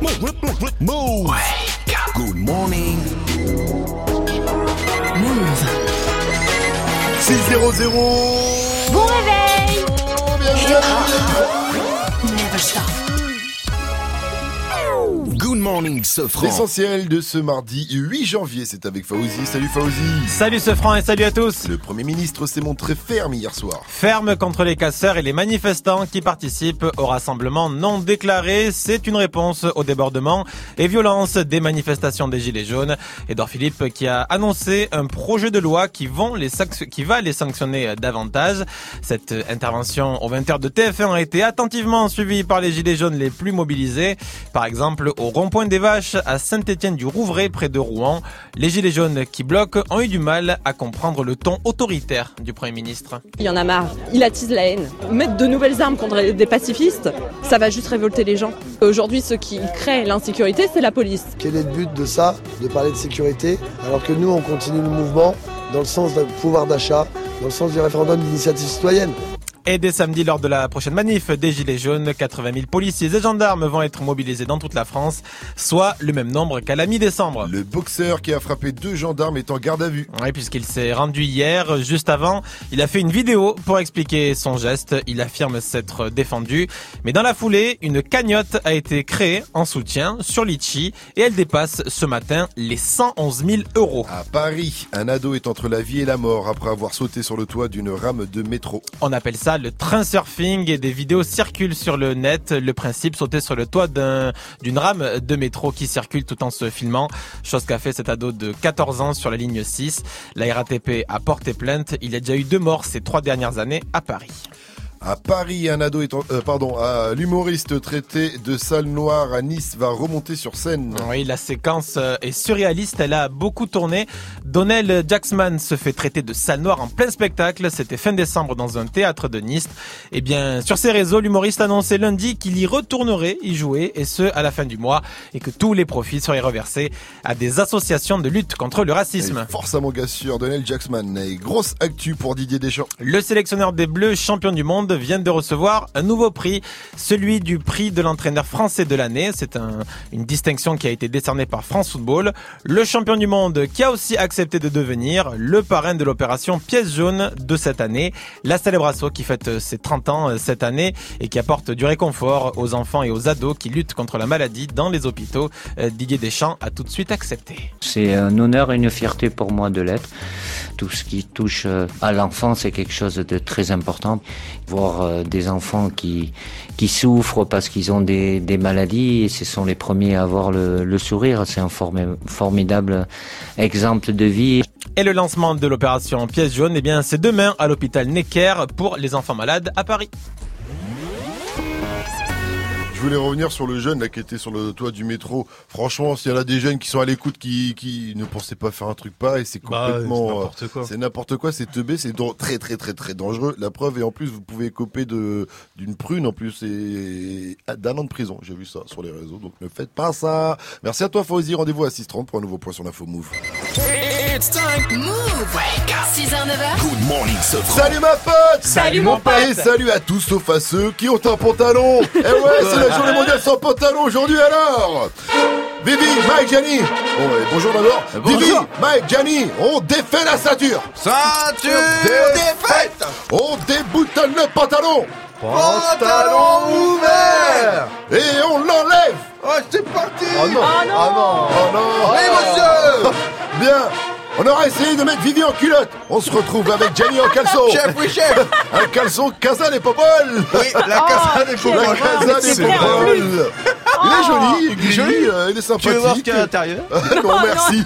Move. Good morning. Move. 6 0 Bon réveil Bienvenue à vous. Never stop. Good morning, Sofran. L'essentiel de ce mardi 8 janvier, c'est avec Fauzi. Salut Fauzi. Salut ce franc et salut à tous. Le Premier ministre s'est montré ferme hier soir. Ferme contre les casseurs et les manifestants qui participent au rassemblement non déclaré. C'est une réponse au débordement et violence des manifestations des Gilets jaunes. Edouard Philippe qui a annoncé un projet de loi qui, vont les qui va les sanctionner davantage. Cette intervention aux 20h de TF1 a été attentivement suivie par les Gilets jaunes les plus mobilisés. Par exemple, au rond-point des Vaches à Saint-Étienne-du-Rouvray près de Rouen. Les Gilets jaunes qui bloquent ont eu du mal à comprendre le ton autoritaire du Premier ministre. Il y en a marre. Il attise la haine. Mettre de nouvelles armes contre des pacifistes, ça va juste révolter les gens. Aujourd'hui, ceux qui créent l'insécurité, c'est la police. Quel est le but de ça, de parler de sécurité, alors que nous, on continue le mouvement dans le sens du pouvoir d'achat, dans le sens du référendum d'initiative citoyenne Et dès samedi, lors de la prochaine manif des Gilets jaunes, 80 000 policiers et gendarmes vont être mobilisés dans toute la France, soit le même nombre qu'à la mi-décembre. Le boxeur qui a frappé deux gendarmes est en garde à vue. Oui, puisqu'il s'est rendu hier, juste avant, il a fait une vidéo pour expliquer son geste. Il affirme s'être défendu. Mais dans la foulée, une cagnotte a été créée en soutien sur Litchi et elle dépasse ce matin les 111 000 euros. À Paris, un ado est entre la vie et la mort après avoir sauté sur le toit d'une rame de métro. On appelle ça le train surfing et des vidéos circulent sur le net. Le principe, sauter sur le toit d'un- d'une rame de métro qui circule tout en se filmant. Chose qu'a fait cet ado de 14 ans sur la ligne 6. La RATP a porté plainte. Il y a déjà eu deux morts ces trois dernières années à Paris. À Paris, un ado est en- euh, pardon, à l'humoriste traité de salle noire à Nice va remonter sur scène. Oui, la séquence euh, est surréaliste, elle a beaucoup tourné. Donnell Jacksman se fait traiter de salle noire en plein spectacle, c'était fin décembre dans un théâtre de Nice. Eh bien, sur ses réseaux, l'humoriste annonçait lundi qu'il y retournerait y jouer, et ce, à la fin du mois, et que tous les profits seraient reversés à des associations de lutte contre le racisme. Et force à mon gars sûr, Donnell Jacksman. Et grosse actu pour Didier Deschamps. Le sélectionneur des Bleus, champion du monde, vient de recevoir un nouveau prix, celui du prix de l'entraîneur français de l'année. C'est un- une distinction qui a été décernée par France Football. Le champion du monde qui a aussi accepté de devenir le parrain de l'opération pièce jaune de cette année. La Celebrasso qui fête ses 30 ans euh, cette année et qui apporte du réconfort aux enfants et aux ados qui luttent contre la maladie dans les hôpitaux. Euh, Didier Deschamps a tout de suite accepté. C'est un honneur et une fierté pour moi de l'être. Tout ce qui touche euh, à l'enfant, c'est quelque chose de très important. Euh, des enfants qui, souffrent parce qu'ils ont des, maladies, et ce sont les premiers à avoir le, sourire. C'est un formi- formidable exemple de vie. Et le lancement de l'opération pièce jaune, eh bien, c'est demain à l'hôpital Necker pour les enfants malades à Paris. Je voulais revenir sur le jeune là qui était sur le toit du métro. Franchement, s'il y en a des jeunes qui sont à l'écoute qui, qui ne pensaient pas faire un truc pareil, c'est complètement euh, c'est n'importe quoi, c'est teubé, c'est très très très très dangereux. La preuve et en plus vous pouvez coper de d'une prune en plus et d'un an de prison. J'ai vu ça sur les réseaux, donc ne faites pas ça. Merci à toi Fauzi, rendez-vous à 6h30 pour un nouveau point sur l'info Move. It's time. Move. 6h, 9h. Good morning, Sofran. Salut ma pote. Salut, mon pote. Et salut à tous sauf à ceux qui ont un pantalon. Eh ouais, c'est la journée mondiale sans pantalon aujourd'hui alors. Vivi, Mike, Gianni. Ouais, bonjour d'abord. Vivi, Mike, Gianni, on défait la ceinture. Ceinture défaite. On déboutonne le pantalon. Pantalon ouvert. Et on l'enlève. Oh, c'est parti. Oh non. Oh non. Oh non. Allez, monsieur. Bien on aura essayé de mettre Vivi en culotte On se retrouve avec Gianni en caleçon Chef, oui, chef Un caleçon Casa des Popol Oui, la casa des La Popol. Casa des c'est vrai, en Popol Il est joli, il est joli, euh, il est Tu veux voir ce sympathique qu'il y a à l'intérieur non, merci.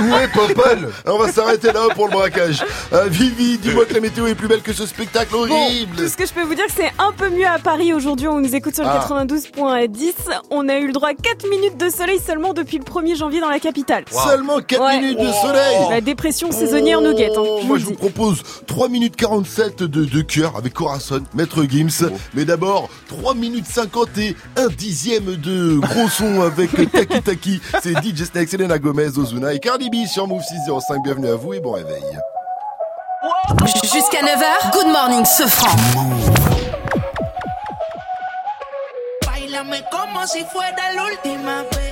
Où est Popol On va s'arrêter là pour le braquage. Euh, Vivi, dis-moi que la météo est plus belle que ce spectacle horrible. Tout ce que je peux vous dire, c'est un peu mieux à Paris aujourd'hui. On nous écoute sur le Ah. 92.10. On a eu le droit à 4 minutes de soleil seulement depuis le 1er janvier dans la capitale. Seulement 4 Ouais. minutes de soleil. La dépression saisonnière nous guette. hein, Oh, je moi je vous propose 3 minutes 47 de, de cœur avec Corazon, Maître Gims. Mais d'abord 3 minutes 50 et un dixième de gros son avec Taki Taki. C'est DJ Snake, Selena Gomez, Ozuna et Cardi B sur Move 605. Bienvenue à vous et bon réveil. Jusqu'à 9h, good morning, ce franc. Baila Bailame como si fuera la última vez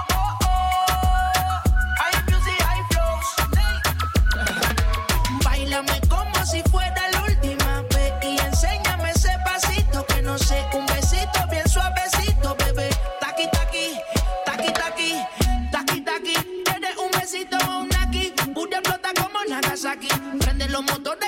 Si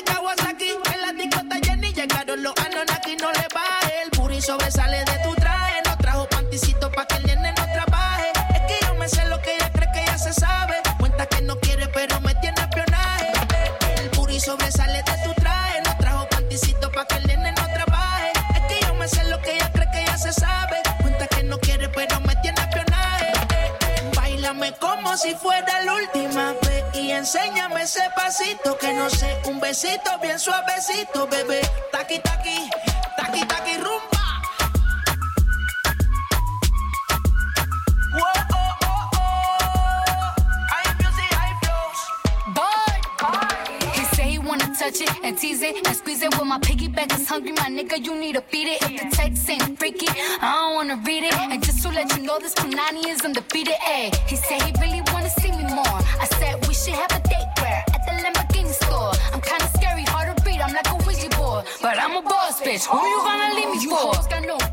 ese pasito que no sé, un besito bien suavecito, bebé. Taqui taqui, taqui taqui rumba. touch it and tease it and squeeze it. When my piggyback is hungry, my nigga, you need to feed it. If the text ain't freaky, I don't wanna read it. And just to let you know, this Punani is undefeated. Ay, he said he really bitch. Who you gonna leave me for? You got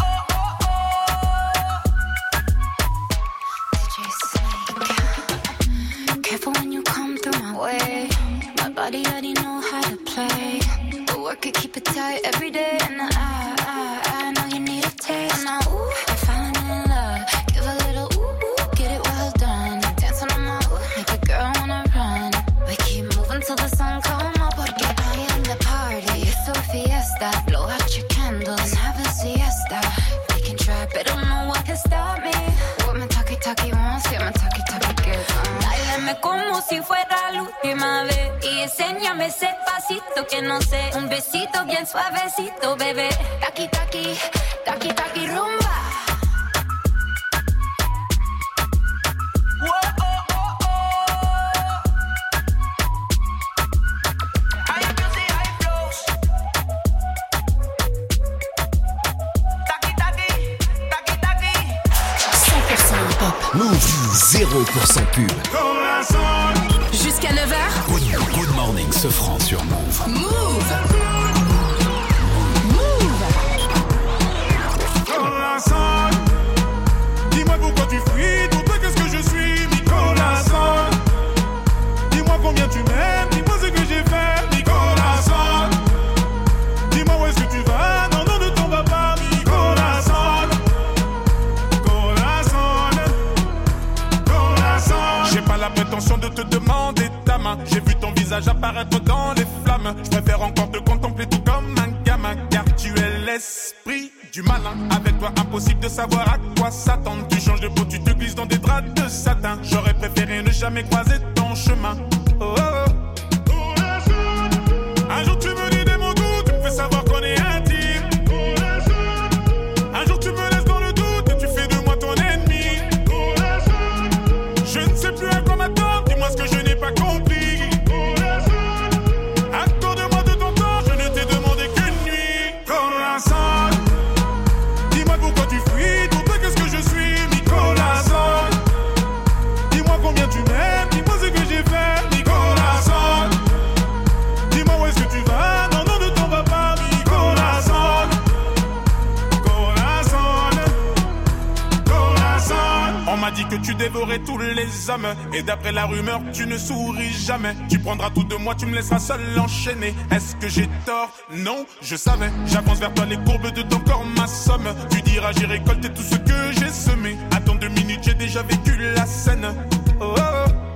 Body already know how to play. But work it, keep it tight every day. And I, I, I know you need a taste. Now, ooh, I'm falling in love. Give a little ooh, ooh get it well done. Dance on my ooh, make a girl wanna run. We keep moving till the sun come up. Porque I am the party. It's a fiesta. Blow out your candles and have a siesta. We can try, but don't know what can stop me. What my talkie talkie wants, yeah, my talkie talkie gets. Um. Dáleme como si fuera la última vez. Enséñame ese pasito que no sé. Un besito bien suavecito, bebé. Taki, taki, taki, taki, rumba. Move 0% pub. Jusqu'à 9h. Good, good morning, ce franc sur Move. Move. Move. Dis-moi pourquoi tu fuis, pour toi qu'est-ce que je suis, Nicolas Dis-moi combien tu m'aimes, dis-moi ce que j'ai fait, Nicolas Dis-moi où est-ce que tu vas, non, non, ne t'en vas pas, Nicolas Nicolas J'ai pas la prétention de te demander j'ai vu ton apparaître dans les flammes. Je préfère encore te contempler tout comme un gamin. Car tu es l'esprit du malin. Avec toi, impossible de savoir à quoi s'attendre. Tu changes de peau, tu te glisses dans des draps de satin. J'aurais préféré ne jamais croiser ton chemin. Tu dévorais tous les hommes. Et d'après la rumeur, tu ne souris jamais. Tu prendras tout de moi, tu me laisseras seul enchaîner. Est-ce que j'ai tort? Non, je savais. J'avance vers toi les courbes de ton corps, ma somme. Tu diras, j'ai récolté tout ce que j'ai semé. Attends deux minutes, j'ai déjà vécu la scène. Oh, oh, oh.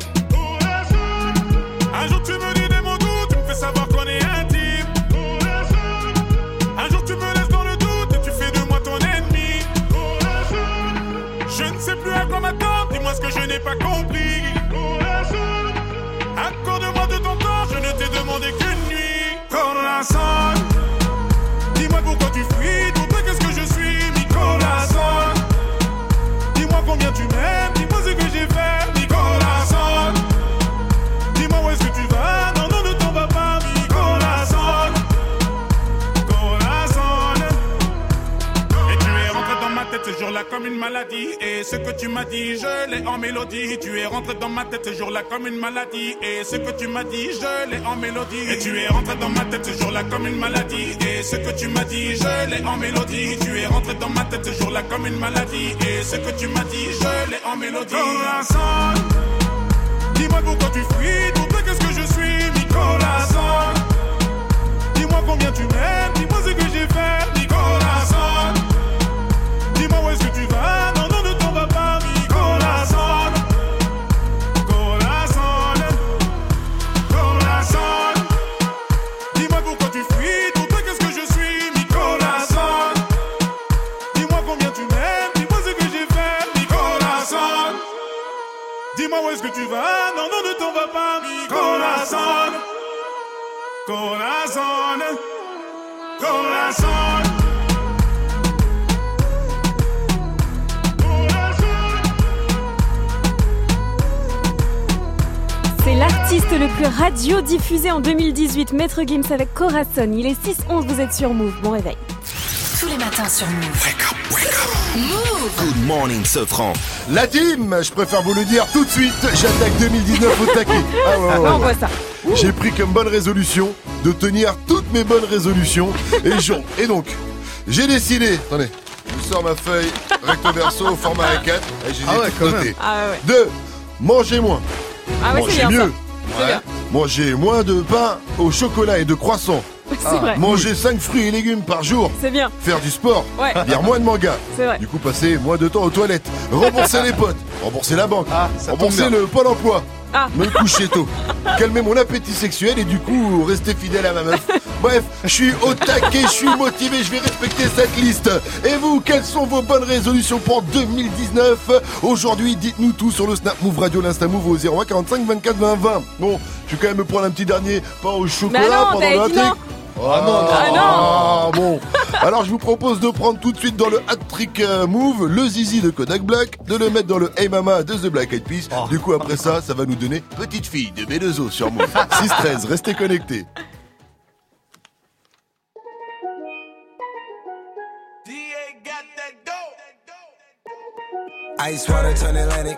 Un jour tu me dis des mots doux, tu me fais savoir qu'on est intime. Un jour tu me laisses dans le doute et tu fais de moi ton ennemi. Je ne sais plus à quoi m'attendre, ce que je n'ai pas compris. Accorde-moi de ton temps, je ne t'ai demandé qu'une nuit. Corazon, dis-moi pourquoi tu fuis, comme une maladie. Et ce que tu m'as dit, je l'ai en mélodie. Tu es rentré dans ma tête ce jour-là comme une maladie. Et ce que tu m'as dit, je l'ai en mélodie. Et tu es rentré dans ma tête ce jour-là comme une maladie. Et ce que tu m'as dit, je l'ai en mélodie. Tu es rentré dans ma tête ce jour-là comme une maladie. Et ce que tu m'as dit, je l'ai en mélodie. Corazon, dis-moi pourquoi tu fuis. Toi, qu'est-ce que je suis, corazon. Dis-moi combien tu m'aimes, dis-moi ce que j'ai fait, corazon. Dis-moi où est-ce plus radio-diffusé en 2018, Maître Gims avec Corazon. Il est 6-11, vous êtes sur Move. Bon réveil. Tous les matins sur Move. Move Good morning, Sofran. La team, je préfère vous le dire tout de suite, j'attaque 2019 au taquet. Ah ouais, ouais, ouais. On voit ça. J'ai pris comme bonne résolution de tenir toutes mes bonnes résolutions. Et, je- et donc, j'ai décidé, attendez, je sors ma feuille recto verso au format A4. Et j'ai Ah ouais, quand même. Ah ouais. De manger moins. Ah ouais, c'est manger mieux. ça. Manger moins de pain au chocolat et de croissants. C'est vrai. Manger 5 fruits et légumes par jour. C'est bien. Faire du sport. Ouais. Lire moins de mangas. C'est vrai. Du coup, passer moins de temps aux toilettes. Rembourser les potes. Rembourser la banque. Ah, ça tombe rembourser bien. le pôle emploi. Ah. Me coucher tôt. Calmer mon appétit sexuel et du coup, rester fidèle à ma meuf. Bref, je suis au taquet, je suis motivé, je vais respecter cette liste. Et vous, quelles sont vos bonnes résolutions pour 2019 Aujourd'hui, dites-nous tout sur le Snap Move Radio, l'Insta Move au 01 45 24 20 20. Bon, je vais quand même me prendre un petit dernier pain au chocolat Bah non, pendant le non. Ah non, Ah non. Ah, bon. Alors je vous propose de prendre tout de suite dans le hat-trick euh, move le zizi de Kodak Black, de le mettre dans le Hey Mama de The Black Eyed Peas. Oh. Du coup après ça, ça va nous donner Petite fille de B2O sur Move. 6-13, restez connectés. Ice water turn Atlantic.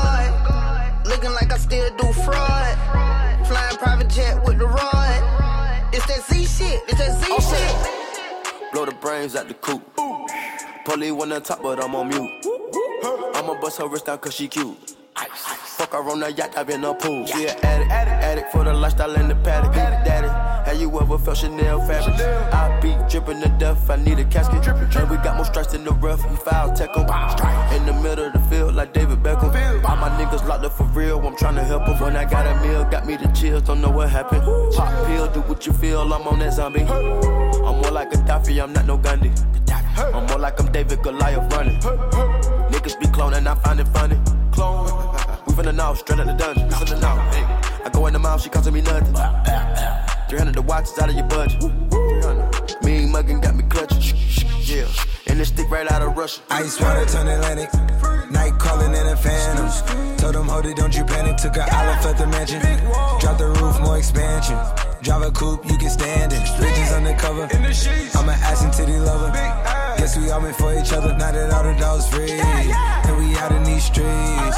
Looking like I still do fraud. Flying private jet with the rod. It's that Z shit, it's that Z shit. Blow the brains out the coop. Polly one on top, but I'm on mute. I'ma bust her wrist down cause she cute. Fuck her on the yacht, I've been a pool. She an addict, addict for the lifestyle in the paddock. Daddy, have you ever felt Chanel fabric? I be dripping the death, I need a casket. And we got more strikes in the rough, we foul tech 'em. In the middle of the field, like David Beckham. All my niggas locked up for real, I'm tryna help 'em. When I got a meal, got me the chills, don't know what happened. Pop pill, do what you feel, I'm on that zombie. I'm more like a Daffy, I'm not no Gandhi. I'm more like I'm David Goliath running. Niggas be cloning, I find it funny. Clone. We finna know, straight out the dungeon. From the now, hey. I go in the mouth, she costing me nothing. 300 the watch is out of your budget. Me plug and got me clutching. Yeah, and it stick right out of Russia. Ice water turn Atlantic. Night calling in a phantom. Told them, hold it, don't you panic. Took an island, left the mansion. Drop the roof, more expansion. Drive a coupe, you can stand it. Bridges undercover. I'm an ass and titty lover. Guess we all meant for each other. Now that all the dogs free. And we out in these streets.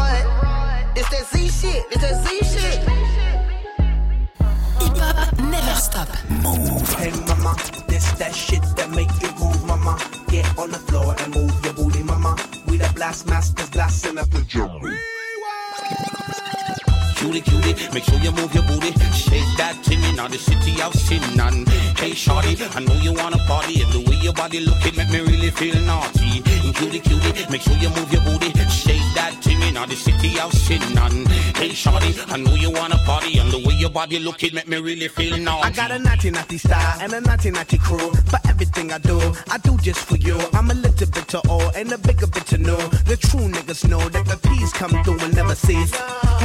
It's that Z shit, it's that Z shit. Hip hop never stop. Move. Hey mama, this that shit that make you move, mama. Get on the floor and move your booty, mama. We the blast masters, blasting up the jewelry. Cutie, cutie, make sure you move your booty. Shake that thing in the city of sin. And hey, shorty, I know you wanna party. And the way your body looking make me really feel naughty. Cutie, cutie, make sure you move your booty. Shake that thing in the city of sin. And hey, shorty, I know you wanna party. And the way your body looking make me really feel naughty. I got a naughty naughty style and a naughty naughty crew. For everything I do, I do just for you. I'm a little bit to all and a bigger bit to know. The true niggas know that the peace come through and never cease.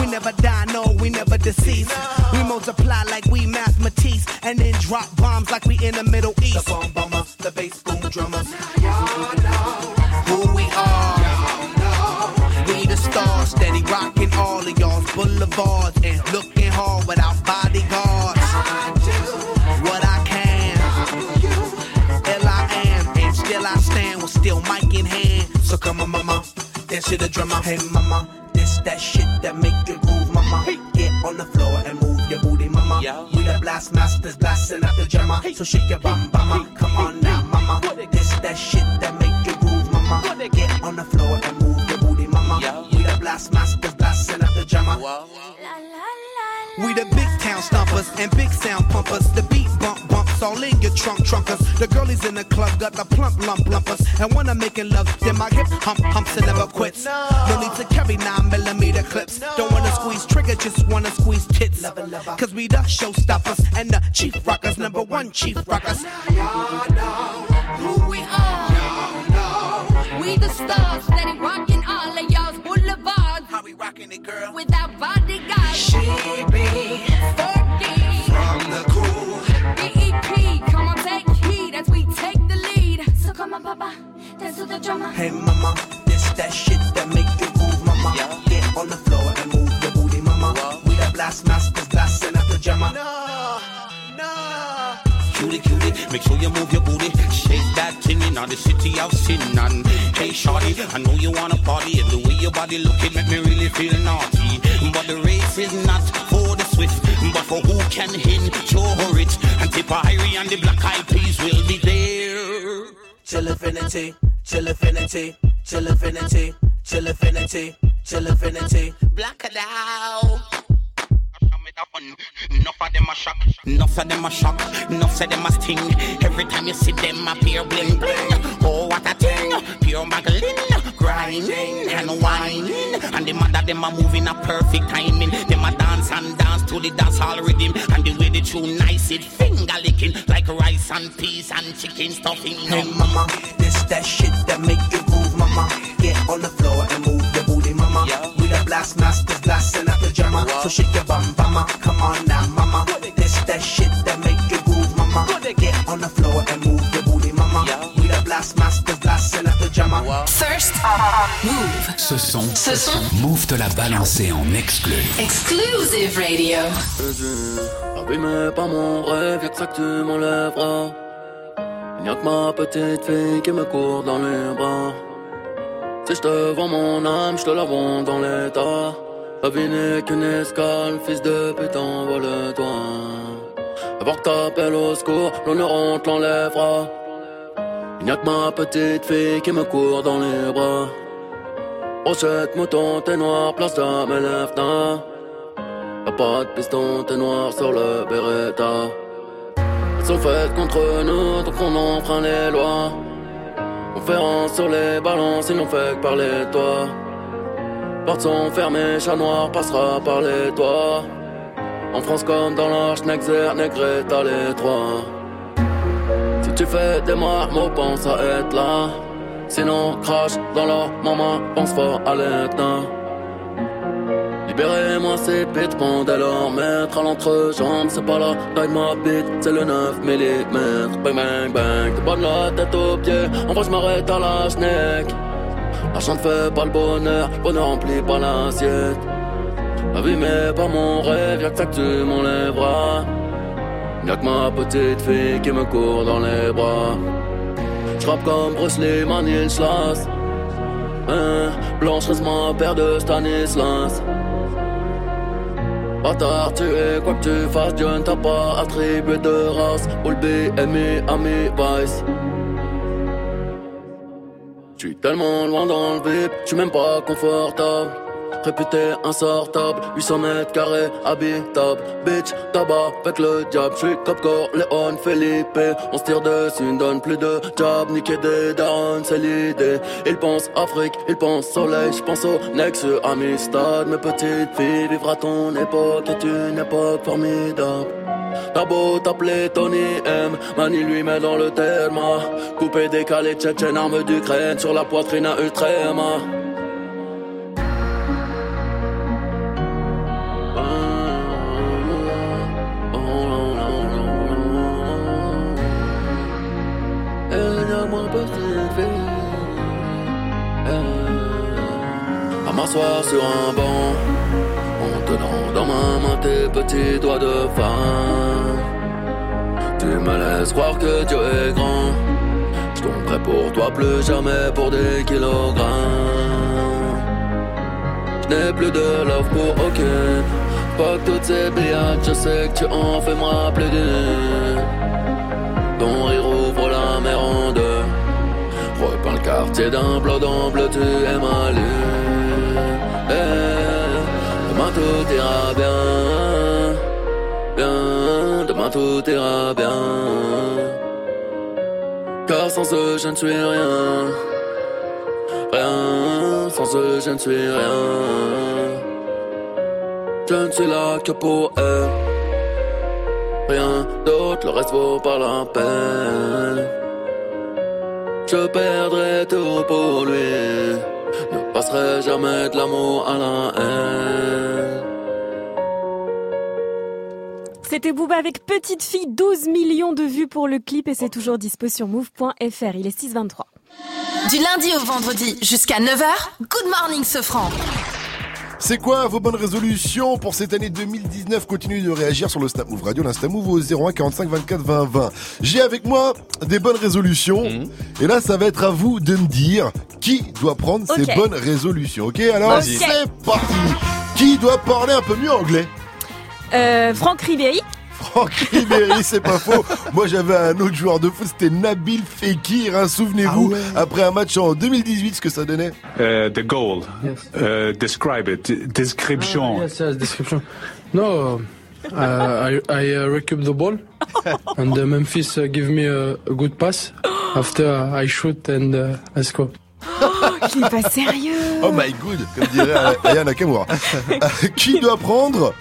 We never die, no, we never decease. We multiply like we mathematics and then drop bombs like we in the Middle East. The bomb bomber, the bass boom drummers. Who rocking all of y'all's boulevards and looking hard without bodyguards. I do What I can, i'm and still I stand with still mic in hand. So come on, mama, dance to the drummer. Hey, mama, this that shit that make you groove, mama. Get on the floor and move your booty, mama. We the blast masters, blasting out the drummer. So shake your bum, mama. Come on now, mama. This that shit that make you groove, mama. Get on the floor and move your booty, mama. We the blast blasting out the drummer. We the big town stompers and big sound pumpers. The beat bump bumps all in your trunk trunkers. The girlies in the club got the plump lump lumpers. And when I'm making love, then my hip hump humps and never quits. No need to carry nine millimeter clips. Don't wanna squeeze trigger, just wanna squeeze tits. Cause we the showstoppers and the chief rockers, number one chief rockers. Who we are. We the stars, steady rocking we rocking it, girl? Without bodyguards. She be 40 from the cool. BEP, come on, take heed as we take the lead. So come on, Papa, dance to the drummer. Hey mama, this that shit that make you move, mama. Get on the floor and move your booty, mama. We the blast masters, blasting out the drummer. No, no. Cutie, cutie, make sure you move your booty. Shake that thing in the city of sin. And hey, shorty, I know you wanna party. And the way your body looking make me really feel naughty. But the race is not for the swift, but for who can endure it. And Tipperary and the black eyed peas will be there. Chill infinity, chill infinity, chill infinity, chill infinity, chill infinity. Black it out. Enough of them a shock, enough of them a shock, enough of them a sting. Every time you see them appear bling bling. Oh what a thing, pure magazine. Cry shining and whining. And the mother them a moving a perfect timing. Them a dance and dance to the dance hall rhythm. And the way the tune nice it finger licking like rice and peas and chicken stuffing. Hey mama, this that shit that make you move, mama. Get on the floor and move. Yeah. We the blast blasting out the jammer. So shake your bum, mama. Come on now, mama. This that shit that make you move, mama. Get on the floor and move your booty, mama. We the blast masters, blasting out the jammer. First, move. Ce son, Ce son. Move te l'a balancé en exclu. Exclusive radio. Abîmé par mon rêve, y'a que ça que tu m'enlèveras. Y'a que ma petite fille qui me court dans les bras. Si je te vends mon âme, je te la vends dans l'état. La vie n'est qu'une escale, fils de pute, envole-toi. Avant que t'appelles au secours, l'honneur on te l'enlèvera. Y'a que ma petite fille qui me court dans les bras. Brochette, mouton, t'es noir, place de mes lèvres, Y'a pas de piston, t'es noir sur le Beretta. Ils sont faites contre nous, donc on enfreint les lois. Conférence sur les balances, ils n'ont fait que parler toi. Portes sont fermées, chat noir passera par les toits. En France comme dans l'Arche, Nexer, Negreta, les trois. Si tu fais des marmots, pense à être là. Sinon, crache dans leur maman, pense fort à l'éteint. Libérez-moi ces bêtes, pendant leur maître à l'entrejambe. C'est pas la taille ma bite, c'est le 9 mm. Bang bang bang, t'es de la tête aux pieds. En vrai, je m'arrête à la schneck. L'argent ne fait pas le bonheur, le bonheur remplit pas l'assiette. La vie mais pas mon rêve, y'a que ça que tu m'enlèveras. Y'a que ma petite fille qui me court dans les bras. J'rappe comme Bruce Lee, Manilslas. Hein, Blanche ma paire de Stanislas. Bâtard, tu es quoi que tu fasses, Dieu ne t'a pas attribué de race. All B, Ami, Vice. J'suis tellement loin dans le vip, j'suis même pas confortable. Réputé insortable, 800 mètres carrés, habitable. Bitch, tabac, avec le diable. J'suis Cop Léon, Felipe. On se tire dessus, ne donne plus de job. Niquer des darons, c'est l'idée. Ils pensent Afrique, ils pensent soleil. J'pense au Nexus, Amistad. Mes petites filles, vivre ton époque est une époque formidable. T'as beau t'appeler Tony M, Mani lui met dans le terme. Coupé, décalé, tchétchène, arme d'Ukraine sur la poitrine à Ultrema. Sur un banc, en tenant dans ma main tes petits doigts de femme. Tu me laisses croire que Dieu est grand. Je tomberai pour toi plus jamais pour des kilogrammes. Je n'ai plus de love pour aucune. Pas toutes ces billades, je sais que tu en fais me rappeler d'une. Ton rire ouvre la mer en deux. Repeins le quartier d'un bleu bleu, tu es ma. Demain tout ira bien. Bien, demain tout ira bien. Car sans eux, je ne suis rien. Rien, sans eux, je ne suis rien. Je ne suis là que pour eux. Rien d'autre, le reste vaut pas la peine. Je perdrai tout pour lui. Ne passerai jamais de l'amour à la haine. C'était Booba avec Petite Fille, 12 millions de vues pour le clip et c'est toujours dispo sur move.fr. Il est 6h23. Du lundi au vendredi jusqu'à 9h, Good Morning Sofran. C'est quoi vos bonnes résolutions pour cette année 2019 Continuez de réagir sur le Snap Move Radio, l'Insta Move au 01 45 24 20 20. J'ai avec moi des bonnes résolutions et là ça va être à vous de me dire qui doit prendre ces bonnes résolutions. Ok alors c'est parti. Qui doit parler un peu mieux anglais? Euh, Franck Ribéry. Franck Ribéry, c'est pas faux. Moi, j'avais un autre joueur de foot, c'était Nabil Fekir. hein, Souvenez-vous, après un match en 2018, ce que ça donnait. Uh, the goal. Uh, describe it. Description. Yes, yes, description. No, uh, I I uh, recoup the ball, and uh, Memphis uh, give me a, a good pass. After uh, I shoot and uh, I score. Il est pas sérieux. Oh my god, comme dirait Aya Nakamura. Euh, qui doit prendre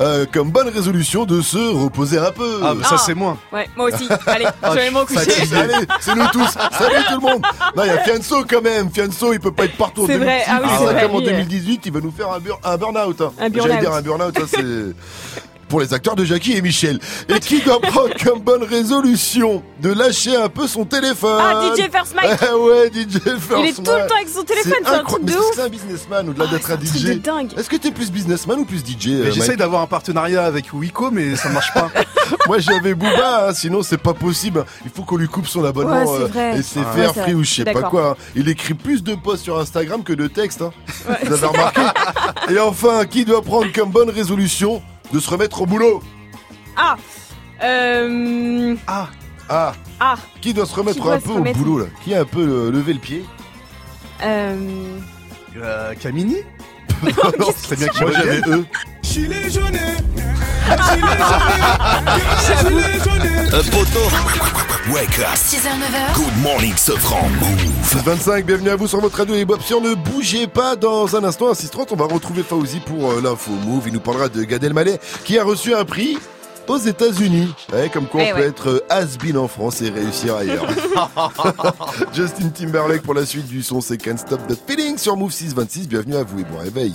euh, comme bonne résolution de se reposer un peu. Ah, bah ça c'est moi. Ouais, moi aussi. Allez, je vais m'en coucher. Allez, c'est nous tous. Salut tout le monde. Non, il y a Fianso quand même. Fianso, il peut pas être partout en C'est vrai. 2018. Ah oui, c'est vrai, comme en lui, euh. 2018, il va nous faire un, bur- un burn-out. hein. Un burn-out. J'allais dire un burn-out, ça c'est pour les acteurs de Jackie et Michel. Et qui doit prendre comme bonne résolution de lâcher un peu son téléphone. Ah, DJ First Mike. Ah ouais, DJ First Il est tout le temps avec son téléphone, c'est un truc de Mais ouf. C'est un businessman au-delà Ah, d'être un c'est un truc DJ. de dingue. Est-ce que t'es plus businessman ou plus DJ euh, J'essaye d'avoir un partenariat avec Wiko, mais ça marche pas. Moi j'avais Booba, hein, sinon c'est pas possible. Il faut qu'on lui coupe son abonnement Ouais, c'est euh, vrai. et c'est faire free ou je sais pas quoi. hein. Il écrit plus de posts sur Instagram que de textes. Hein. Vous avez remarqué Et enfin, qui doit prendre comme bonne résolution de se remettre au boulot Ah. Euh. Ah. Ah, Ah. qui doit se remettre doit un se peu remettre- au boulot là? Qui a un peu euh, levé le pied? Euh. Euh, Camini? Non, c'est bien qu'il Moi j'avais eux. Gilet jaune. Un poteau. Wake up. 6h, 9h. Good morning, Sofran. Move. 25, bienvenue à vous sur votre radio et Bob Sur, ne bougez pas dans un instant, à 6h30, on va retrouver Fauzi pour euh, l'info Move. Il nous parlera de Gad Elmaleh qui a reçu un prix aux États-Unis. Ouais, comme quoi on Eh peut ouais. être euh, has-been en France et réussir ailleurs. Justin Timberlake pour la suite du son, c'est Can't Stop the Feeling sur Move 626. Bienvenue à vous et bon réveil.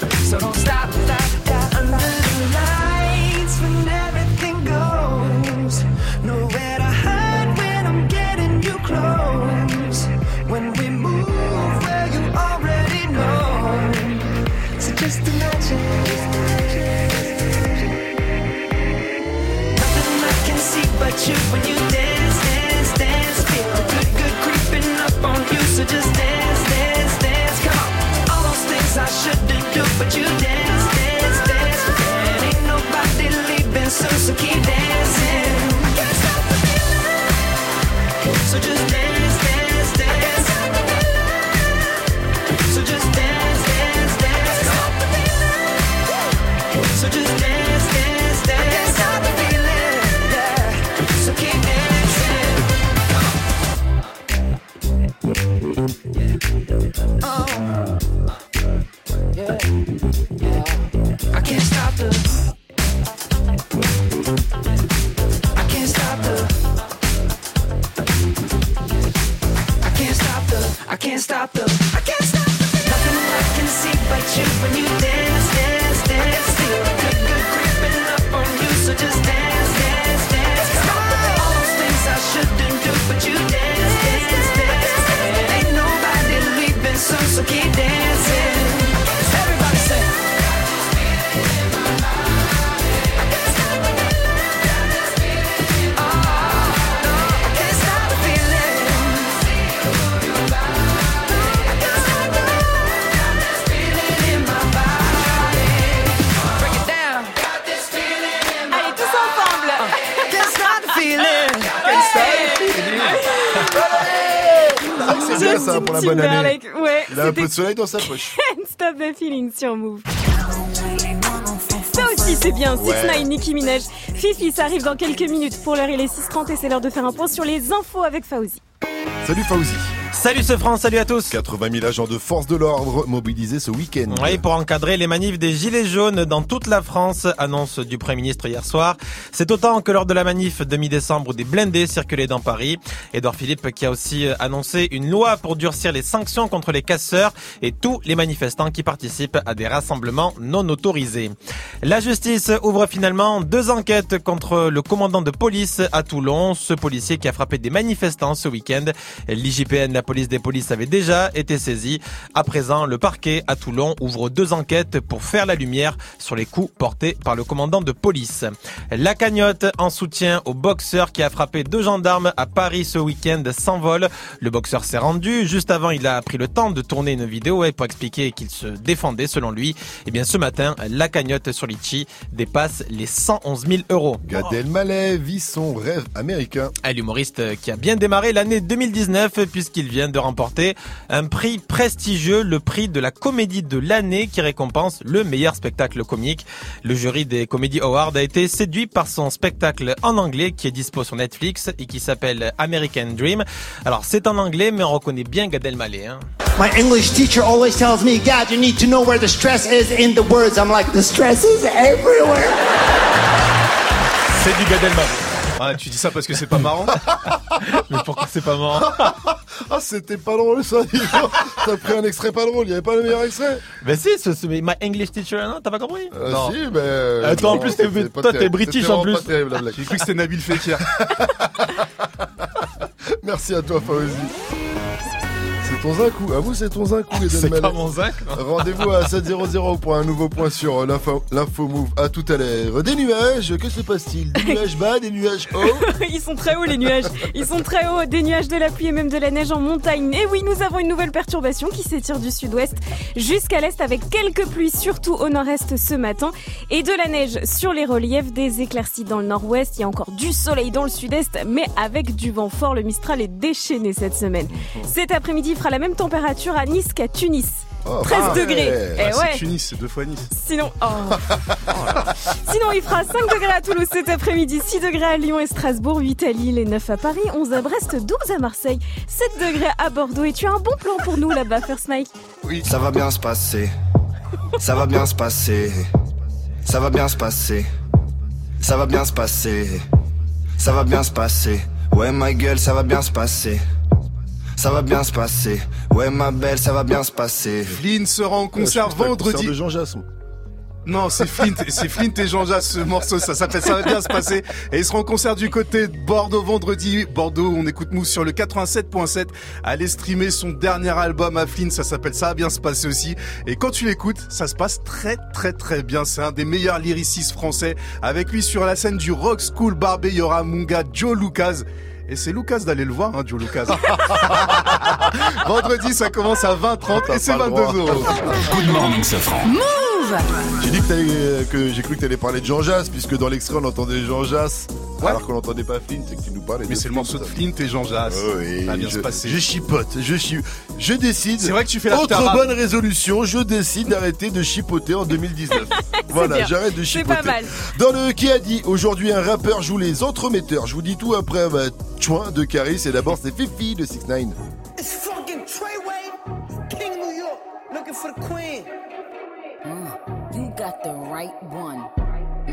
So don't stop, stop, stop. Under the lights when everything goes, nowhere to hide when I'm getting you close. When we move, well you already know. So just imagine. Nothing I can see but you when you peu de soleil dans sa poche. Can't Stop the Feeling sur Move. Ça aussi c'est bien, 6 Ouais. 9 Nicki Minaj. Fifi, ça arrive dans quelques minutes. Pour l'heure il est 6h30 et c'est l'heure de faire un point sur les infos avec Fauzi. Salut Fauzi. Salut ce France, salut à tous. 80 000 agents de force de l'ordre mobilisés ce week-end. Oui, pour encadrer les manifs des Gilets jaunes dans toute la France, annonce du Premier ministre hier soir. C'est autant que lors de la manif de mi-décembre où des blindés circulaient dans Paris. Edouard Philippe qui a aussi annoncé une loi pour durcir les sanctions contre les casseurs et tous les manifestants qui participent à des rassemblements non autorisés. La justice ouvre finalement deux enquêtes contre le commandant de police à Toulon, ce policier qui a frappé des manifestants ce week-end. L'IGPN, la police des polices, avait déjà été saisie. À présent, le parquet à Toulon ouvre deux enquêtes pour faire la lumière sur les coups portés par le commandant de police. La cagnotte en soutien au boxeur qui a frappé deux gendarmes à Paris ce week-end s'envole. Le boxeur s'est rendu. Juste avant, il a pris le temps de tourner une vidéo pour expliquer qu'il se défendait selon lui. Et bien ce matin, la cagnotte sur Litchi dépasse les 111 000 euros. Gad Elmaleh vit son rêve américain. L'humoriste qui a bien démarré l'année 2019 puisqu'il vient de remporter un prix prestigieux, le prix de la comédie de l'année qui récompense le meilleur spectacle comique. Le jury des Comedy Awards a été séduit par son spectacle en anglais qui est dispo sur Netflix et qui s'appelle American Dream. Alors c'est en anglais mais on reconnaît bien Gad Elmaleh. Hein. My English teacher always tells me, God, you need to know where the stress is in the words. I'm like, the stress is everywhere. C'est du Gad Elmaleh. Ah, tu dis ça parce que c'est pas marrant Mais pourquoi c'est pas marrant Ah, c'était pas drôle ça. T'as pris un extrait pas drôle, il y avait pas le meilleur extrait Ben si, ce, ce- my English teacher, non, t'as pas compris Euh, Non. Si, mais. Attends, en non, plus, t'es- toi, t'es british, en plus. pas terrible, la blague. J'ai cru que c'était Nabil Fekir. Merci à toi, Fauzi. C'est ton zinc ou À vous, c'est ton zinc ou les C'est pas mon zinc, non Rendez-vous à 7.00 pour un nouveau point sur euh, l'info l'info move. À tout à l'heure. Des nuages, que se passe-t-il? Des nuages bas, des nuages hauts? Ils sont très hauts les nuages. Ils sont très hauts. Des nuages, de la pluie et même de la neige en montagne. Et oui, nous avons une nouvelle perturbation qui s'étire du sud-ouest jusqu'à l'est avec quelques pluies, surtout au nord-est ce matin. Et de la neige sur les reliefs, des éclaircies dans le nord-ouest. Il y a encore du soleil dans le sud-est, mais avec du vent fort. Le Mistral est déchaîné cette semaine. Cet après-midi, il fera la même température à Nice qu'à Tunis. Oh, 13 ah, degrés. ouais. Eh Ah, ouais. C'est Tunis, c'est deux fois Nice. Sinon, oh. Sinon, il fera 5 degrés à Toulouse cet après-midi, 6 degrés à Lyon et Strasbourg, 8 à Lille et 9 à Paris, 11 à Brest, 12 à Marseille, 7 degrés à Bordeaux. Et tu as un bon plan pour nous là-bas, First Mike Ça va bien se passer. Ça va bien se passer. Ça va bien se passer. Ça va bien se passer. Ça va bien se passer. Ouais, ma gueule, ça va bien se passer. Ça va bien se passer. Ouais, ma belle, ça va bien se passer. Flynn sera en concert vendredi. de Jean. Non, c'est Flint, c'est Flint et Jean Jas, ce morceau, ça s'appelle Ça va bien se passer. Et ils seront en concert du côté de Bordeaux vendredi. Bordeaux, on écoute Mousse sur le 87.7. Allez streamer son dernier album à Flynn, ça s'appelle Ça va bien se passer aussi. Et quand tu l'écoutes, ça se passe très très très bien. C'est un des meilleurs lyricistes français. Avec lui sur la scène du Rock School Barbé, il y aura mon gars Joe Lucas. Et c'est Lucas d'aller le voir, hein, Joe Lucas. Vendredi, ça commence à 20h30 et c'est pas le 22 droit. euros. Good morning, Safran. J'ai dit que, t'allais- euh, que j'ai cru que t'allais parler de Jean Jass, puisque dans l'extrait on entendait Jean Jass, alors qu'on n'entendait pas Flint, c'est que tu nous parlais. Mais c'est le morceau de. Flint et Jean Jas. Oui, Ça va bien je, se passer. je chipote, je chi- je décide. C'est vrai que tu fais la Autre bonne résolution, je décide d'arrêter de chipoter en 2019. voilà, j'arrête de C'est chipoter. pas mal. Dans le qui a dit, aujourd'hui un rappeur joue les entremetteurs. Je vous dis tout après bah, Chouin de Caris et d'abord c'est Fifi de 6 9 It's fucking Treyway, King New York, looking for the queen. You got the right one.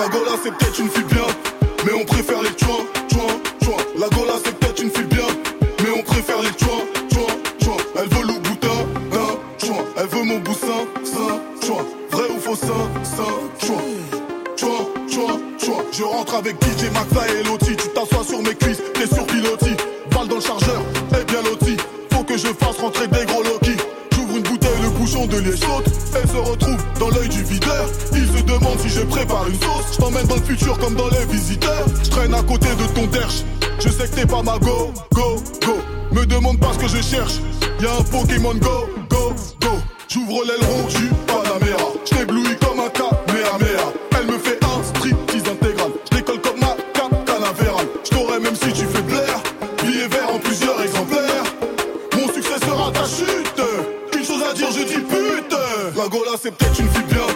La Gola c'est peut-être une fille bien, mais on préfère les chouins, chouins, chouins. La Gola c'est peut-être une fille bien, mais on préfère les chouins, chouins, chouins. Elle veut le boutin d'un chouin, elle veut mon boussin, sain, chouin. Vrai ou faux sain, sain, chouin. Chouin, chouin, chouin. Je rentre avec DJ Maxa et Loti, tu t'assois sur mes cuisses, t'es sur pilotis. Balle dans le chargeur, et bien loti. Faut que je fasse rentrer des gros de liège saute. Elle se retrouve dans l'œil du videur. Il se demande si je prépare une sauce. Je t'emmène dans le futur comme dans les visiteurs. Je traîne à côté de ton derche. Je sais que t'es pas ma go, go, go. Me demande pas ce que je cherche. Y'a un Pokémon go, go, go. J'ouvre l'aileron du Panamera. Je t'éblouis comme un Kamehameha. La Gola c'est peut-être une fille bien,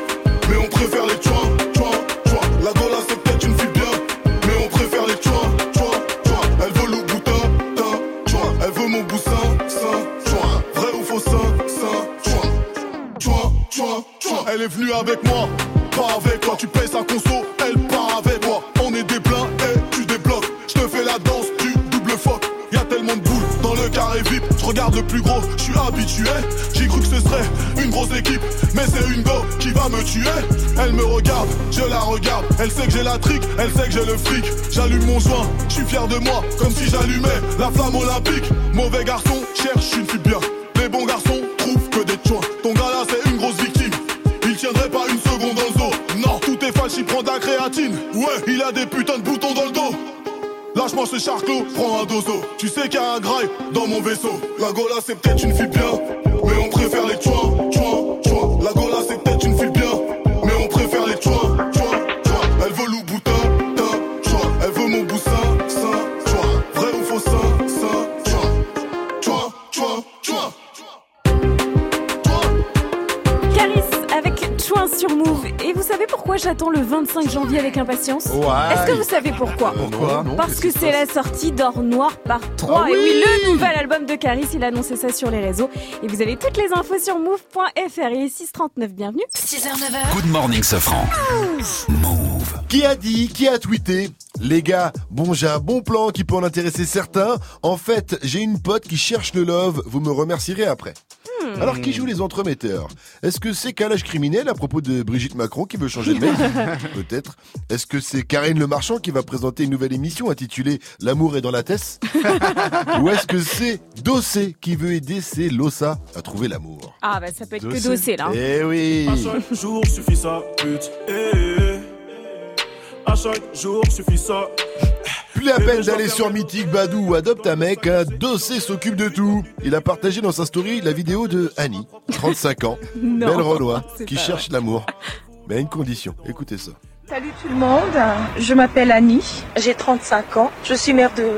mais on préfère les chouins, chouins, chouins. La Gola c'est peut-être une fille bien, mais on préfère les chouins, chouins, chouins. Elle veut le boutin, tin, chouin. Elle veut mon boussin, sain, chouin. Vrai ou faux sain, chouin. Chouin, chouin, chouin. Elle est venue avec moi, pas avec toi. Tu payes sa conso, elle regarde le plus gros, je suis habitué. J'ai cru que ce serait une grosse équipe, mais c'est une go qui va me tuer. Elle me regarde, je la regarde. Elle sait que j'ai la trique, elle sait que j'ai le fric. J'allume mon joint, je suis fier de moi, comme si j'allumais la flamme olympique. Mauvais garçon, cherche une fille bien. Les bons garçons trouvent que des chouins. Ton gars là, c'est une grosse victime. Il tiendrait pas une seconde dans le dos. Non, tout est falche, il prend de la créatine. Ouais, il a des putains de boutons. Ce charclos, prends un dozo. Tu sais qu'il y a un graille dans mon vaisseau. La Gola c'est peut-être une fille bien, mais j'attends le 25 janvier avec impatience Ouais. Est-ce que vous savez pourquoi Pourquoi non, Parce que c'est la sortie d'Or Noir par 3. Ah Et oui, oui le nouvel album de Caris, il a annoncé ça sur les réseaux. Et vous avez toutes les infos sur move.fr. Il est 6h39, bienvenue. 6h, 9h. Good morning, Safran. Qui a dit, qui a tweeté Les gars, bon j'ai un bon plan qui peut en intéresser certains. En fait, j'ai une pote qui cherche le love, vous me remercierez après. Alors qui joue les entremetteurs? Est-ce que c'est calage criminel à propos de Brigitte Macron qui veut changer de mail? Peut-être. Est-ce que c'est Karine Le Marchand qui va présenter une nouvelle émission intitulée L'amour est dans la tête Ou est-ce que c'est Dossé qui veut aider ses Lossa à trouver l'amour? Ah bah ça peut être que Dossé là. Eh oui À chaque jour suffit ça, pute. Eh, eh, eh. À chaque jour suffit ça. Plus la peine d'aller sur Mythique Badou ou Adopte un mec, un dossier s'occupe de tout. Il a partagé dans sa story la vidéo de Annie, 35 ans, Non, belle Renoir, qui cherche l'amour. Mais à une condition, écoutez ça. Salut tout le monde, je m'appelle Annie, j'ai 35 ans, je suis mère de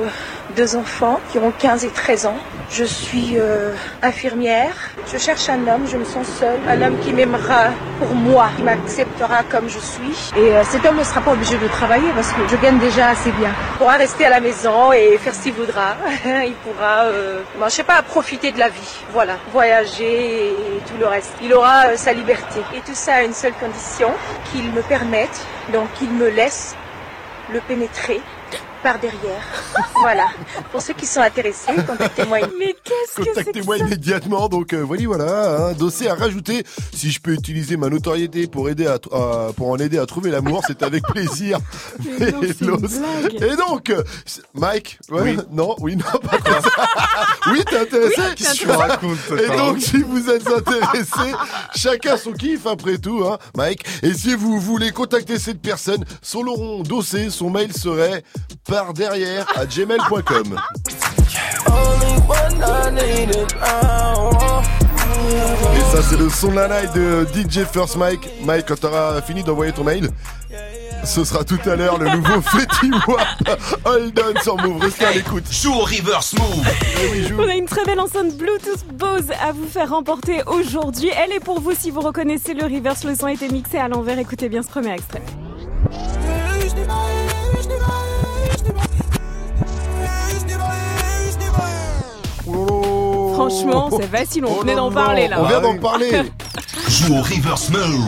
deux enfants qui ont 15 et 13 ans. Je suis euh, infirmière, je cherche un homme, je me sens seule, un homme qui m'aimera pour moi, qui m'acceptera comme je suis. Et euh, cet homme ne sera pas obligé de travailler parce que je gagne déjà assez bien. Il pourra rester à la maison et faire ce qu'il voudra. Il pourra, euh, bon, je sais pas, profiter de la vie, voilà, voyager et tout le reste. Il aura euh, sa liberté. Et tout ça à une seule condition, qu'il me permette, donc qu'il me laisse le pénétrer par derrière. voilà. Pour ceux qui sont intéressés, contactez-moi. Mais qu'est-ce Contactez-moi immédiatement. Donc euh, voilà, voilà, un dossier à rajouter. Si je peux utiliser ma notoriété pour aider à, pour en aider à trouver l'amour, c'est avec plaisir. Mais non. Et donc, euh, Mike, ouais, Oui. non, oui, non, pas comme ça. oui, t'es intéressé Oui, Qu'est-ce que tu racontes, toi, Et pardon donc, si vous êtes intéressé, chacun son kiff après tout, hein, Mike. Et si vous voulez contacter cette personne, son long dossier, son mail serait par derrière à gmail.com. Et ça, c'est le son de la night de DJ First Mike. Mike, quand t'auras fini d'envoyer ton mail, ce sera tout à l'heure le nouveau Fetty Wap Hold on sur Move. Restez à l'écoute. Joue au reverse move. On a une très belle enceinte Bluetooth Bose à vous faire remporter aujourd'hui. Elle est pour vous si vous reconnaissez le reverse. Le son a été mixé à l'envers. Écoutez bien ce premier extrait. Franchement, c'est facile, on venait d'en parler là. On vient d'en parler. Joue au reverse move.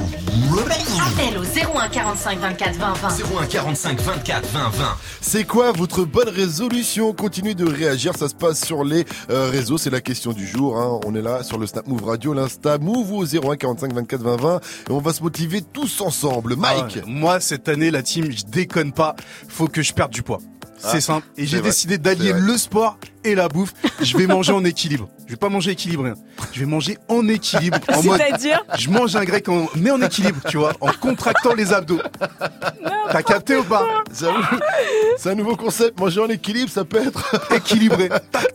Appel au 01 45 24 20 20. 01 45 24 20 20. C'est quoi votre bonne résolution? Continuez de réagir, ça se passe sur les euh, réseaux, c'est la question du jour. hein. On est là sur le Snap Move Radio, l'Insta Move au 01 45 24 20 20 et on va se motiver tous ensemble. Mike, Ah. Moi, cette année, la team, je déconne pas. Faut que je perde du poids. Ah, C'est simple. Et j'ai décidé d'allier le sport et la bouffe. Je vais manger en équilibre. Je vais pas manger équilibré. hein. Je vais manger en équilibre. En mode, C'est-à-dire je mange un grec en, mais en équilibre, tu vois, en contractant les abdos. T'as capté ou pas c'est un nouveau concept. Manger en équilibre, ça peut être équilibré.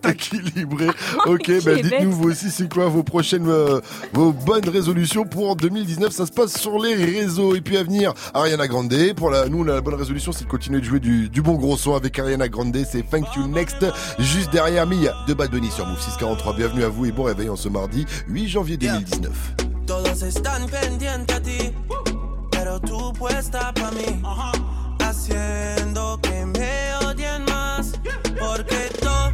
équilibré. Ok, bah est dites-nous bête. vous aussi c'est quoi vos prochaines, euh, vos bonnes résolutions pour 2019. Ça se passe sur les réseaux. Et puis à venir, Ariana Grande. Pour la, nous, la bonne résolution, c'est de continuer de jouer du, du bon gros son avec Ariana Grande. C'est Thank You Next. Juste derrière Mia de Bad Bunny sur Move 643. Bienvenue à vous et bon réveil en ce mardi 8 janvier 2019. Todos están pendientes a ti, pero tú puesta pa' mí, haciendo que me odien más, porque todos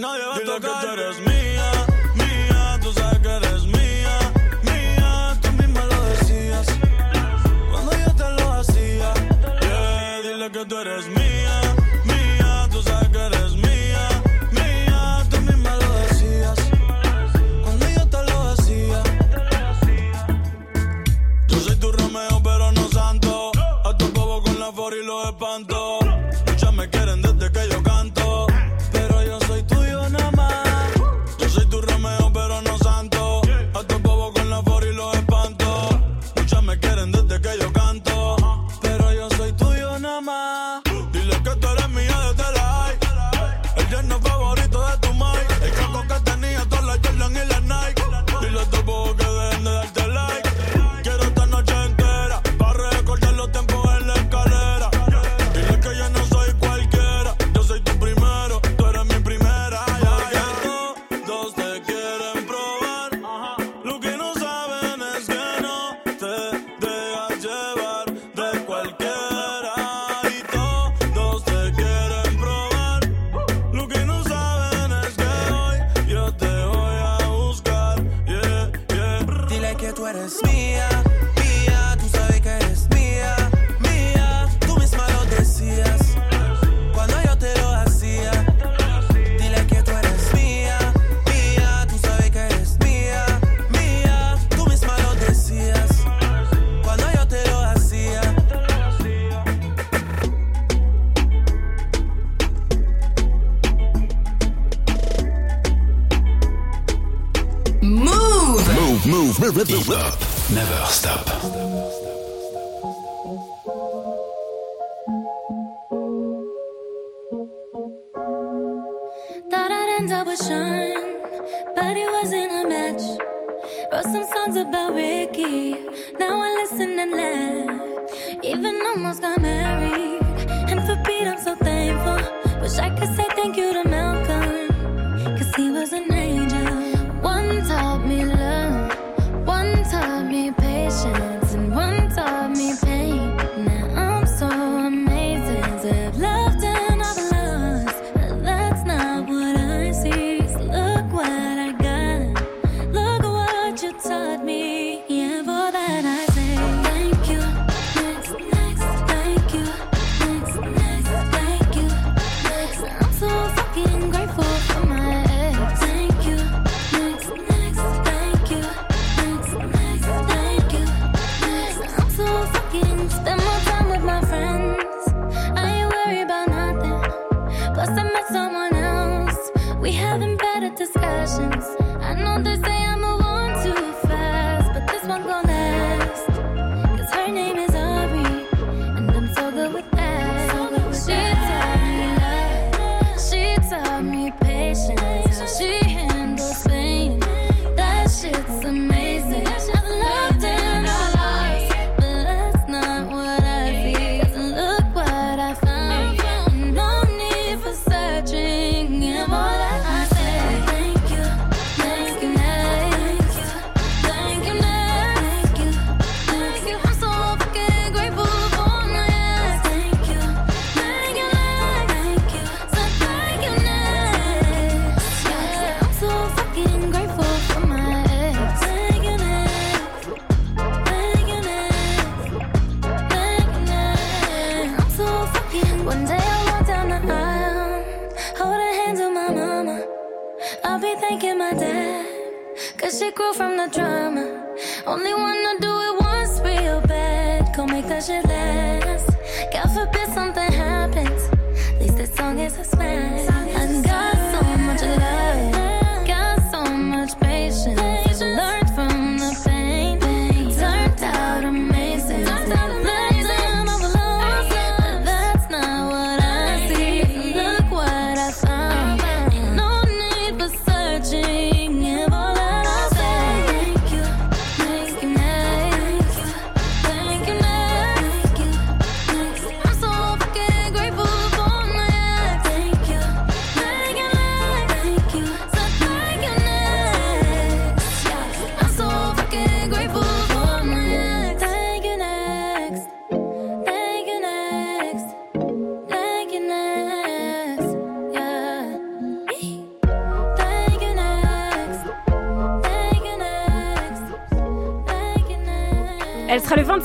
Nadie va a Dile que tú eres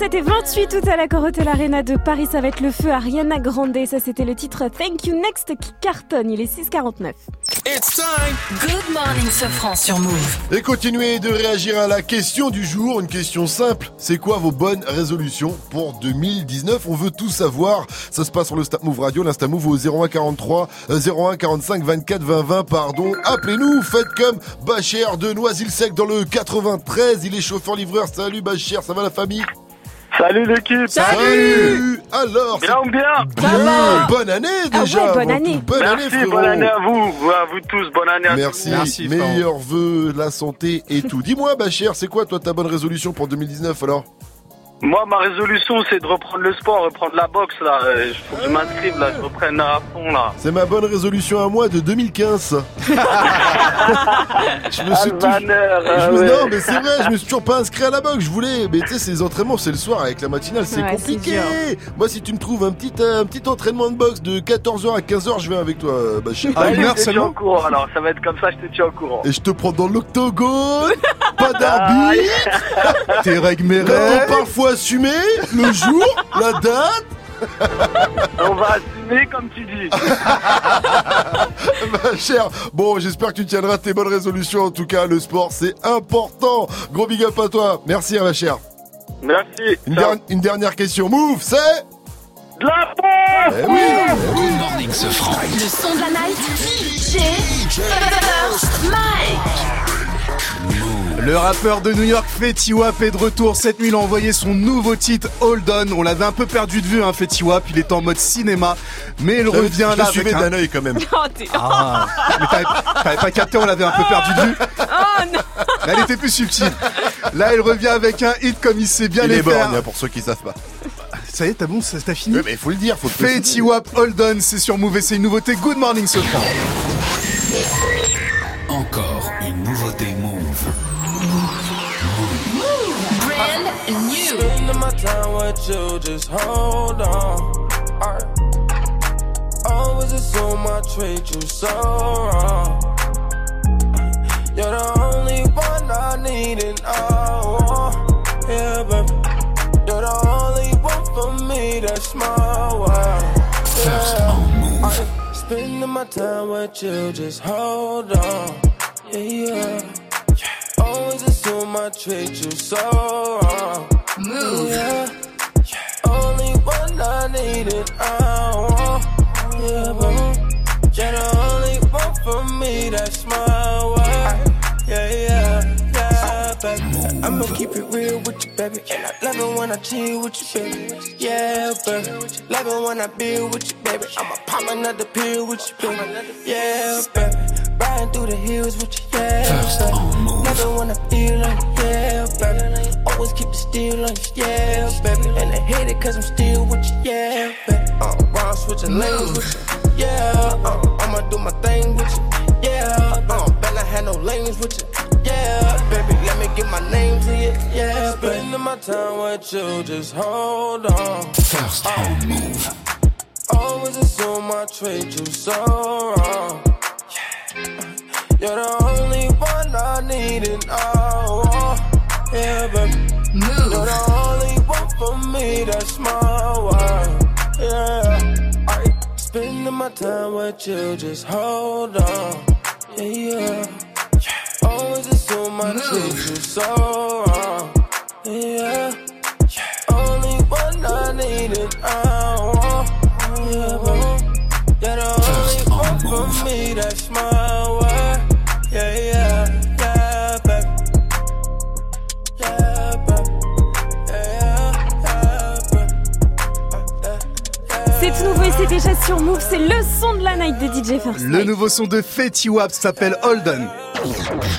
27 et 28 août à la Corotel Arena de Paris. Ça va être le feu Ariana Grande. Ça, c'était le titre Thank You Next qui cartonne. Il est 6,49. It's time. Good morning, Sofran sur Move. Et continuez de réagir à la question du jour, une question simple. C'est quoi vos bonnes résolutions pour 2019 On veut tout savoir. Ça se passe sur le Snap Move Radio, l'Insta Move au 01 43 euh, 01 45 24 20 20 pardon. Appelez-nous, faites comme Bacher de Noisy-le-Sec dans le 93. Il est chauffeur livreur. Salut Bacher, ça va la famille? Salut l'équipe. Salut. Alors Bien ou bien Bien. Bonne année Ah déjà. ouais, bonne année. Bonne année Merci, frérot. bonne année à vous, à vous tous, bonne année à Merci, tous. meilleurs vœux, la santé et tout. Dis-moi Bacher, c'est quoi toi ta bonne résolution pour 2019 alors? Moi, ma résolution, c'est de reprendre le sport, reprendre la boxe, là. Il faut que je m'inscrive, là, je reprenne à fond, là. C'est ma bonne résolution à moi de 2015. je me suis toujours... Je ah me- ouais. Non mais c'est vrai, je me suis toujours pas inscrit à la boxe. Je voulais, mais tu sais, ces entraînements, c'est le soir avec la matinale, c'est Ouais, compliqué. Moi, si tu me trouves un petit, euh, un petit entraînement de boxe de 14h à 15h, je viens avec toi, euh, Bachir. Allez, je te tiens au courant, alors, ça va être comme ça, je te tiens au courant. Et je te prends dans l'octogone, pas d'arbitre, Tes règles, mes règles. parfois assumé, le jour, la date. On va assumer, comme tu dis. Ma chère, bon, j'espère que tu tiendras tes bonnes résolutions. En tout cas, le sport, c'est important. Gros big up à toi. Merci, hein, ma chère. Merci. Une, der- une dernière question. Move, c'est? De la Eh oui, eh oui. Good morning, ce. Le son de la night. DJ Mike. Le rappeur de New York, Fetty Wap, est de retour. Cette nuit, il a envoyé son nouveau titre, Hold On. On l'avait un peu perdu de vue, hein, Fetty Wap. Il est en mode cinéma. Mais il revient je là. suivais avec un- d'un œil quand même. Oh, t'es- Ah, mais t'avais pas capté, on l'avait un peu perdu de vue. Oh non Mais elle était plus subtile. Là, il revient avec un hit comme il sait bien Il les est faire. borgne, hein, pour ceux qui savent pas. Ça y est, t'as bon, ça- t'as fini mais il faut le dire, faut le Fetty. Wap, Hold On, c'est sur Move et c'est une nouveauté. Good morning, ce. Encore une nouveauté Time with you, just hold on. Alright. Always assume I treat you so wrong. You're the only one I need and I want. Yeah, baby. You're the only one for me, that's my world. Yeah. Alright. Spending my time with you, just hold on. Yeah, yeah. Always assume I treat you so wrong. Move. Yeah. Only one I need and I want. Yeah, but you're the only one for me. That's my. Yeah, yeah, yeah, baby. I'ma keep it real with you, baby. And I love it when I chill with you, baby. Yeah, baby. Love it when I be with you, baby. I'ma pop another pill with you, baby. Yeah, baby. Riding through the hills with you, yeah, baby. It when I feel like, yeah, baby. Always keep it still on you, yeah, baby. And I hate it cause I'm still with you, yeah, baby. Uh, ride switching lanes with you, yeah. Uh, I'ma do my thing with you, yeah. Uh, better have no lanes with you, yeah, baby. Let me get my name to you, yeah, baby. Spending my time with you, just hold on. First oh. on Move. Always assume I treat you so wrong. You're the only one I need and I want. Yeah, baby. Move. You're the only one for me, that's my world. Yeah. I spending my time with you, just hold on. Yeah, yeah. Always assume I treat you so wrong. Yeah. Only one I need and I want. Yeah. You're the only one for me, that's my sur Move. C'est le son de la night de DJ First. Le nouveau son de Fetty Wap s'appelle Hold On.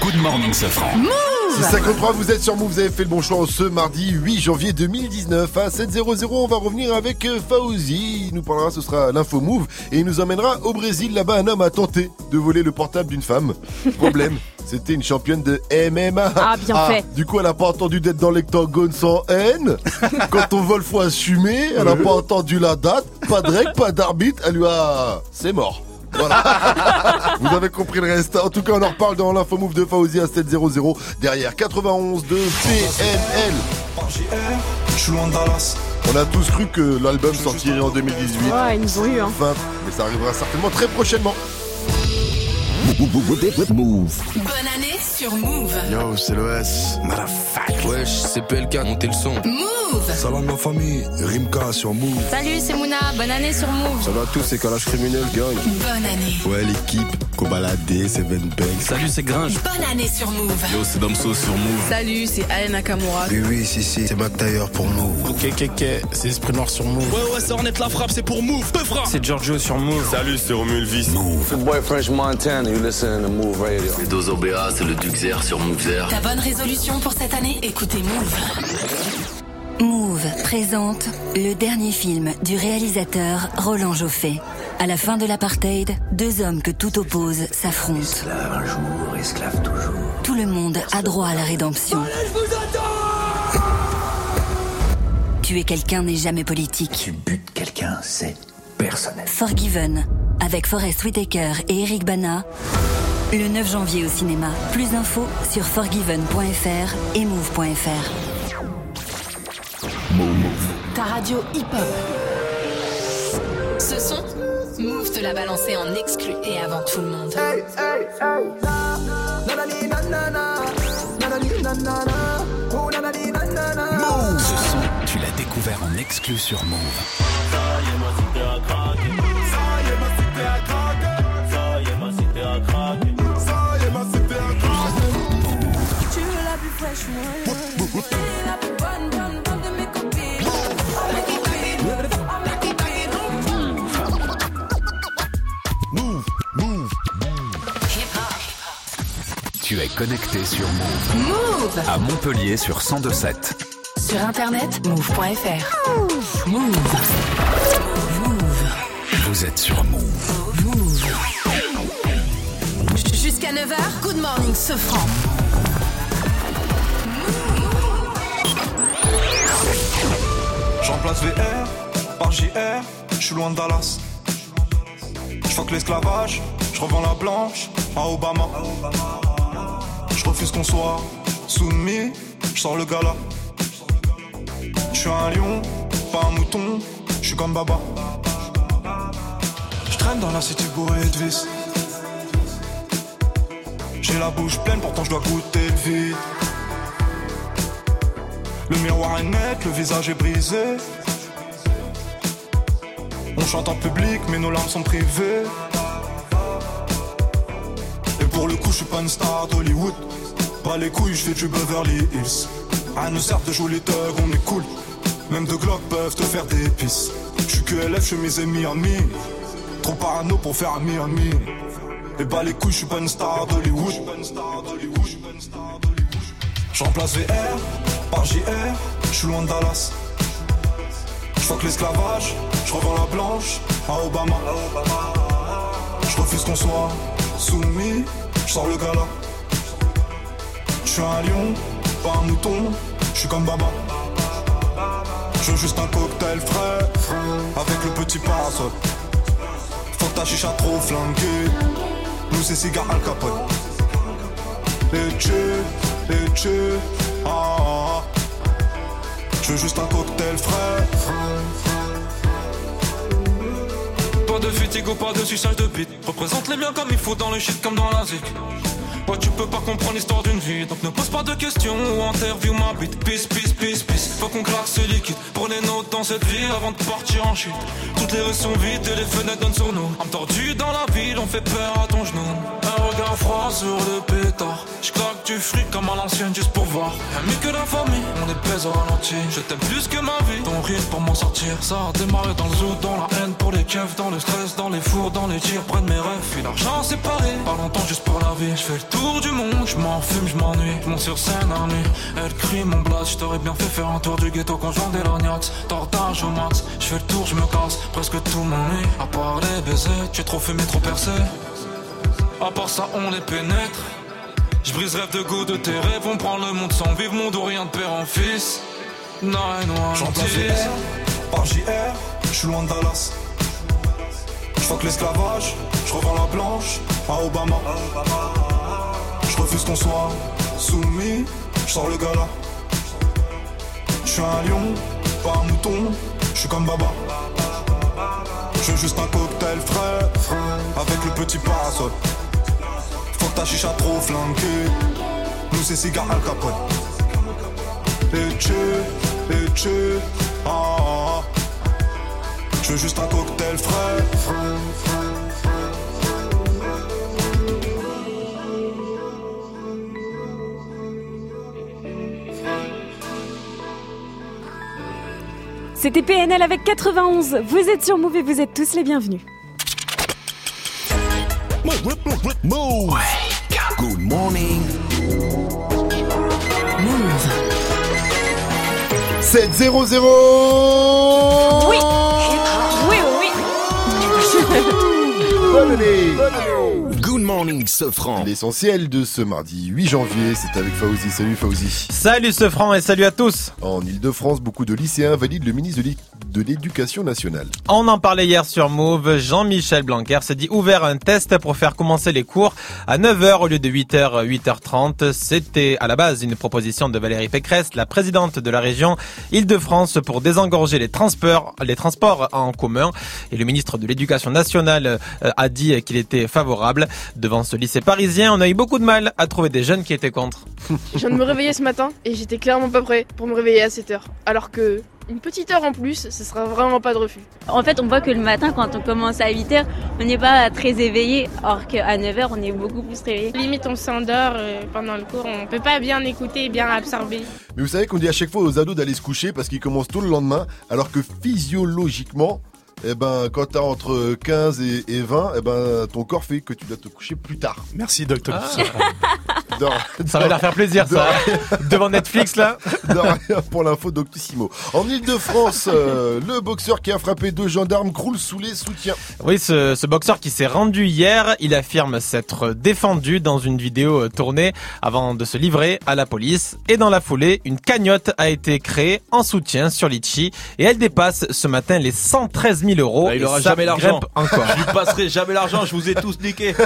Good morning, Safran. C'est 53, vous êtes sur Move, vous avez fait le bon choix ce mardi 8 janvier 2019 à 7.00. On va revenir avec euh, Fauzi. Il nous parlera, ce sera l'info Move et il nous emmènera au Brésil. Là-bas, un homme a tenté de voler le portable d'une femme. Problème, c'était une championne de MMA. Ah, bien fait. Du coup, elle a pas entendu d'être dans l'hectogone sans haine. Quand on vole, faut assumer. Elle a pas entendu la date, pas de règle, pas d'arbitre. Elle lui a... C'est mort. Voilà. Vous avez compris le reste. En tout cas, on en reparle dans l'info move de Fauzi à 7.00. Derrière 91 de PNL. On a tous cru que l'album sortirait en 2018. Ouais, ils nous ont eu, hein. 20, mais ça arrivera certainement très prochainement. Move. Bonne année sur Move. Yo, c'est l'OS. Motherfucker. Wesh, c'est PLK, montez le son. Move. Salam ma famille. Rimka sur Move. Salut, c'est Mouna. Bonne année sur Move. Salut à tous, c'est Kalash Criminel, gang. Bonne année. Ouais, l'équipe. Kobalade, Seven Banks. Salut, c'est Gringe. Bonne année sur Move. Yo, c'est Damso sur Move. Salut, c'est Alain Nakamura. Oui, oui, si, si. C'est Mac Taylor pour Move. Ok, ok, ok. C'est Esprit Noir sur Move. Ouais, ouais, c'est Ornette la frappe, c'est pour Move. Peu frappe. C'est Giorgio sur Move. Salut, c'est Romuald Vis. Boy French Montana, you listen to Move Radio. Les deux OBA, c'est le Duxer sur Move Air. Ta bonne résolution pour cette année Écoutez Move. Move présente le dernier film du réalisateur Roland Joffé. À la fin de l'apartheid, deux hommes que tout oppose s'affrontent. Esclave un jour, esclave toujours. Tout le monde a droit à la rédemption. Tuer quelqu'un n'est jamais politique. Tu butes quelqu'un, c'est personnel. Forgiven, avec Forrest Whitaker et Eric Bana, le 9 janvier au cinéma. Plus d'infos sur forgiven.fr et move.fr. Ta radio hip-hop. Ce son, Move te l'a balancé en exclu et avant tout le monde. Ce son, tu l'as découvert en exclu sur Move à ma Tu la plus la plus bonne, bonne, bonne de mes Tu es connecté sur Move. Move à Montpellier sur 1027. Sur internet, move.fr. Move. Vous êtes sur Move. Jusqu'à 9h, good morning, ce franc. J'emplace VR par JR, je suis loin de Dallas. Je que l'esclavage, je revends la blanche à Obama. Je refuse qu'on soit soumis, je sors le gala. Je suis un lion, pas un mouton, je suis comme Baba. Traîne dans la cité bourrée de vis. J'ai la bouche pleine, pourtant je dois goûter le vide. Le miroir est net, le visage est brisé. On chante en public, mais nos larmes sont privées. Et pour le coup, je suis pas une star d'Hollywood. Pas les couilles, je fais du Beverly Hills. À nous sert de jouer thugs, on est cool. Même deux Glock peuvent te faire des pisses. Je suis que LF, mes amis amis. Trop parano pour faire ami ami. Et bah les couilles, je suis pas une star d'Hollywood. J'emplace VR par JR, je suis loin de Dallas. Je que l'esclavage, je revends la blanche à Obama. Je refuse qu'on soit soumis, je sors le gala. Je suis un lion, pas un mouton, je suis comme Baba. Je veux juste un cocktail frais, avec le petit parasol. Que ta chicha trop flanquée, nous c'est cigare Al Capone. Et tu, et tu, ah, ah, ah. Je veux juste un cocktail frais. Pas de fatigue pas de suçage de bite. Représente les miens comme il faut dans le shit comme dans la zik. Ouais, tu peux pas comprendre l'histoire d'une vie, donc ne pose pas de questions ou interview ma bite. Peace, peace, peace, peace. Faut qu'on claque ce liquide. Pour les notes dans cette vie avant de partir en chute. Toutes les rues sont vides et les fenêtres donnent sur nous. En tordu dans la ville, on fait peur à ton genou. Regard froid sur le pétard. J'claque du fric comme à l'ancienne juste pour voir. Mieux que la famille, on est au ralenti. Je t'aime plus que ma vie. Ton rythme pour m'en sortir. Ça a démarré dans le zoo, dans la haine pour les keufs, dans le stress, dans les fours, dans les tirs, près mes rêves. Puis l'argent séparé. Pas longtemps juste pour la vie. Je fais le tour du monde, je m'en fume, je m'ennuie. Je monte sur scène en nuit. Elle crie mon blast, je t'aurais bien fait faire un tour du ghetto quand je vendais l'agnax. Tortage au max, je fais le tour, je me casse. Presque tout m'ennuie. À part les baisers, tu es trop fumé, trop percé. À part ça, on les pénètre. Je brise rêve de goût de tes rêves, on prend le monde sans vivre, monde ou rien de père en fils. Non, non, J'en par JR, je suis loin de Dallas. Je que l'esclavage, je revends la blanche à Obama. Je refuse qu'on soit soumis, je sors le gala. Je suis un lion, pas un mouton, je suis comme Baba. Je veux juste un cocktail frais, avec le petit parasol. Ta chicha trop flanquée, nous c'est cigare Al Capone. Et tu, et tu, ah, ah, ah. Je veux juste un cocktail frais. C'était PNL avec 91. Vous êtes sur Move et vous êtes tous les bienvenus. Move. Good morning. Move. 7-0-0 Oui Oui, oui Bonne année Bonne année Good morning, Sofran. L'essentiel de ce mardi 8 janvier, c'est avec Fauzi. Salut Fauzi. Salut Sofran et salut à tous. En Ile-de-France, beaucoup de lycéens valident le ministre de l'Éducation nationale. On en parlait hier sur Move. Jean-Michel Blanquer s'est dit ouvert un test pour faire commencer les cours à 9h au lieu de 8h, 8h30. C'était à la base une proposition de Valérie Pécresse, la présidente de la région Île-de-France pour désengorger les transports, les transports en commun. Et le ministre de l'Éducation nationale euh, a dit qu'il était favorable. Devant ce lycée parisien, on a eu beaucoup de mal à trouver des jeunes qui étaient contre. Je viens de me réveiller ce matin et j'étais clairement pas prêt pour me réveiller à 7h. Alors que une petite heure en plus, ce sera vraiment pas de refus. En fait, on voit que le matin, quand on commence à 8h, on n'est pas très éveillé, or qu'à 9h, on est beaucoup plus réveillé. Limite, on s'endort euh, pendant le cours, on peut pas bien écouter et bien absorber. Mais vous savez qu'on dit à chaque fois aux ados d'aller se coucher parce qu'ils commencent tout le lendemain, alors que physiologiquement, eh ben, quand t'as entre 15 et, 20, eh ben, ton corps fait que tu dois te coucher plus tard. Merci, docteur. Ah. Ça va leur faire plaisir, ça. Devant Netflix, là. De rien pour l'info d'Octissimo. En Ile-de-France, euh, le boxeur qui a frappé deux gendarmes croule sous les soutiens. Oui, ce, ce boxeur qui s'est rendu hier, il affirme s'être défendu dans une vidéo euh, tournée avant de se livrer à la police. Et dans la foulée, une cagnotte a été créée en soutien sur Litchi et elle dépasse ce matin les 113 000 euros. Ah, il aura jamais l'argent. Encore. Je lui passerai jamais l'argent, je vous ai tous niqué.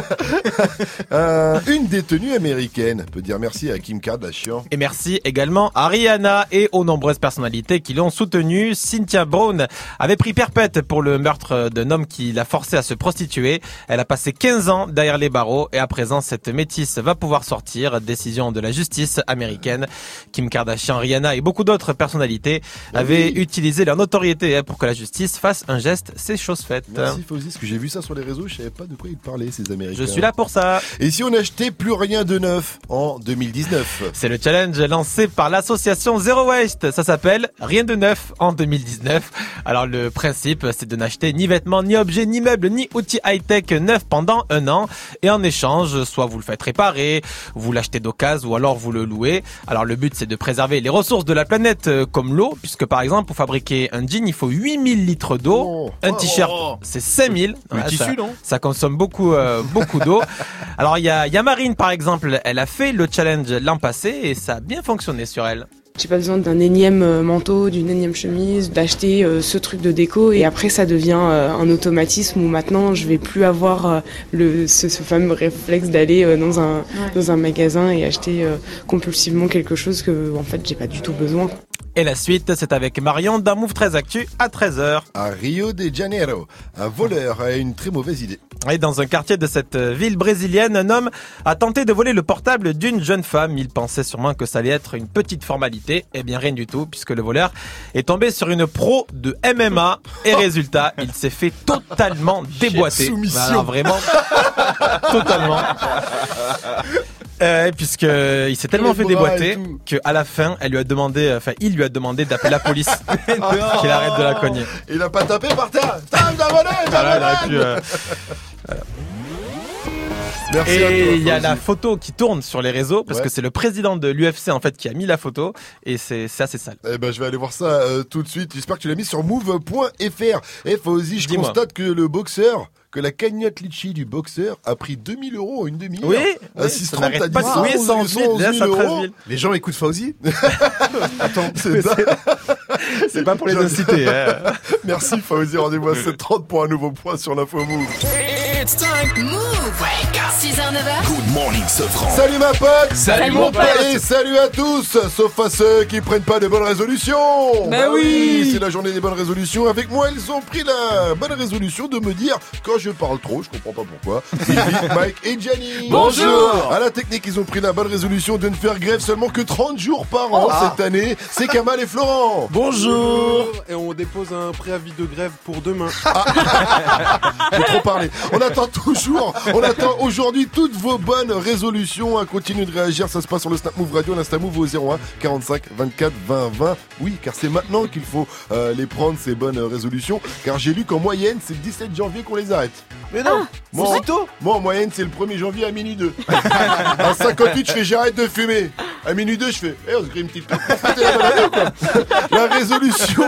Euh, une détenue américaine peut dire merci à Kim Kardashian. Et merci également à Rihanna et aux nombreuses personnalités qui l'ont soutenu. Cynthia Brown avait pris perpète pour le meurtre d'un homme qui l'a forcé à se prostituer. Elle a passé 15 ans derrière les barreaux et à présent cette métisse va pouvoir sortir. Décision de la justice américaine. Kim Kardashian, Rihanna et beaucoup d'autres personnalités avaient utilisé leur notoriété pour que la justice fasse un geste. C'est chose faite. Merci Fauzi, parce que j'ai vu ça sur les réseaux, je savais pas de quoi ils parlaient ces Américains. Je suis là pour ça. Et si on n'achetait plus rien de neuf en 2019 C'est le challenge lancé par l'association Zero Waste. Ça s'appelle Rien de neuf en 2019. Alors le principe, c'est de n'acheter ni vêtements, ni objets, ni meubles, ni outils high-tech neufs pendant un an. Et en échange, soit vous le faites réparer, vous l'achetez d'occasion ou alors vous le louez. Alors le but, c'est de préserver les ressources de la planète euh, comme l'eau, puisque par exemple, pour fabriquer un jean, il faut 8000 litres d'eau. Un t-shirt, c'est 5000. Le Ouais, tissu, ça, non ça consomme beaucoup, euh, beaucoup d'eau. Alors il y a, il y a Marine par exemple, elle a fait le challenge l'an passé et ça a bien fonctionné sur elle. J'ai pas besoin d'un énième euh, manteau, d'une énième chemise, d'acheter euh, ce truc de déco et après ça devient euh, un automatisme où maintenant je vais plus avoir euh, le ce, ce fameux réflexe d'aller euh, dans un dans un magasin et acheter euh, compulsivement quelque chose que en fait j'ai pas du tout besoin. Et la suite, c'est avec Marion d'un Move 13 Actu à 13h. À Rio de Janeiro, un voleur a une très mauvaise idée. Et dans un quartier de cette ville brésilienne, un homme a tenté de voler le portable d'une jeune femme. Il pensait sûrement que ça allait être une petite formalité. Eh bien, rien du tout, puisque le voleur est tombé sur une pro de MMA. Et résultat, il s'est fait totalement déboîter. soumission. Vraiment, totalement. Euh, puisque il s'est tellement fait déboîter qu'à la fin, elle lui a demandé, enfin, il lui a demandé d'appeler la police, qu'il arrête de la cogner. Il a pas tapé par terre il a volé, il a Voilà, il volé aurait pu, euh, Merci à toi, Et il y a la photo qui tourne sur les réseaux parce Ouais. que c'est le président de l'UFC en fait qui a mis la photo et c'est assez sale. Eh ben, je vais aller voir ça euh, tout de suite. J'espère que tu l'as mis sur move.fr. Et Fauzi, je constate que le boxeur, que la cagnotte litchi du boxeur a pris 2000 euros en une demi-heure. Oui, à oui, 6,30, ça n'arrête t'as dit pas de ça, sourire, 100 000, là, ça 000 13 euros. 000. Les gens écoutent Fauzi Attends, c'est. C'est pas pour les inciter. hein. Merci Fauzi, rendez-vous à 7h30 pour un nouveau point sur l'info Move. It's time. Move. 6h, 9h. Good morning, Sofran. Salut ma pote Salut, mon pote. Et salut à tous Sauf à ceux qui prennent pas de bonnes résolutions Bah oui. C'est la journée des bonnes résolutions Avec moi, ils ont pris la bonne résolution de me dire Quand je parle trop, je comprends pas pourquoi Mike et Gianni Bonjour. À la technique, ils ont pris la bonne résolution de ne faire grève seulement que 30 jours par an Ah. cette année C'est Kamal et Florent Bonjour. Et on dépose un préavis de grève pour demain. J'ai trop parlé. On attend toujours, on attend aujourd'hui toutes vos bonnes résolutions. À continuer de réagir, ça se passe sur le Snap Move Radio, l'Insta Move au 01 45 24 20 20. Oui, car c'est maintenant qu'il faut euh, les prendre ces bonnes résolutions. Car j'ai lu qu'en moyenne, c'est le 17 janvier qu'on les arrête. Mais non, Moi, c'est en- si tôt. moi, en moyenne, c'est le 1er janvier à minuit 2. à 58, je fais j'arrête de fumer. À minuit 2, je fais eh, on se grille une petite la résolution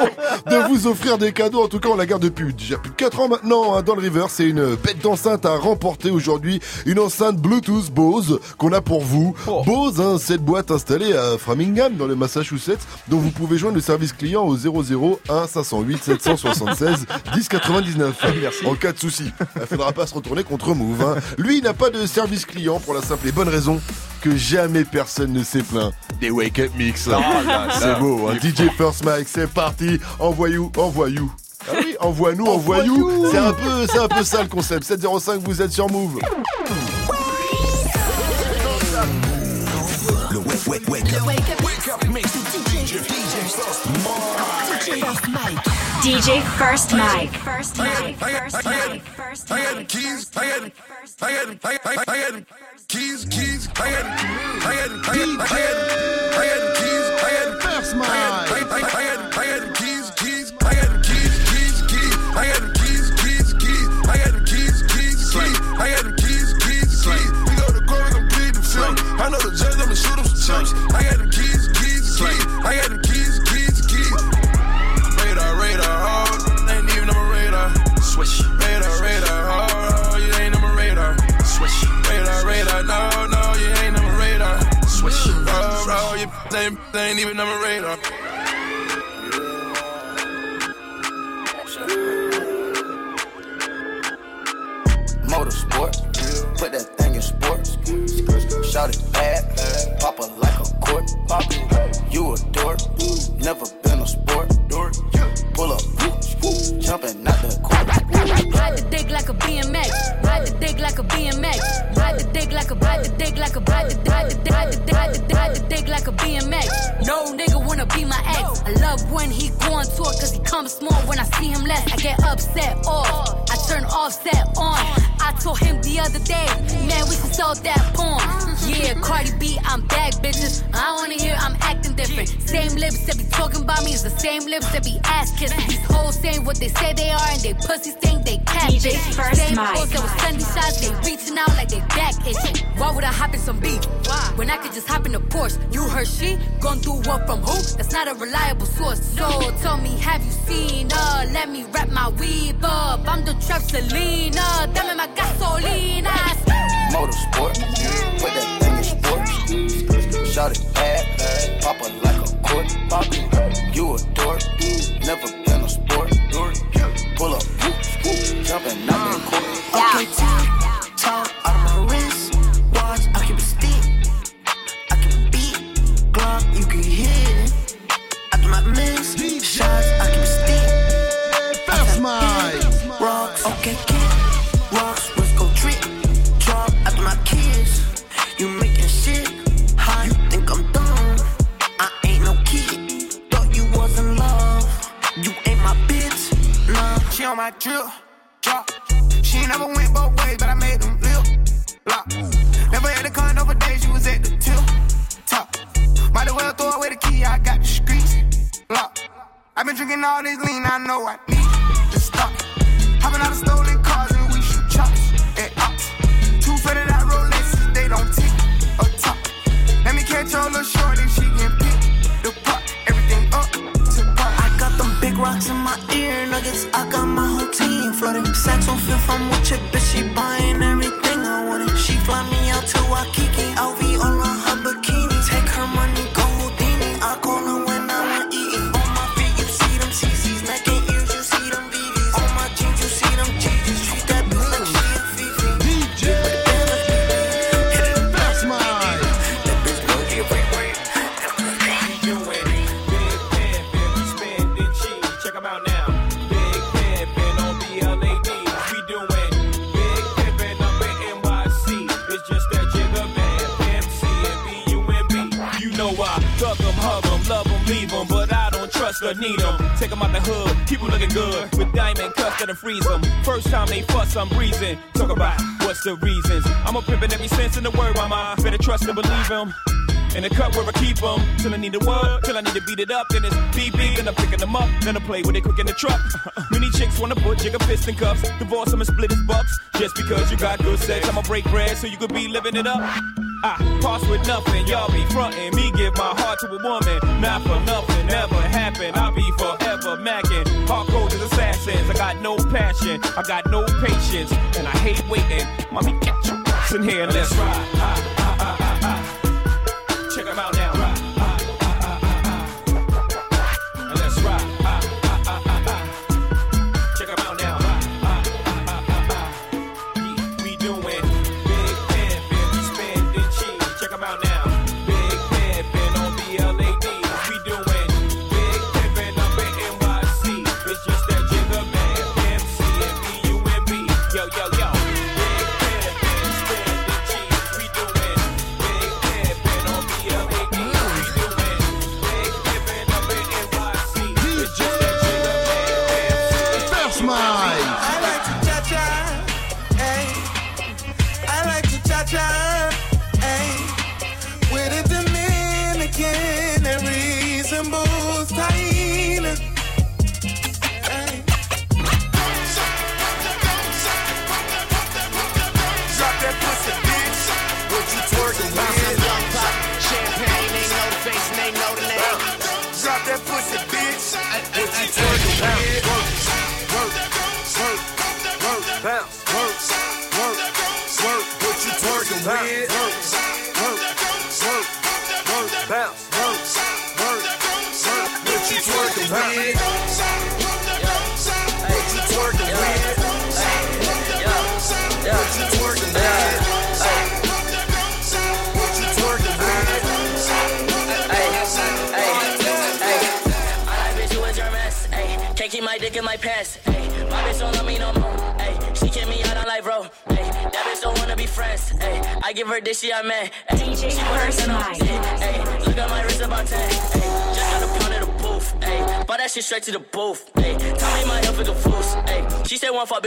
de vous offrir des cadeaux, en tout cas, on la garde depuis déjà plus de 4 ans maintenant hein, dans le River. C'est une bête d'enceinte à remporter aujourd'hui. Une enceinte Bluetooth Bose qu'on a pour vous. Bose, hein, cette boîte installée à Framingham dans le Massachusetts, dont vous pouvez joindre le service client au 001 508 776 1099. Merci. En cas de souci. Il faudra pas se retourner contre Move. hein. Lui, il n'a pas de service client pour la simple et bonne raison que jamais personne ne s'est plaint des Wake Up Mix. là là. c'est beau, hein. DJ First Mike, c'est parti. Envoyou, envoyou. Ah oui, envoie-nous, envoyou. C'est un peu, c'est un peu ça le concept. 705, vous êtes sur Move. Le wake, wake, wake Le up. Wake Up Wake up mix. DJ, DJ First Mike. DJ First Mike. First night, first night, first I got the night. keys, I got the, I got the, I got the, I got the keys, keys, I got the, I got the, I got the, I got the, I got the keys, I got the, First I Mike. got the, I got the, I got the keys, keys, I got the keys, keys, keys, I got the keys, keys, keys, I got the keys, keys, keys, I got the keys, keys, keys. We go to court and plead the fifth. I know the They ain't, they ain't even on my radar. Motorsport, put that thing in sports. Shout it bad, pop it like a court. You a dork, never been a sport. Pull up, jumping out the court. Like a BMX. Ride the dick like a BMX. Ride the dick like a ride the dick like a ride the ride the ride the ride the ride the dick like a BMX. No nigga wanna be my ex. I love when he go on tour cause he comes small. When I see him less, I get upset off. I turn offset on. I told him the other day, man, we should sell that porn. Yeah, Cardi B, I'm back, bitches. I wanna hear I'm acting different. Same lips that be talking about me is the same lips that be ass kissing. These hoes saying what they say they are and they pussies think they catfish. First Same Mic. that was sending shots, they reaching out like they back itching. Why would I hop in some beef? When I could just hop in a Porsche. You heard she gon' do what from who? That's not a reliable source. So tell me, have you seen her? Let me wrap my weave up. I'm the trap Selena. Dame my gasolina. Need a word, till I need to beat it up. Then it's BB, I'm picking them up. Then I play with it quick in the truck. Many chicks wanna put jigger fist in cuffs. Divorce them and split his bucks. Just because you got good sex, I'ma break bread so you could be living it up. I pass with nothing, y'all be frontin'. Me give my heart to a woman. Not for nothing, never happen. I'll be forever macking. Hardcore as assassins. I got no passion, I got no patience. And I hate waiting. Mommy, get your ass in here and let's ride.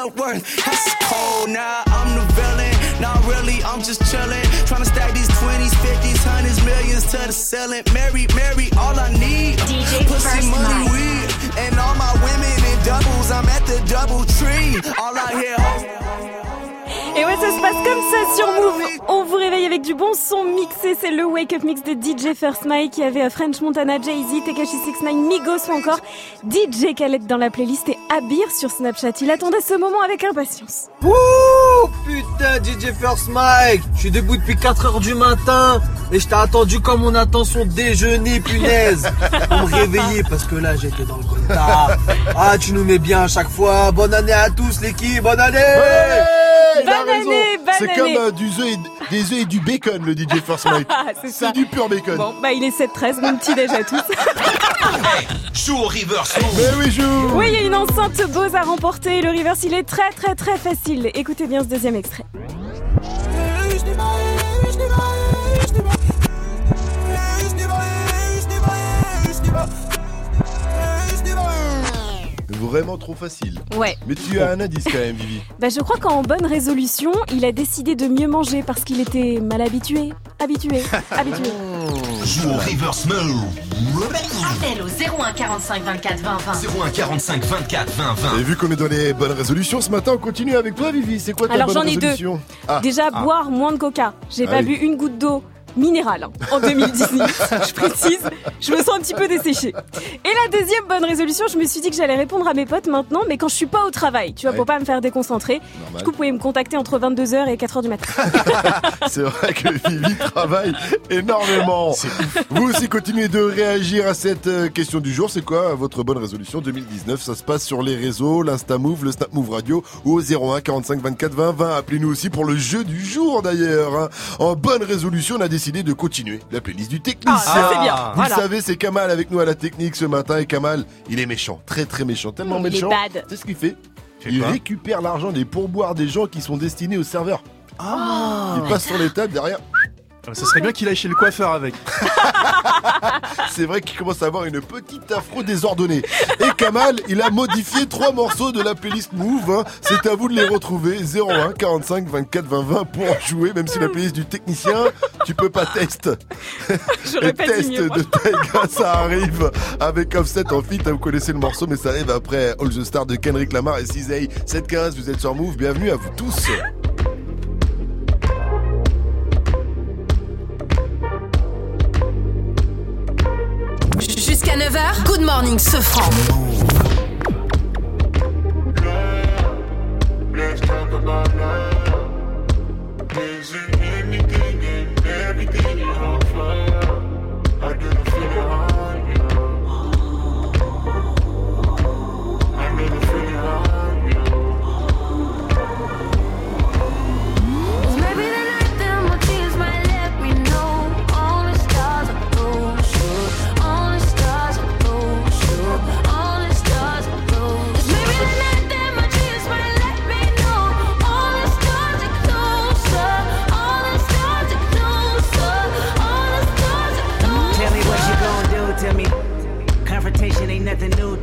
self worth. That's cold now, I'm the villain. Not really, I'm just chillin'. Tryna stack these 20s, 50s, hundreds, millions to the ceiling. Mary, Mary, all I need. DJ Pussy, First money, Mike. weed. And all my women in doubles, I'm at the double tree. All I hear, oh. Et ouais, ça se passe comme ça sur Move. Vous réveille avec du bon son mixé. C'est le Wake Up Mix de DJ First Mike qui avait French Montana, Jay-Z, Tekashi 69, Migos ou encore DJ Khaled dans la playlist et Abir sur Snapchat. Il attendait ce moment avec impatience. Ouh putain DJ First Mike Je suis debout depuis 4h du matin et je t'ai attendu comme on attend son déjeuner punaise pour me réveiller parce que là j'étais dans le coltard. Ah tu nous mets bien à chaque fois. Bonne année à tous l'équipe, bonne année Bonne année, bonne C'est comme euh, du et, des œufs et du bacon, le DJ First Mike. Ah, c'est ça. C'est du pur bacon. Bon, bah il est 7-13, bon petit déj à tous. Joue au reverse Mais oui, joue Oui, il y a une enceinte Bose à remporter. Le reverse, il est très très très facile. Écoutez bien ce deuxième extrait. Vraiment trop facile. Ouais. Mais tu as un indice quand même, Vivi. Bah, je crois qu'en bonne résolution, il a décidé de mieux manger parce qu'il était mal habitué. Habitué. habitué. Joue au reverse mode Appel au 01 45 24 20 20. 01 45 24 20 20 Et vu qu'on est dans les bonnes résolutions ce matin, on continue avec toi, Vivi. C'est quoi ta Alors bonne j'en ai deux. résolution? Ah. Déjà, Ah. boire moins de coca. J'ai Ah pas oui. bu une goutte d'eau minérale hein, en 2018. je précise, je me sens un petit peu desséchée. Et la deuxième bonne résolution, je me suis dit que j'allais répondre à mes potes maintenant, mais quand je suis pas au travail, tu vois, pour Ouais. pas me faire déconcentrer. Normal. Du coup, vous pouvez me contacter entre 22h et 4h du matin. C'est vrai que Vivi travaille énormément. Vous aussi continuez de réagir à cette euh, question du jour. C'est quoi votre bonne résolution 2019 Ça se passe sur les réseaux, l'Insta Move, le Snap Move Radio ou au 01 45 24 20 20. Appelez-nous aussi pour le jeu du jour d'ailleurs. hein. En bonne résolution, on a décidé de continuer la playlist du technicien. Ah, ça, c'est bien. Vous Voilà. le savez, c'est Kamal avec nous à la technique ce matin et Kamal, il est méchant, très très méchant, tellement Il est méchant. C'est ce qu'il fait. Il récupère l'argent des pourboires des gens qui sont destinés au serveur. Ah. Il passe sur les tables derrière. Ça serait bien qu'il aille chez le coiffeur avec. C'est vrai qu'il commence à avoir une petite afro désordonnée. Et Kamal, il a modifié trois morceaux de la playlist Move. hein. C'est à vous de les retrouver. 01 45 24 20 20 pour en jouer. Même si la playlist du technicien, tu peux pas test. J'aurais Et pas dit test mieux, de Taiga, ça arrive avec Offset en feat. Vous connaissez le morceau, mais ça arrive après All the Stars de Kendrick Lamar et Cizay. 715, vous êtes sur Move. Bienvenue à vous tous. Jusqu'à 9h, Good Morning Sofran. Let's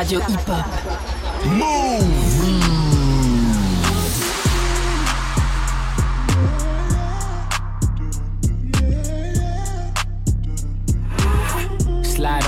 Radio hip-hop. Slide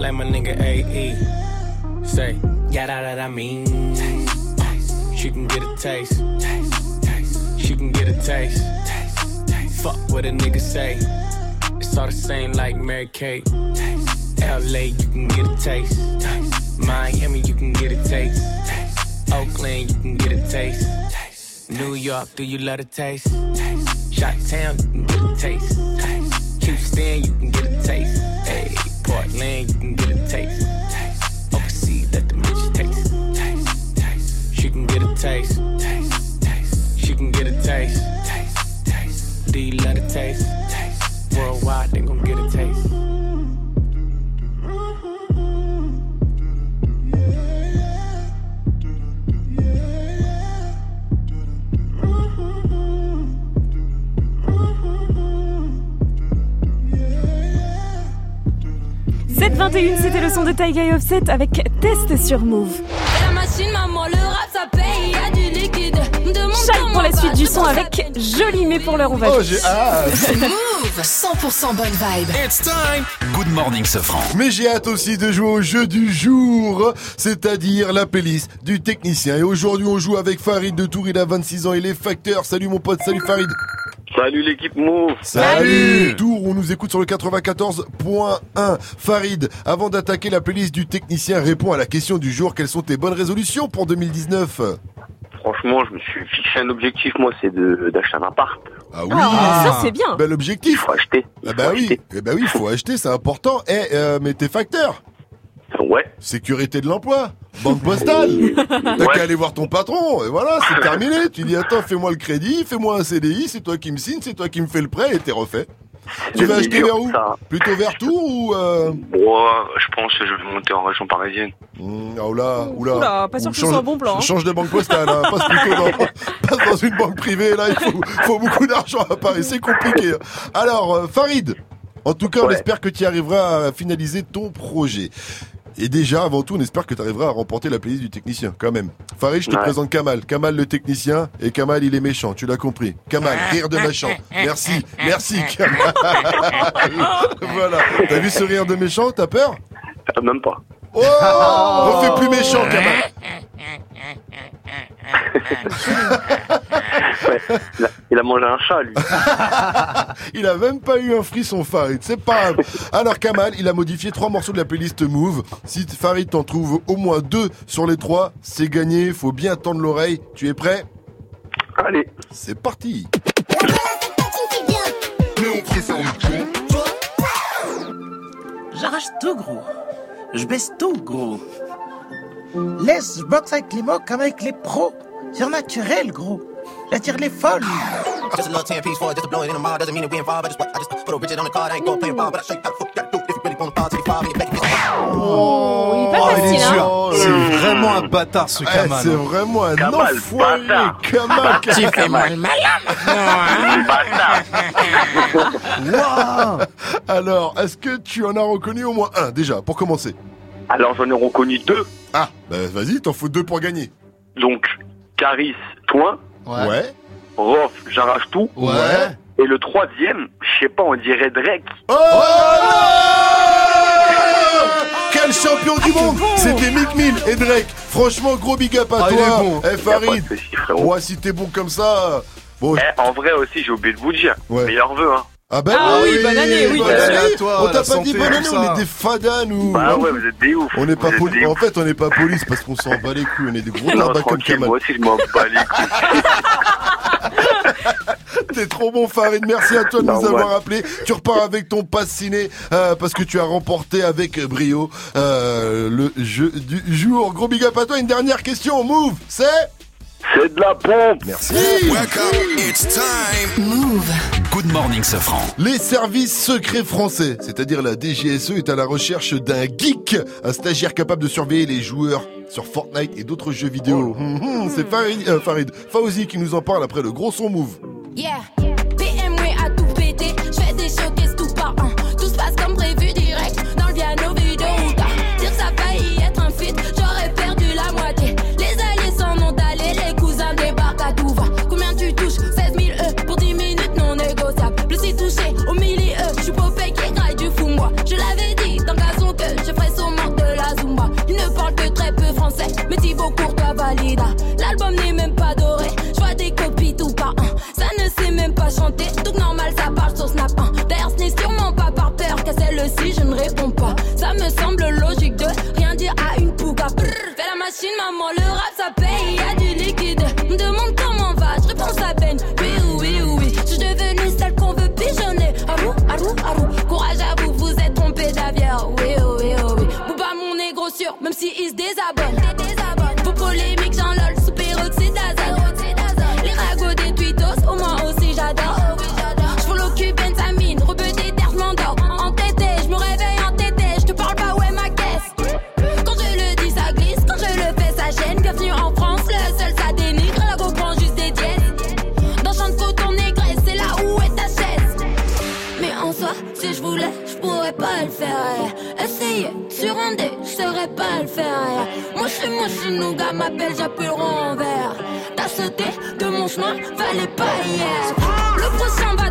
like my nigga AE. Say, yeah, that, that I mean. Taste, taste. She can get a taste. taste, taste. She can get a taste. taste, taste. Fuck what a nigga say. It's all the same like Mary Kate. Taste, LA, you can get a taste. taste. Miami, you can get a taste. taste. Oakland, you can get a taste. taste. New York, do you love a taste? taste. Shot Town, you can get a taste. taste. Houston, you can get a taste. Portland, you can get a taste. taste. Overseas, let the bitch taste. taste. taste. She can get a taste. taste. taste. She can get a taste. taste. taste. You love the taste? taste. Worldwide, they gon' get a taste. – 721, c'était le son de Taiga et Offset avec Test sur Move. La machine, maman, le rap, ça paye, y a du liquide. Shai pour la suite du son avec. Joli, mais pour l'heure, on va Oh, jouer. j'ai hâte. Move 100% bonne vibe. It's time. Good morning, Sofran. Mais j'ai hâte aussi de jouer au jeu du jour, c'est-à-dire la playlist du technicien. Et aujourd'hui, on joue avec Farid de Tour, il a 26 ans, il est facteur. Salut mon pote, salut Farid. Salut l'équipe Move. Salut Tour, on nous écoute sur le 94.1. Farid, avant d'attaquer la playlist du technicien, réponds à la question du jour. Quelles sont tes bonnes résolutions pour 2019 Franchement, je me suis fixé un objectif, moi, c'est de d'acheter un appart. Ah oui Ah, ça, c'est bien. Bel objectif. Il faut acheter. Ah bah oui, eh bah oui, il faut acheter, c'est important. Eh, euh, mais t'es facteur Ouais. Sécurité de l'emploi. Banque postale. T'as qu'à aller voir ton patron. Et voilà, c'est terminé. Tu dis, attends, fais-moi le crédit, fais-moi un CDI, c'est toi qui me signe, c'est toi qui me fais le prêt et t'es refait. Tu vas acheter vers où Plutôt vers Tours ou... Euh... Moi, je pense que je vais monter en région parisienne. Mmh, ah, oula, oula. Oula, pas sûr que ce soit un bon plan, hein. Change de banque postale, hein. passe plutôt dans, passe dans une banque privée, là, il faut, faut beaucoup d'argent à Paris, c'est compliqué. hein. Alors, euh, Farid, en tout cas, on espère que tu arriveras à finaliser ton projet. Et déjà, avant tout, on espère que tu arriveras à remporter la playlist du technicien, quand même. Farid, je te Ouais. présente Kamal. Kamal, le technicien, et Kamal, il est méchant, tu l'as compris. Kamal, rire de méchant. Merci, merci, Kamal. voilà. T'as vu ce rire de méchant? T'as peur? Euh, Même pas. Oh On fait plus méchant, Kamal. Ouais, il, a, il a mangé un chat, lui. il a même pas eu un frisson Farid, c'est pas grave. Alors Kamal, il a modifié trois morceaux de la playlist Move. Si Farid t'en trouve au moins deux sur les trois, c'est gagné. Faut bien tendre l'oreille. Tu es prêt? Allez. C'est parti. J'arrache tout, gros. Je baisse tout, gros. Laisse, je boxe avec les mots comme avec les pros. Surnaturel, gros. J'attire les folles. Just a little 10 piece for it, just in the. Doesn't mean involved. Just, put a on the card. Play involved, but I if you Oh, il est pas Oh, il est facile, dur. hein. C'est vraiment un bâtard ce Eh, Kamal. c'est vraiment un Kamal, enfoiré. bâtard. Kamal, Tu fais mal Waouh Alors, est-ce que tu en as reconnu au moins un déjà, pour commencer? Alors, j'en ai reconnu deux. Ah, bah vas-y, t'en faut deux pour gagner. Donc, Caris, toi. Ouais. Rof, j'arrache tout. Ouais. Et le troisième, je sais pas, on dirait Drake. Oh Quel champion du monde C'était Mick Mill et Drake. Franchement, gros big up à Ah, il toi. est bon. Eh, Farid. Moi, si t'es bon comme ça. Bon. Eh, en vrai aussi, j'ai oublié de vous dire. Meilleur vœu, hein. Ah ben Ah oui, bonne année, oui, bonne année. À toi, on t'a pas santé, dit bonne année, on est des fadas nous. Bah ouais, vous êtes des ouf. On n'est pas poli- En fait, on n'est pas police parce qu'on s'en bat les couilles, on est des gros larbas comme Kamal. moi aussi, je m'en bats les couilles. T'es trop bon Farid, merci à toi de nous avoir appelé. Tu repars avec ton pass ciné euh, parce que tu as remporté avec brio euh, le jeu du jour. Gros big up à toi. Une dernière question, move, c'est C'est de la pompe. Merci. Welcome. It's time. Move. Good morning, Sofran. Les services secrets français, c'est-à-dire la DGSE, est à la recherche d'un geek, un stagiaire capable de surveiller les joueurs sur Fortnite et d'autres jeux vidéo. Hum, hum, c'est Farid, euh, Farid, Fauzi qui nous en parle après le gros son move. Yeah, Mais Thibaut Courtois valida. L'album n'est même pas doré. Je vois des copies tout par un. Ça ne sait même pas chanter. Donc normal, ça parle sur Snap 1. D'ailleurs, ce n'est sûrement pas par peur qu'à celle-ci, je ne réponds pas. Ça me semble logique de rien dire à une. Brrr, fais la machine, maman, le rap, ça paye. Y a du liquide. Me demande comment va, je réponds à peine. Oui, oui, oui. Je suis devenue celle qu'on veut pigeonner. Arou, arou, arou. Courage à vous, vous êtes trompé d'avion. Oui, oui, oui. Bouba, mon négro sûr, même si il se désabonne. Moi, je suis moi, je suis nougat, m'appelle, j'appuie le renvers. t'as sauté de mon chemin, fallait pas hier. Le prochain va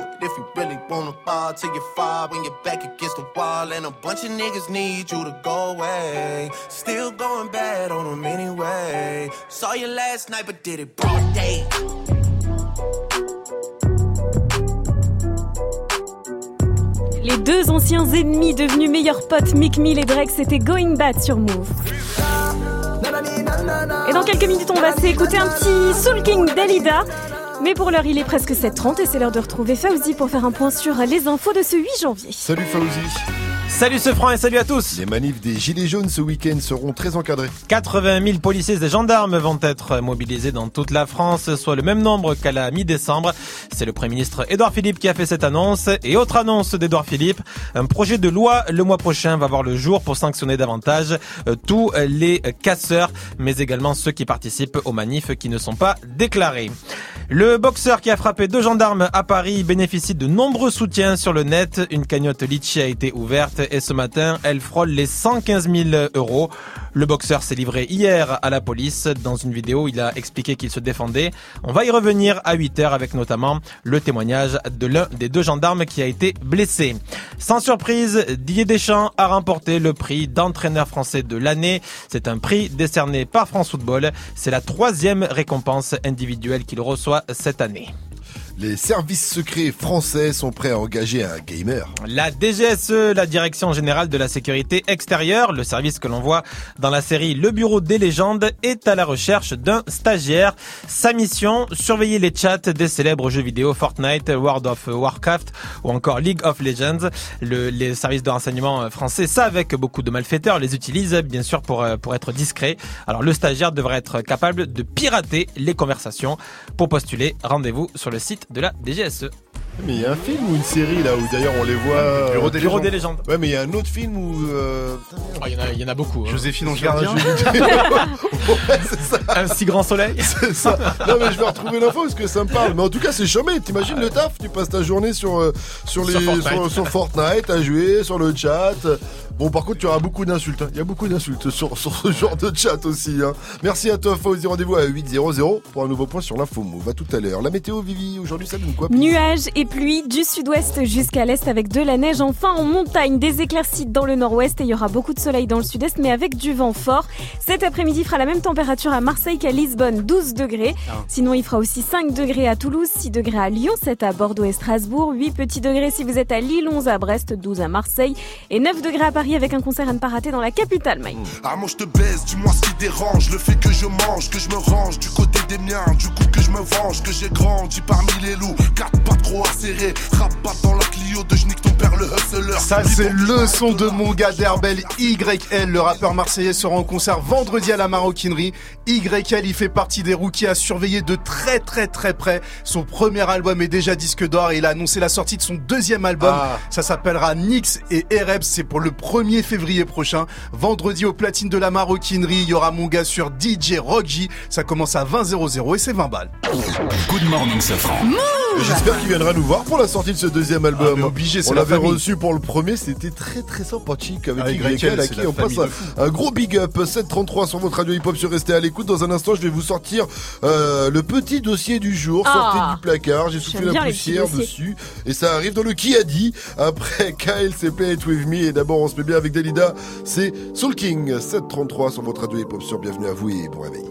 If you really wanna ball till you fall when you're back against the wall. And a bunch of niggas need you to go away. Still going bad on them anyway. Saw you last night, but did it broad day. Les deux anciens ennemis devenus meilleurs potes, Mick Mill et Drake, c'était Going Bad sur Move. Et dans quelques minutes, on va s'écouter un petit Soul King Dalida. Mais pour l'heure, il est presque 7h30 et c'est l'heure de retrouver Fauzi pour faire un point sur les infos de ce 8 janvier. Salut Fauzi. Salut ce franc et salut à tous. Les manifs des Gilets jaunes ce week-end seront très encadrés. 80 000 policiers et gendarmes vont être mobilisés dans toute la France, soit le même nombre qu'à la mi-décembre. C'est le Premier ministre Édouard Philippe qui a fait cette annonce. Et autre annonce d'Édouard Philippe, un projet de loi le mois prochain va voir le jour pour sanctionner davantage euh, tous les casseurs, mais également ceux qui participent aux manifs qui ne sont pas déclarés. Le boxeur qui a frappé deux gendarmes à Paris bénéficie de nombreux soutiens sur le net. Une cagnotte Litchi a été ouverte et ce matin, elle frôle les 115 000 euros. Le boxeur s'est livré hier à la police. Dans une vidéo, il a expliqué qu'il se défendait. On va y revenir à 8 heures avec notamment le témoignage de l'un des deux gendarmes qui a été blessé. Sans surprise, Didier Deschamps a remporté le prix d'entraîneur français de l'année. C'est un prix décerné par France Football. C'est la troisième récompense individuelle qu'il reçoit cette année. Les services secrets français sont prêts à engager un gamer. La DGSE, la Direction Générale de la Sécurité Extérieure, le service que l'on voit dans la série Le Bureau des légendes, est à la recherche d'un stagiaire. Sa mission, surveiller les chats des célèbres jeux vidéo Fortnite, World of Warcraft ou encore League of Legends. Le, les services de renseignement français savent que beaucoup de malfaiteurs les utilisent, bien sûr, pour, pour être discrets. Alors le stagiaire devrait être capable de pirater les conversations. Pour postuler, rendez-vous sur le site de la DGSE. Mais il y a un film ou une série là où d'ailleurs on les voit. Bureau des, Bureau des légendes. Ouais, mais il y a un autre film où. Euh... Oh, Il y, en a- il y en a beaucoup. hein. Joséphine vais Gardien. Ouais, c'est ça. Un si grand soleil. C'est ça. Non mais je vais retrouver l'info parce que ça me parle. Mais en tout cas c'est chômé. T'imagines le taf? Tu passes ta journée sur euh, sur les Sur Fortnite. sur, sur Fortnite à jouer sur le chat. Bon par contre tu auras beaucoup d'insultes. hein. Il y a beaucoup d'insultes sur, sur ce genre de chat aussi. hein. Merci à toi Fauzi. Rendez-vous à 8.00 pour un nouveau point sur l'info move. À tout à l'heure. La météo Vivi aujourd'hui ça donne quoi Nuages et pluie du sud-ouest jusqu'à l'est avec de la neige. Enfin en montagne, des éclaircies dans le nord-ouest et il y aura beaucoup de soleil dans le sud-est mais avec du vent fort. Cet après-midi fera la même température à Marseille qu'à Lisbonne, 12 degrés. Sinon il fera aussi 5 degrés à Toulouse, 6 degrés à Lyon, 7 à Bordeaux et Strasbourg, 8 petits degrés si vous êtes à Lille, 11 à Brest, 12 à Marseille et 9 degrés à Paris avec un concert à ne pas rater dans la capitale, Mike. Ah moi je te baise, dis-moi ce qui dérange Le fait que je mange, que je me range Du côté des miens, du coup que je me venge Que j'ai grandi parmi les loups Quatre pattes trop acérées Rabat dans la Clio de Jnick le hustler Ça c'est le son de mon gars d'Herbel YL, le rappeur marseillais sera en concert vendredi à la maroquinerie. YL il fait partie des rookies à surveiller de très très très près. Son premier album est déjà disque d'or et il a annoncé la sortie de son deuxième album. Ah. Ça s'appellera Nix et Erebs, c'est pour le 1er février prochain. Vendredi au platine de la maroquinerie, il y aura mon gars sur DJ Rock J. Ça commence à 20 00 et c'est 20 balles. Good morning, Safran. J'espère qu'il viendra nous voir pour la sortie de ce deuxième album. Ah, mais obligé, On la l'avait reçu pour le premier, c'était très très sympathique avec Avec YL YL, à qui on passe un, gros big up 733 sur votre radio hip hop sur rester à l'écoute. Dans un instant, je vais vous sortir euh, le petit dossier du jour. Ah. Sortez du placard, j'ai soufflé la poussière dessus et ça arrive dans le qui a dit? Après KLCP It With Me et d'abord on se met bien avec Dalida, c'est Soul King 733 sur votre radio hip hop sur bienvenue à vous et bon réveil.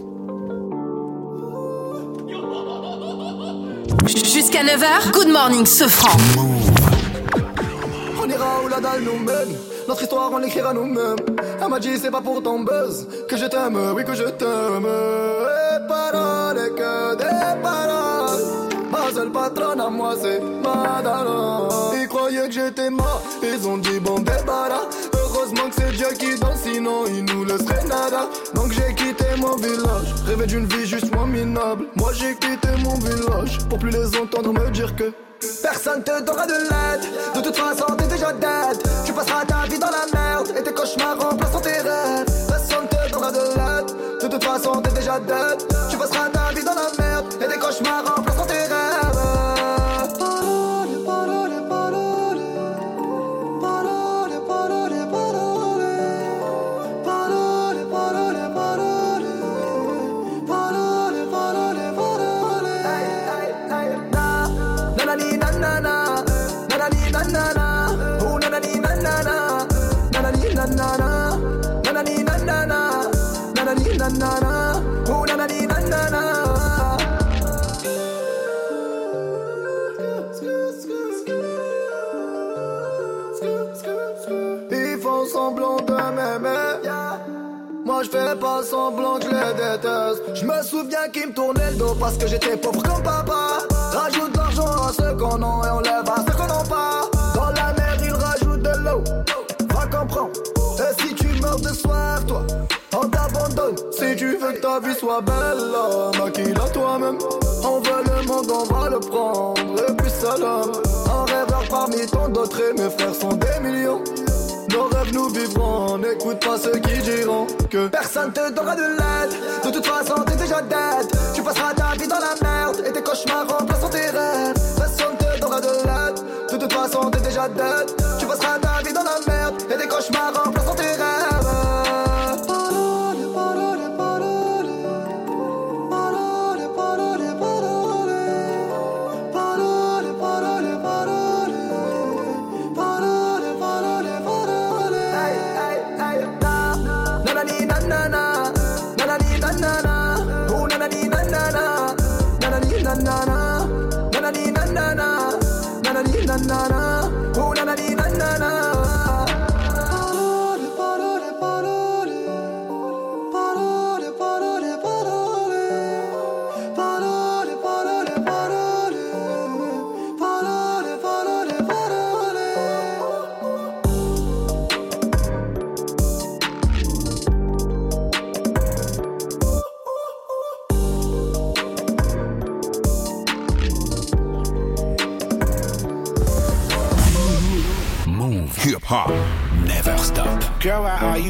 Jusqu'à 9h, Good Morning Sofran. On ira où la dalle nous mène. Notre histoire, on l'écrira nous-mêmes. Elle m'a dit, c'est pas pour ton buzz que je t'aime, oui, que je t'aime. Et paroles, que des paroles. Ma seule patronne à moi, c'est Madara. Ils croyaient que j'étais mort, ils ont dit bon débarras. Heureusement que c'est Dieu qui danse, sinon il nous laisserait nada. Donc j'ai quitté mon village, rêvé d'une vie juste moins minable. Moi j'ai quitté mon village pour plus les entendre me dire que. Personne te donnera de l'aide De toute façon t'es déjà dead Tu passeras ta vie dans la merde Et tes cauchemars remplaceront tes rêves Personne te donnera de l'aide De toute façon t'es déjà dead Tu passeras ta Ils font semblant de m'aimer. Moi je fais pas semblant que je les déteste. Je me souviens qu'ils me tournaient le dos parce que j'étais pauvre comme papa. Rajoute l'argent à ceux qu'on a et on lève à ceux qu'on n'a pas Dans la mer ils rajoutent de l'eau. Va comprendre. Et si tu meurs de soif toi veux que ta vie soit belle Maquille-la toi-même On veut le monde on va le prendre Et puis salam Un rêveur parmi tant d'autres Et mes frères sont des millions nos rêves nous vivrons, n'écoute pas ceux qui diront que personne te donnera de l'aide. De toute façon, t'es déjà dead. Tu passeras ta vie dans la merde et tes cauchemars remplaceront tes rêves. Personne te donnera de l'aide. De toute façon, t'es déjà dead.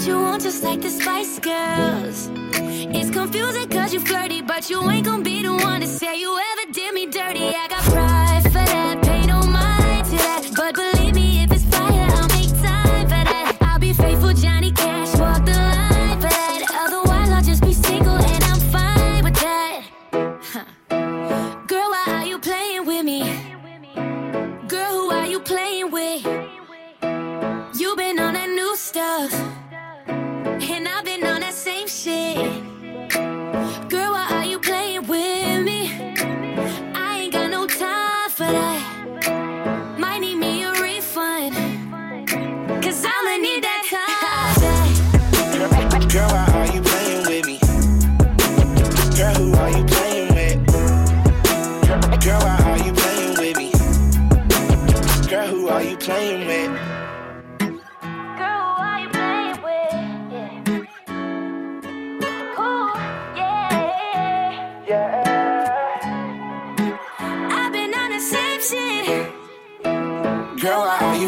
what you want, just like the Spice Girls. It's confusing cause you flirty, but you ain't gonna be the one to say you ever did me dirty. I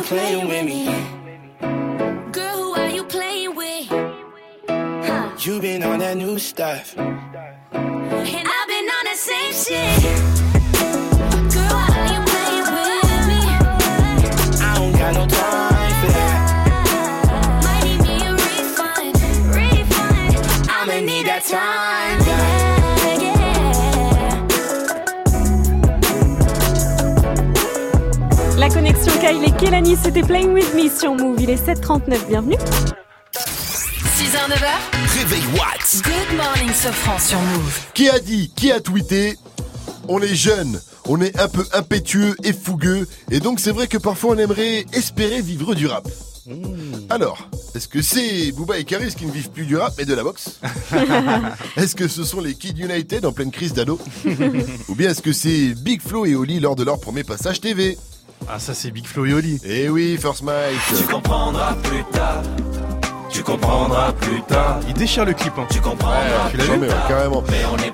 you playing with me? Girl, who are you playing with? Huh. You been on that new stuff. And I've been on the same shit. Girl, why are you playing with me? I don't got no time for that. Might need me a refund, refund. I'ma need that time connexion Kyle et Kelani, c'était Playing With Me sur Move. Il est 7h39, bienvenue. 6h, 9h. Réveil Watts. Good morning, Sofran sur Move. Qui a dit, qui a tweeté On est jeune, on est un peu impétueux et fougueux, et donc c'est vrai que parfois on aimerait espérer vivre du rap. Alors, est-ce que c'est Booba et Karis qui ne vivent plus du rap mais de la boxe Est-ce que ce sont les Kids United en pleine crise d'ado Ou bien est-ce que c'est Big Flo et Oli lors de leur premier passage TV Ah, ça, c'est Big Flo et Oli. Eh oui, First Mike. Tu comprendras plus tard. Tu comprendras plus tard. Il déchire le clip. Hein. Tu comprendras Tu l'as vu carrément.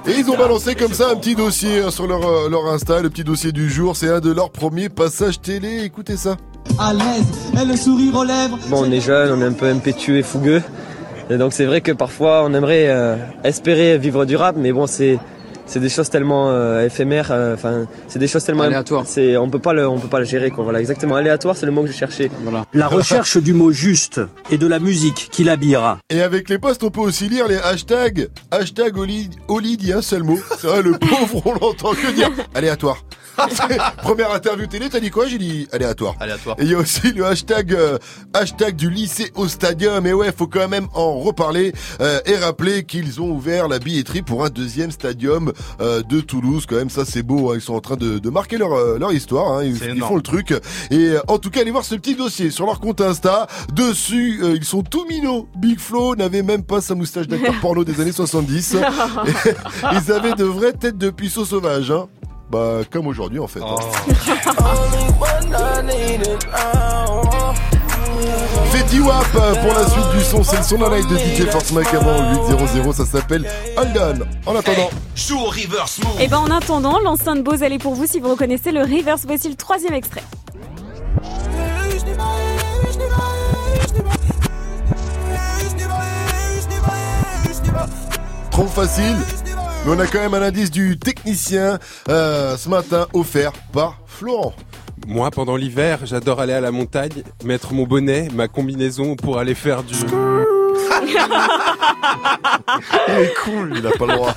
Et ils ont balancé comme ça un petit dossier hein, sur leur, euh, leur Insta, le petit dossier du jour. C'est un de leurs premiers passages télé. Écoutez ça. à l'aise, et le sourire aux lèvres. Bon, on est jeune, on est un peu impétueux et fougueux. Et donc c'est vrai que parfois on aimerait euh, espérer vivre du rap, mais bon c'est c'est des choses tellement euh, éphémères. euh, Enfin, c'est des choses tellement aléatoires. C'est on peut pas le on peut pas le gérer quoi. Voilà, exactement. Aléatoire, c'est le mot que je cherchais. Voilà. La recherche du mot juste et de la musique qui l'habillera. Et avec les posts, on peut aussi lire les hashtags. Hashtag Oli, Oli dit un seul mot. C'est vrai, le pauvre, on l'entend que dire. Aléatoire. Première interview télé, t'as dit quoi J'ai dit aléatoire. Aléatoire. Et il y a aussi le hashtag euh, hashtag du lycée au stadium. Et ouais, faut quand même en reparler euh, et rappeler qu'ils ont ouvert la billetterie pour un deuxième stadium euh, de Toulouse. Quand même, ça c'est beau. hein. Ils sont en train de, de marquer leur euh, leur histoire. hein. Ils, font le truc. Et euh, en tout cas, allez voir ce petit dossier sur leur compte Insta. Dessus, euh, ils sont tout minots. Big Flo n'avait même pas sa moustache d'acteur porno des années 70. Et ils avaient de vraies têtes de puceaux sauvages. Hein. Bah, comme aujourd'hui en fait. hein. Oh, Fait D-Wap pour la suite du son. C'est le son d'un live de DJ Force Mac avant 800. Ça s'appelle Hold On. En attendant. Joue au reverse move. Et ben en attendant, l'enceinte Bose elle est pour vous si vous reconnaissez le reverse. Voici le troisième extrait. Trop facile. Mais on a quand même un indice du technicien euh, ce matin offert par Florent. Moi, pendant l'hiver, j'adore aller à la montagne, mettre mon bonnet, ma combinaison pour aller faire du... Il est cool, il a pas le droit.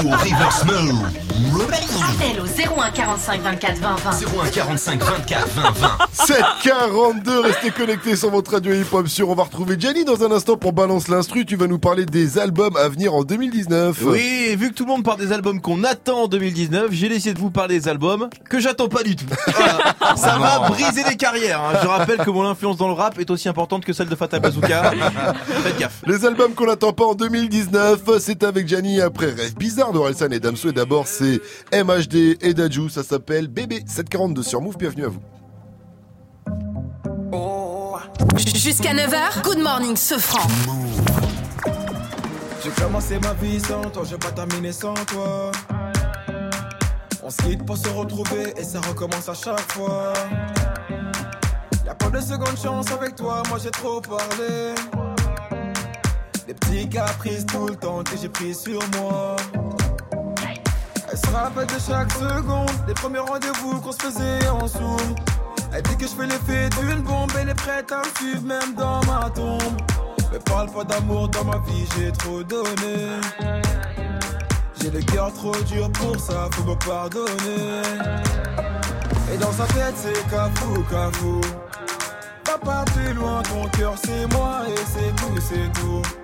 Joue au reverse move. Appel au 01 45 24 20 20. 01 45 24 20 20. 742, restez connectés sur votre radio hip-hop sur. On va retrouver Gianni dans un instant pour Balance l'Instru. Tu vas nous parler des albums à venir en 2019. Oui, et vu que tout le monde parle des albums qu'on attend en 2019, j'ai décidé de vous parler des albums que j'attends pas du tout. Voilà. Ça va briser des carrières. hein. Je rappelle que mon influence dans le rap est aussi importante que celle de Fatal Bazooka. Faites gaffe. Les albums qu'on n'attend pas en 2019, c'est avec Gianni après Rêve Bizarre de Orelsan et Damso. Et d'abord, c'est MHD et Dajou. Ça s'appelle Bébé 742 sur Move. Bienvenue à vous. Jusqu'à 9h, good morning, ce franc. J'ai commencé ma vie sans toi, j'ai pas terminé sans toi. On se quitte pour se retrouver et ça recommence à chaque fois. Y'a pas de seconde chance avec toi, moi j'ai trop parlé. Des petits caprices tout le temps que j'ai pris sur moi. Elle se rappelle de chaque seconde, des premiers rendez-vous qu'on se faisait en zoom. Elle dit que je fais l'effet d'une bombe, elle est prête à me suivre même dans ma tombe. Mais parle pas d'amour dans ma vie, j'ai trop donné. J'ai le cœur trop dur pour ça, faut me pardonner. Et dans sa tête, c'est cafou, cafou. Pas plus loin, ton cœur c'est moi et c'est tout, c'est tout.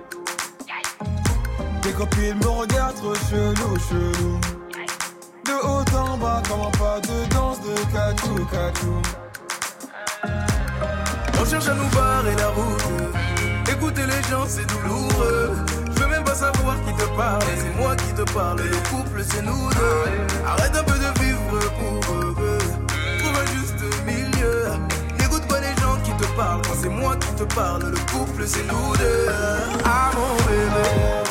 Tes copines me regardent chelou, chelou. De haut en bas, comment pas de danse de catou, catou. On cherche à nous barrer la route. Écouter les gens, c'est douloureux. Je veux même pas savoir qui te parle. C'est moi qui te parle. Le couple, c'est nous deux. Arrête un peu de vivre pour eux. Trouve un juste milieu. N'écoute pas les gens qui te parlent. Quand c'est moi qui te parle, le couple, c'est nous deux. Ah mon bébé.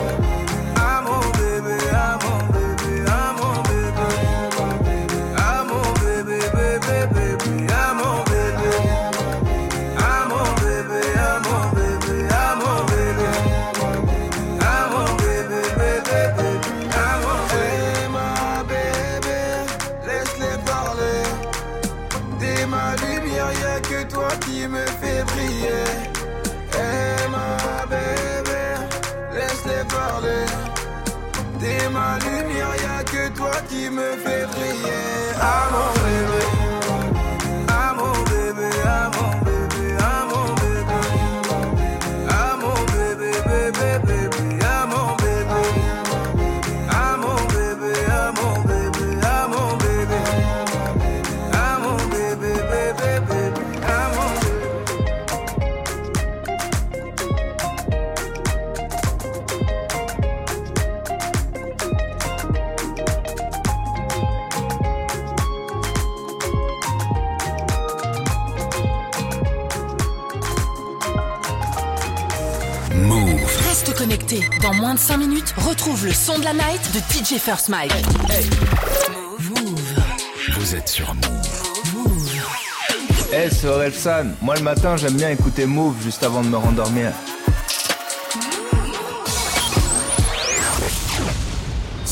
Me fait briller. Ah Dans moins de 5 minutes, retrouve le son de la night de DJ First Mike. Vous êtes sur Move. Eh, c'est Orelsan. Moi, le matin, j'aime bien écouter Move juste avant de me rendormir.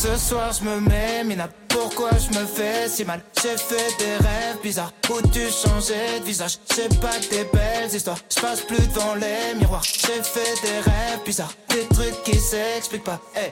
Ce soir je me mets mina. Pourquoi je me fais si mal? J'ai fait des rêves bizarres. Où tu changeais de visage? J'ai pas des belles histoires. Je passe plus devant les miroirs. J'ai fait des rêves bizarres. Des trucs qui s'expliquent pas. Hey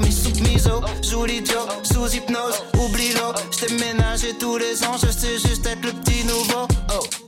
trisomie sous miso. Joue l'idiot sous hypnose. Oublie-le J't'ai ménagé tous les ans. Je sais juste être le petit nouveau. Oh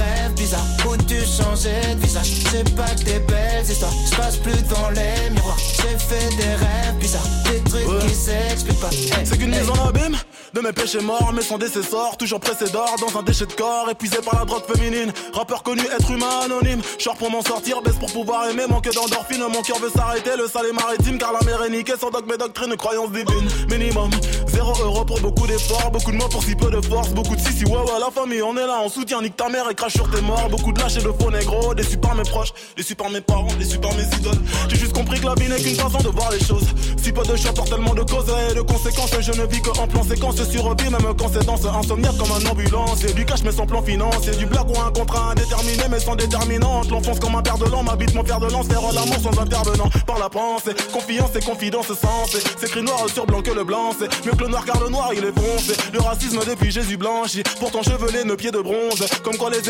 rêves bizarres où tu changeais de visage? J'ai pas que des belles histoires, je passe plus devant les miroirs. J'ai fait des rêves bizarres, des trucs qui s'expliquent pas. Hey, C'est qu'une hey. mise en abîme de mes péchés morts, mais sans décessor, toujours pressé d'or dans un déchet de corps, épuisé par la drogue féminine. Rappeur connu, être humain anonyme. Short pour m'en sortir, baisse pour pouvoir aimer, manque d'endorphine. Mon cœur veut s'arrêter, le sale est maritime, car la mer est niquée. Sans dogme et doctrine, croyance divine. Minimum, zéro euro pour beaucoup d'efforts, beaucoup de mots pour si peu de force, beaucoup de si si ouais ouais, la famille, on est là, on soutient, nique ta mère et crache tes. Beaucoup de lâches et de faux négros, déçus par mes proches, déçus par mes parents, déçus par mes idoles. J'ai juste compris que la vie n'est qu'une façon de voir les choses. Si peu de choix pour tellement de causes et de conséquences, je ne vis que en plan séquence sur vie, même quand c'est dans ce insomniaque comme un ambulance. Et du cash mais sans plan financier, du blague ou un contrat indéterminé mais sans déterminante. L'enfonce comme un père de l'an, m'habite mon père de lance, faire l'amour sans intervenant. Par la pensée, confiance et confidence sens. C'est écrit noir sur blanc que le blanc, c'est mieux que le noir car le noir il est foncé. Le racisme depuis Jésus blanchi, pourtant chevelé, nos pieds de bronze. Comme quoi les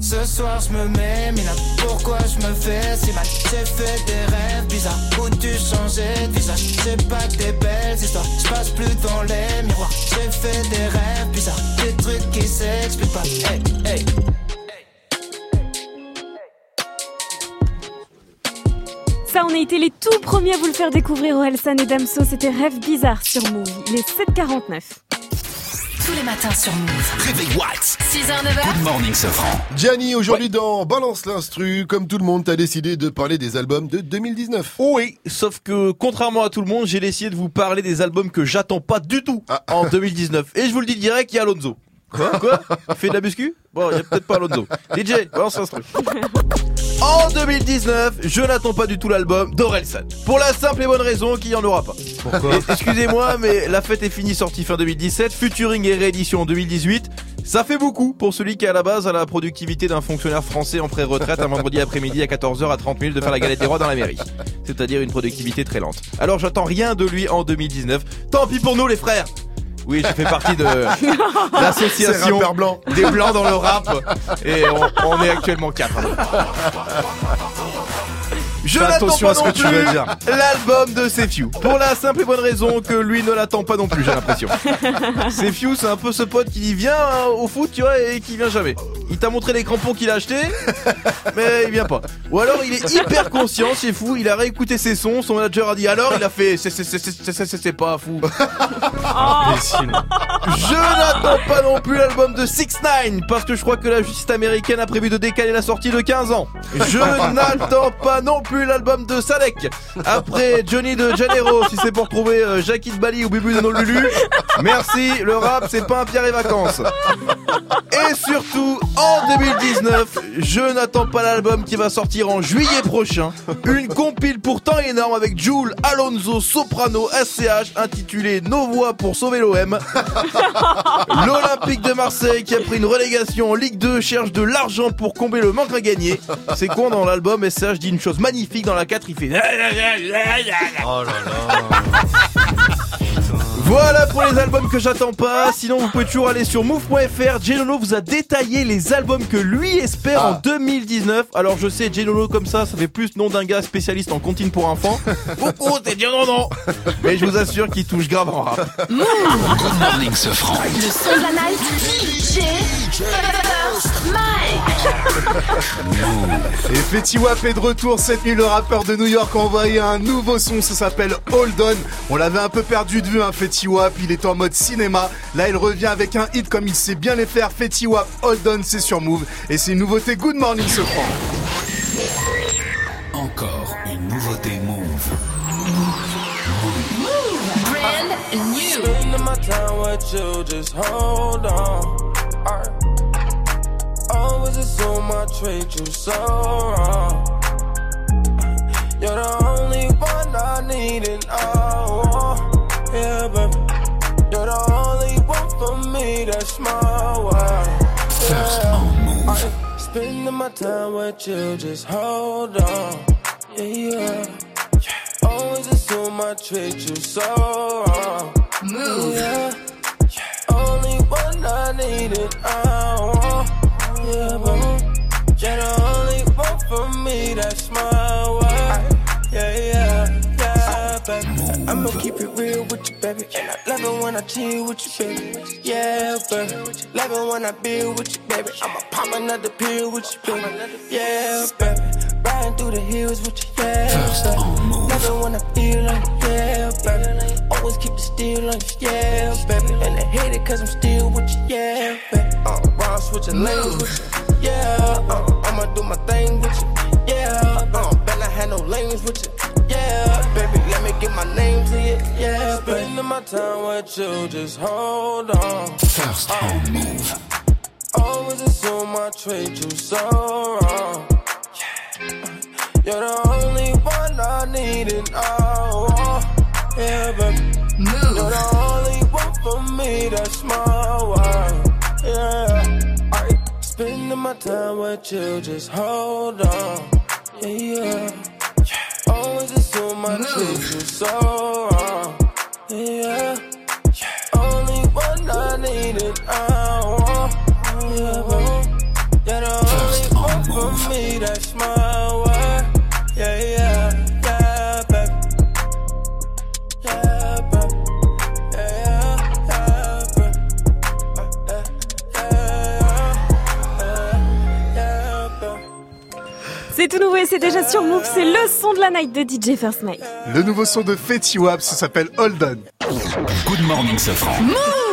Ce soir je me mets, là pourquoi je me fais si mal? J'ai fait des rêves bizarres. Où tu changeais de visage? J'ai pas que des belles histoires, je passe plus dans les miroirs. J'ai fait des rêves bizarres, des trucs qui s'expliquent pas. Hey, hey. Ça, on a été les tout premiers à vous le faire découvrir, Orelsan et Damso. C'était Rêve bizarre sur Move. Il est 7h49. Tous les matins sur Move. Réveil Watts. 6h, 9h. Good morning, Safran. Gianni, aujourd'hui dans Balance l'instru, comme tout le monde, t'as décidé de parler des albums de 2019. Oui, sauf que contrairement à tout le monde, j'ai décidé de vous parler des albums que j'attends pas du tout Ah. en 2019. Et je vous le dis direct, il y a Alonso. Quoi Quoi Il fait de la muscu Bon, il y a peut-être pas Alonso. DJ, balance l'instru. En 2019, je n'attends pas du tout l'album d'Orelsan. Pour la simple et bonne raison qu'il n'y en aura pas. Pourquoi Excusez-moi, mais La Fête est finie sortie fin 2017, Futuring et réédition en 2018. Ça fait beaucoup pour celui qui à la base a la productivité d'un fonctionnaire français en pré-retraite un vendredi après-midi à 14h à 30 minutes de faire la galette des rois dans la mairie. C'est-à-dire une productivité très lente. Alors j'attends rien de lui en 2019. Tant pis pour nous les frères oui, je fais partie de l'association blanc. des blancs dans le rap et on, on est actuellement quatre. Je Fais n'attends attention pas à ce non que tu vas dire. l'album de Sefiu. Pour la simple et bonne raison que lui ne l'attend pas non plus, j'ai l'impression. Sefiu, c'est un peu ce pote qui vient hein, au foot, tu vois, et qui vient jamais. Il t'a montré les crampons qu'il a achetés, mais il vient pas. Ou alors il est hyper conscient, c'est fou, il a réécouté ses sons, son manager a dit alors, il a fait c'est c'est c'est c'est c'est c'est- c'est pas fou. Je n'attends pas non plus l'album de 6 9 parce que je crois que la justice américaine a prévu de décaler la sortie de 15 ans. Je n'attends pas non plus l'album de Sadek. Après Johnny de Janeiro, si c'est pour trouver euh, Jackie de Bali ou Bubu de Nolulu, merci, le rap c'est pas un pierre et vacances. Et Et surtout, en 2019, je n'attends pas l'album qui va sortir en juillet prochain. Une compile pourtant énorme avec Jules, Alonso, Soprano, SCH intitulée Nos voix pour sauver l'OM. L'Olympique de Marseille qui a pris une relégation en Ligue 2 cherche de l'argent pour combler le manque à gagner. C'est con dans l'album, SCH dit une chose magnifique dans la 4, il fait... Oh là là. Voilà pour les albums que j'attends pas. Sinon, vous pouvez toujours aller sur move.fr. Genono vous a détaillé les albums que lui espère en 2019. Alors, je sais, Genono comme ça, ça fait plus nom d'un gars spécialiste en comptine pour enfants. Coucou, c'est non non. Mais je vous assure qu'il touche grave en rap. Good morning, ce franc. Le son de la night. DJ First Mike. Et Fetty Wap est de retour cette nuit. Le rappeur de New York a envoyé un nouveau son. Ça s'appelle Hold On. On l'avait un peu perdu de vue, hein, Fetty Wap. Il est en mode cinéma. Là, il revient avec un hit comme il sait bien les faire. Fetty Wap, Hold On, c'est sur Move. Et c'est une nouveauté Good Morning ce franc. Encore une nouveauté Move. Brand new. Spending my time with you, just hold on. Alright. Always assume I treat you so wrong. You're the me, that's my world. Yeah. Alright. Spending my time with you, just hold on. Yeah, yeah. Always assume I treat you so wrong. Move. Yeah. Only one I need and I want. Yeah, but you're the only one for me. That's my. Yeah, yeah, yeah, baby. I'ma keep it real with you, baby. And I love it when I chill with you, baby. Yeah, baby. Love it when I build with you, baby. I'ma pop another pill with you, baby. Yeah, baby. Riding through the hills with you, yeah, baby. Love it when I feel like, yeah, baby. Always keep it still on you, yeah, baby. And I hate it cause I'm still with you, yeah, baby. Uh, Ron switching lanes with you, yeah. Uh, I'ma do my thing with you, yeah. Uh, bet I had no lanes with you, yeah, baby. Let me get my name to you, yeah. Spending my time with you, just hold on. First on oh. Move. Always assume I treat you so wrong. You're the only one I need and I want. Yeah, baby. You're the only one for me, that's my world. Yeah. Alright. Spending my time with you, just hold on. Yeah, yeah. Always assume I treat you so wrong. Uh, yeah. Only one I need and I want. Yeah. You're the only one for me, that's my C'est tout nouveau et c'est déjà sur Move. C'est le son de la night de DJ First Mike. Le nouveau son de Fetty Wap, ça s'appelle Hold On. Good morning, ce franc.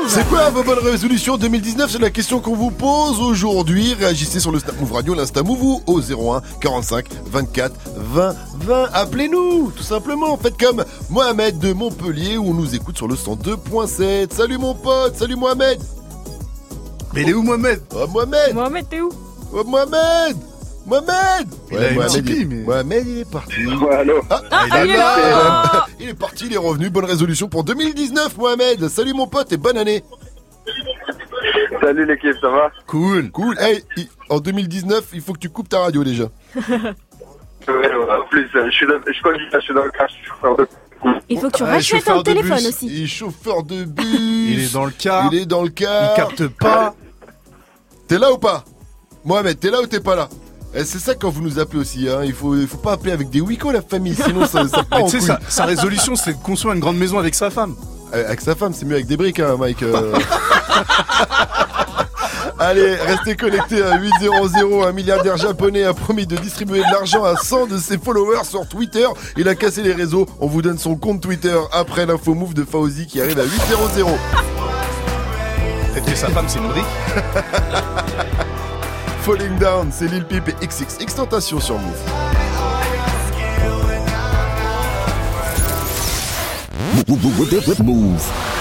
C'est quoi vos bonnes résolutions 2019 C'est la question qu'on vous pose aujourd'hui. Réagissez sur le Snap Move Radio, l'Insta Move ou au 01 45 24 20 20. Appelez-nous, tout simplement. Faites comme Mohamed de Montpellier où on nous écoute sur le 102.7. Salut mon pote, salut Mohamed. Mais il est où Mohamed? Oh Mohamed Mohamed, t'es où? Oh Mohamed Mohamed Il a une Mohamed, Tipeee, il... mais- Mohamed, il est parti. Ouais, allô Ah, Ah, il, est il est là. là. il est parti, il est revenu. Bonne résolution pour 2019, Mohamed. Salut mon pote et bonne année. Salut l'équipe, ça va? Cool, cool. Hey, il- en 2019, il faut que tu coupes ta radio déjà. Ouais, ouais, En plus, euh, je suis dans, je conduis, là, je suis dans le car, je suis chauffeur de... Il faut que tu Ah, rachètes de téléphone bus. aussi. Il est chauffeur de bus. Il est dans le car. Il est dans le car. Il capte pas. T'es là ou pas? Mohamed, t'es là ou t'es pas là? C'est ça quand vous nous appelez aussi, hein. Il faut, il faut pas appeler avec des wikos la famille, sinon ça, ça part en couille. sa, sa résolution, c'est de construire une grande maison avec sa femme. Euh, Avec sa femme, c'est mieux avec des briques, hein, Mike. euh. Allez, restez connectés à 800. Un milliardaire japonais a promis de distribuer de l'argent à 100 de ses followers sur Twitter. Il a cassé les réseaux. On vous donne son compte Twitter après l'info move de Fauzi qui arrive à 800. Peut-être que sa femme, c'est une brique. Falling Down, c'est Lil Peep et XXX Tentation sur Move. Move.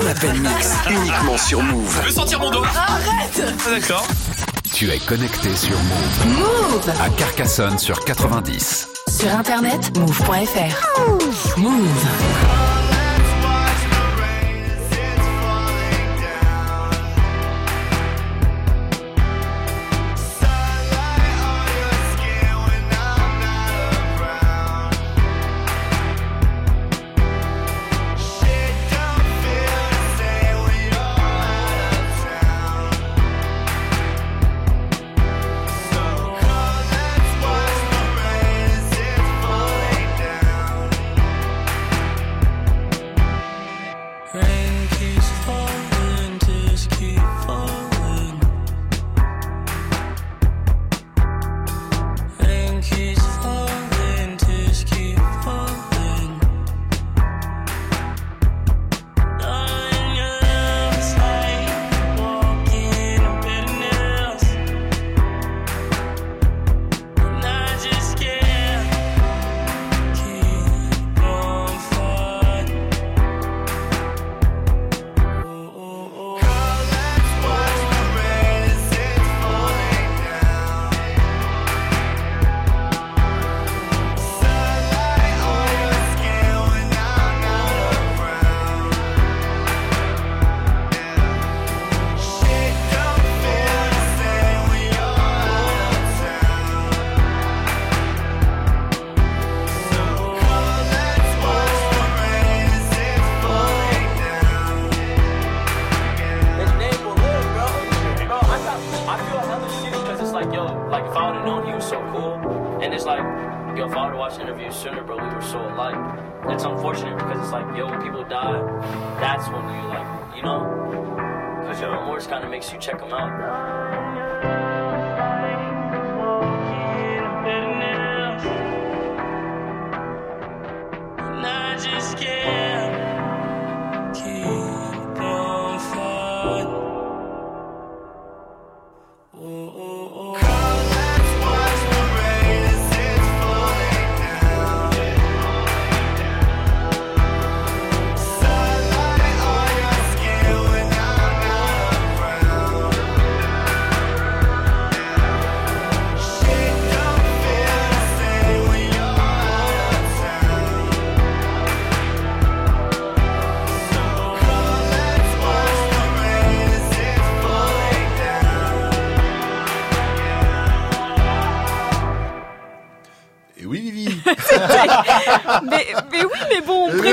Snap Mix, uniquement sur Move. Je veux sentir mon doigt Arrête Ah, D'accord. Tu es connecté sur Move. Move À Carcassonne sur 90. Sur internet, move.fr. Move. Rain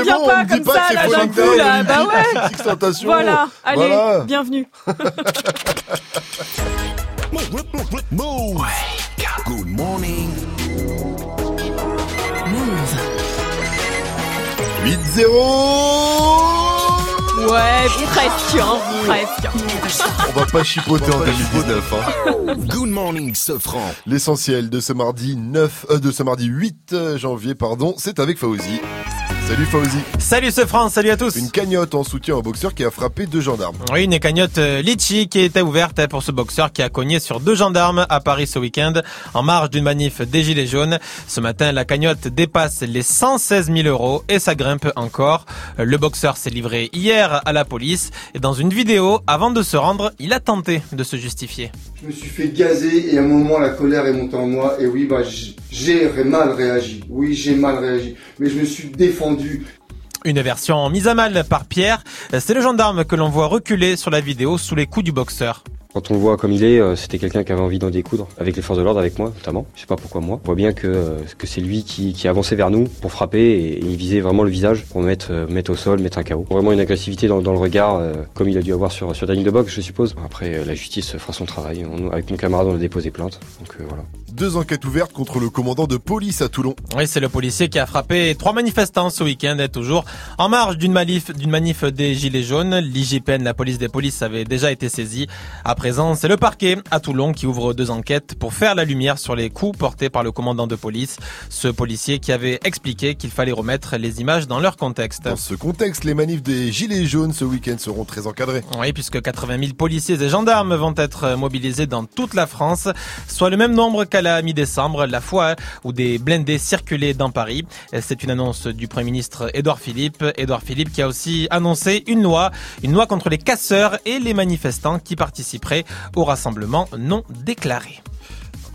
mais bon, pas comme pas ça, là, d'un coup, là. Vivi. Bah ouais. Voilà, allez, Voilà. bienvenue. Move. Good morning. Move. 8-0 Ouais, presque, hein, presque. On va pas chipoter en 2019. Hein. Good morning, Sofran. L'essentiel de ce mardi 9, euh, de ce mardi 8 janvier, pardon, c'est avec Fauzi. Salut Fauzi. Salut ce France, salut à tous. Une cagnotte en soutien au boxeur qui a frappé deux gendarmes. Oui, une cagnotte euh, Litchi qui était ouverte pour ce boxeur qui a cogné sur deux gendarmes à Paris ce week-end en marge d'une manif des Gilets jaunes. Ce matin, la cagnotte dépasse les 116 000 euros et ça grimpe encore. Le boxeur s'est livré hier à la police et dans une vidéo, avant de se rendre, il a tenté de se justifier. Je me suis fait gazer et à un moment la colère est montée en moi et oui bah j'ai mal réagi. Oui j'ai mal réagi. Mais je me suis défendu. Une version mise à mal par Pierre. C'est le gendarme que l'on voit reculer sur la vidéo sous les coups du boxeur. Quand on le voit comme il est, euh, c'était quelqu'un qui avait envie d'en découdre avec les forces de l'ordre, avec moi notamment. Je sais pas pourquoi moi. On voit bien que, euh, que c'est lui qui, qui avançait vers nous pour frapper et, et il visait vraiment le visage pour me mettre, euh, mettre au sol, mettre un KO. Vraiment une agressivité dans, dans le regard, euh, comme il a dû avoir sur, sur ligne de je suppose. Après, euh, la justice fera son travail. On- avec mon camarade, on a déposé plainte. Donc euh, voilà. Deux enquêtes ouvertes contre le commandant de police à Toulon. Oui, c'est le policier qui a frappé trois manifestants ce week-end, et toujours en marge d'une manif, d'une manif des Gilets jaunes. L'IGPN, la police des polices, avait déjà été saisie. À présent, c'est le parquet à Toulon qui ouvre deux enquêtes pour faire la lumière sur les coups portés par le commandant de police. Ce policier qui avait expliqué qu'il fallait remettre les images dans leur contexte. Dans ce contexte, les manifs des Gilets jaunes ce week-end seront très encadrés. Oui, puisque 80 000 policiers et gendarmes vont être mobilisés dans toute la France, soit le même nombre qu'à la mi-décembre, la fois où des blindés circulaient dans Paris. C'est une annonce du Premier ministre Édouard Philippe. Édouard Philippe qui a aussi annoncé une loi, une loi contre les casseurs et les manifestants qui au rassemblement non déclaré.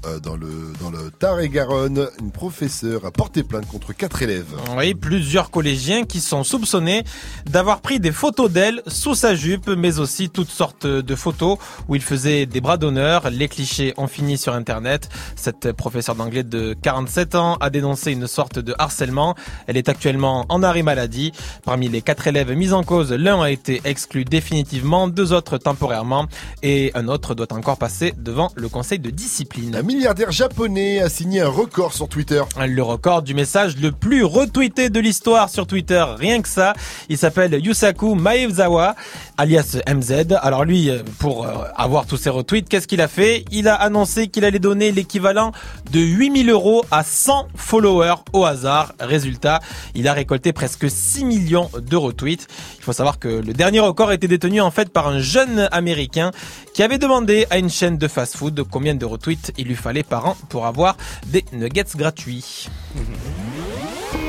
Euh, dans le dans le Tarn-et-Garonne, une professeure a porté plainte contre quatre élèves. Oui, plusieurs collégiens qui sont soupçonnés d'avoir pris des photos d'elle sous sa jupe, mais aussi toutes sortes de photos où il faisait des bras d'honneur. Les clichés ont fini sur Internet. Cette professeure d'anglais de 47 ans a dénoncé une sorte de harcèlement. Elle est actuellement en arrêt maladie. Parmi les quatre élèves mis en cause, l'un a été exclu définitivement, deux autres temporairement, et un autre doit encore passer devant le conseil de discipline. Milliardaire japonais a signé un record sur Twitter. Le record du message le plus retweeté de l'histoire sur Twitter, rien que ça. Il s'appelle Yusaku Maezawa, alias MZ. Alors lui, euh, pour euh, avoir tous ses retweets, qu'est-ce qu'il a fait? Il a annoncé qu'il allait donner l'équivalent de 8000 euros à 100 followers au hasard. Résultat, il a récolté presque 6 millions de retweets. Il faut savoir que le dernier record était détenu en fait par un jeune américain qui avait demandé à une chaîne de fast-food combien de retweets il lui fallait par an pour avoir des nuggets gratuits.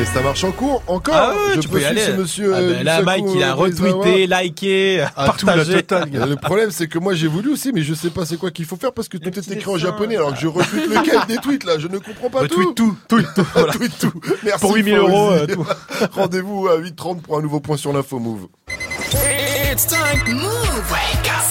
Et ça marche en cours encore. Ah ouais, Je tu peux y aller. ce monsieur. Ah euh, ben là, Mike, il a Maezawa. retweeté, liké, Ah, tout, la partagé. Le problème, c'est que moi, j'ai voulu aussi, mais je sais pas c'est quoi qu'il faut faire parce que tout est écrit en japonais, alors que je retweet lequel des tweets, là. Je ne comprends pas tout. tout, tout, Voilà. Tweet tout. Merci. Pour 8000 euros, euh, tout. Rendez-vous à 8h30 pour un nouveau point sur l'info Move. It's time. Move.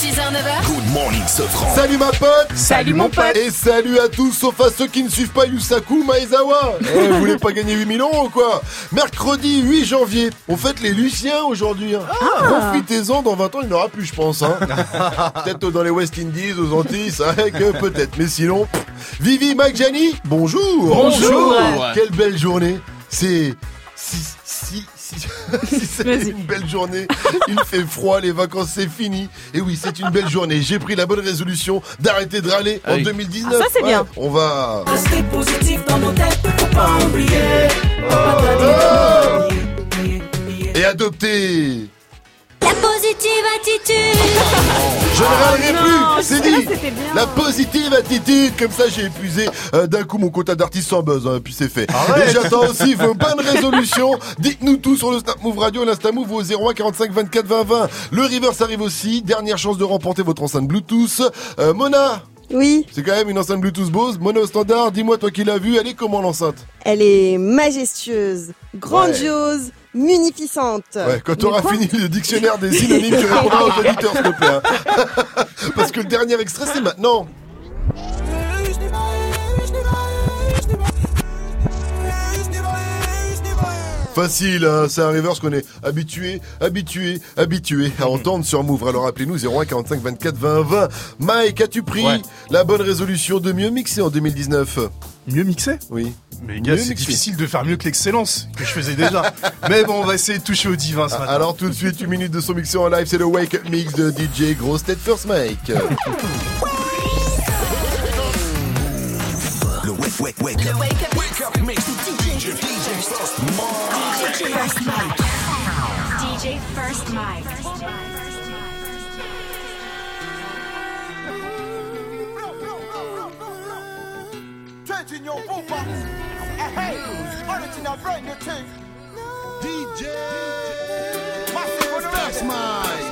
6h, 9h. Good morning, Sofran. Salut ma pote Salut, mon pote. Et salut à tous, sauf à ceux qui ne suivent pas Yusaku Maezawa Eh, Vous voulez pas gagner 8000 euros ou quoi? Mercredi 8 janvier, on fête les Luciens aujourd'hui. hein. Profitez-en, dans 20 ans il n'y en aura plus je pense. Hein. peut-être dans les West Indies, aux Antilles, c'est vrai que peut-être. Mais sinon, pff, Vivi Magjani, bonjour Bonjour. Quelle belle journée C'est... Si, si, si, si c'est une belle journée, il fait froid, les vacances c'est fini. Et oui, c'est une belle journée. J'ai pris la bonne résolution d'arrêter de râler en oui. 2019. Ah, ça, c'est bien. On va. Restez positif dans nos têtes, faut pas oublier. Et adopter. La positive attitude. Je ne râlerai non, plus, c'est dit. La positive attitude, comme ça j'ai épuisé euh, d'un coup mon quota d'artiste sans buzz, hein, puis c'est fait. Et j'attends aussi vos bonnes résolutions. Dites-nous tout sur le Snap Move Radio et l'Insta Move au 01 45 24 20 20. Le Reverse arrive aussi. Dernière chance de remporter votre enceinte Bluetooth. Euh, Mona. Oui. C'est quand même une enceinte Bluetooth Bose. Mona au standard, dis-moi toi qui l'as vue, elle est comment l'enceinte Elle est majestueuse, grandiose, munificente. Ouais, quand tu auras fini le dictionnaire des synonymes, tu répondras aux auditeurs, s'il te plaît. hein. Parce que le dernier extrait, c'est maintenant. Facile, hein, c'est un reverse qu'on est habitué, habitué, habitué à entendre sur Move. Alors appelez-nous 01 45 24 20 20. Mike, as-tu pris Ouais. la bonne résolution de mieux mixer en 2019 Mieux mixé Oui. Mais gars, c'est difficile de faire mieux que l'excellence que je faisais déjà. Mais bon, on va essayer de toucher au divin ce matin. Alors tout de suite, une minute de son mixé en live, c'est le Wake Up Mix de DJ Grosse Tête First Mike. Le wake, wake, wake up. Wake up mix. DJ, DJ First Mike. DJ First Mike. DJ First Mike. Changing your boombox. Hey, original brand new thing. DJ. Massive on the First ready. Mike.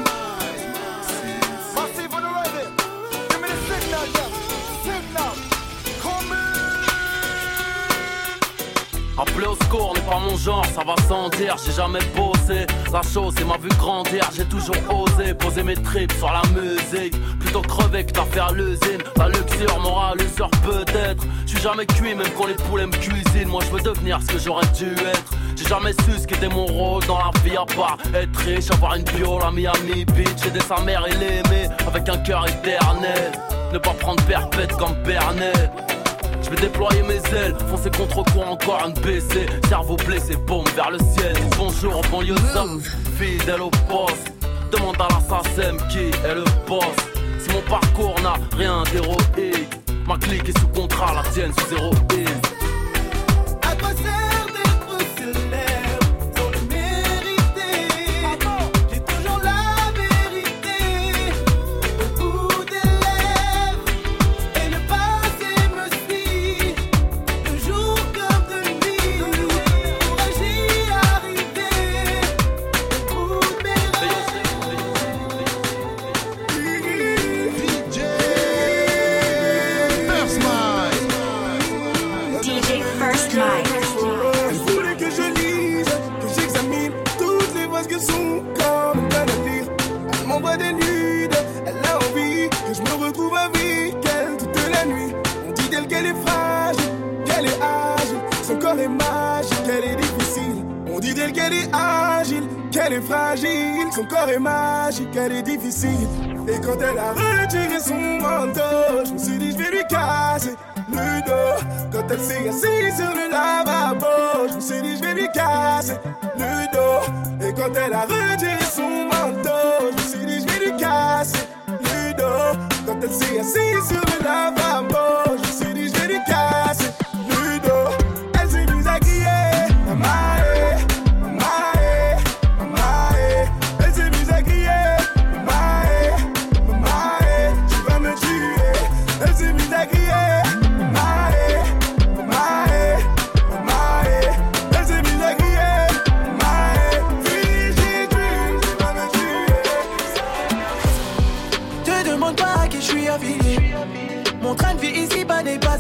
En plus hardcore n'est pas mon genre, ça va sans dire, j'ai jamais bossé. La chose, c'est m'a vu grandir, j'ai toujours osé poser mes tripes sur la musique. Plutôt crever que fait à l'usine. La luxure m'aura l'usure peut-être. Je suis jamais cuit, même quand les poulets me cuisinent. Moi, je veux devenir ce que j'aurais dû être. J'ai jamais su ce qu'était mon rôle dans la vie à part être riche, avoir une bio, la Miami Beach, aider sa mère et l'aimer avec un cœur éternel. Ne pas prendre perpète comme Bernet. Je vais déployer mes ailes, foncer contre quoi encore un BC Cerveau blessé, bombe vers le ciel. Bonjour banlieue fidèle au poste. Demande à l'assassin qui est le boss. Si mon parcours n'a rien d'héroïque Ma clique est sous contrat, la tienne sous À qu'elle est fragile, son corps est magique, qu'elle est difficile. Et quand elle a retiré son manteau, je me suis dit je vais lui casser le dos. Quand elle s'est assise sur le lavabo, je me suis dit je vais lui casser le dos. Et quand elle a retiré son manteau, je me suis dit je vais lui casser le dos. Quand elle s'est assise sur le lavabo,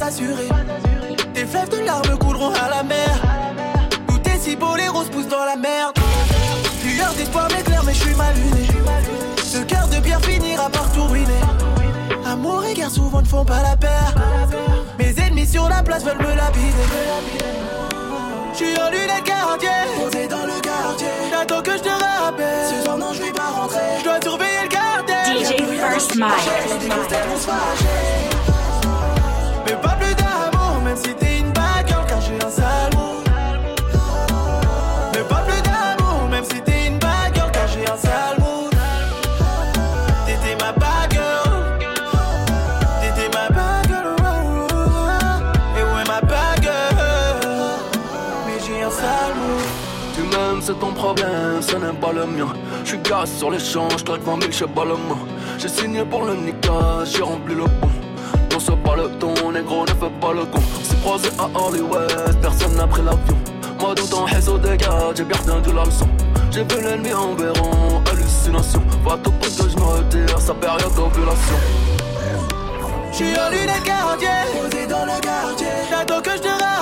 assuré. Tes fleuves de larmes couleront à la mer. Tout est si beau, les roses poussent dans la merde. Lueur d'espoir m'éclaire, mais je suis mal luné. Ce cœur de pierre finira par tout ruiner. Amour et guerre souvent ne font pas la paire. Mes ennemis sur la place veulent me lapider. Je suis en lunettes quartier, posé dans le quartier. J'attends que je te rappelle. Ce soir, non, je vais pas rentrer. Je dois surveiller le cartel. DJ First Mike. Même si t'es une bad girl, car j'ai un sale. Mais pas plus d'amour, même si t'es une bad girl, car j'ai un sale. T'étais ma bad girl. T'étais ma bad girl. Et est ma bad girl? Mais j'ai un sale. Tu m'aimes, c'est ton problème, ce n'est pas le mien. Je suis gaz sur je claque 20 000 chez Balmain. J'ai signé pour le Nika, j'ai rempli le pont. Non, c'est pas le ton, négro, ne fais pas le con. C'est croisé à Hollywood, personne n'a pris l'avion. Moi, tout en réseau des gars, j'ai bien retenu la leçon. J'ai vu l'ennemi en hallucination. Va tout pour que je me retire, sa période d'ovulation. J'suis en lunettes quartier, posé dans le quartier. J'attends que je te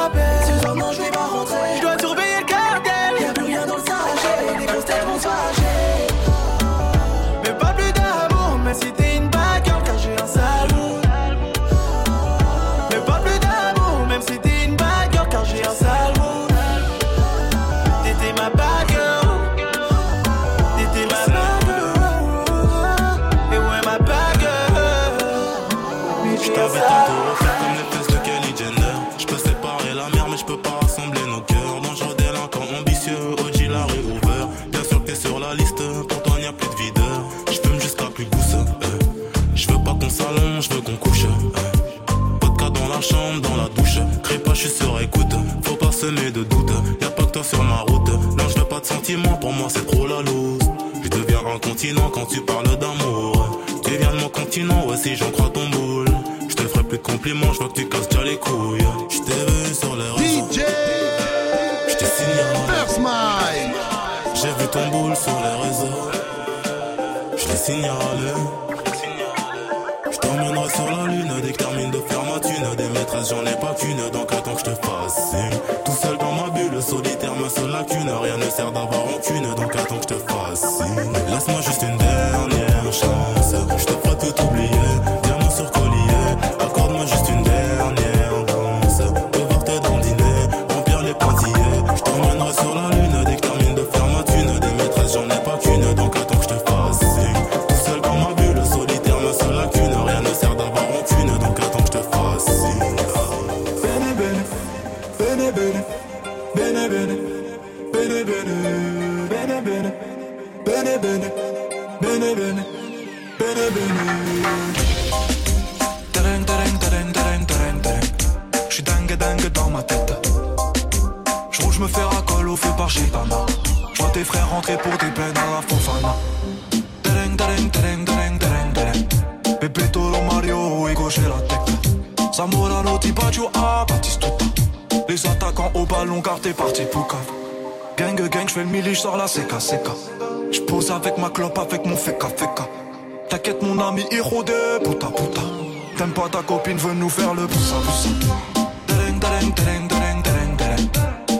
copine, veut nous faire le poussa, poussa.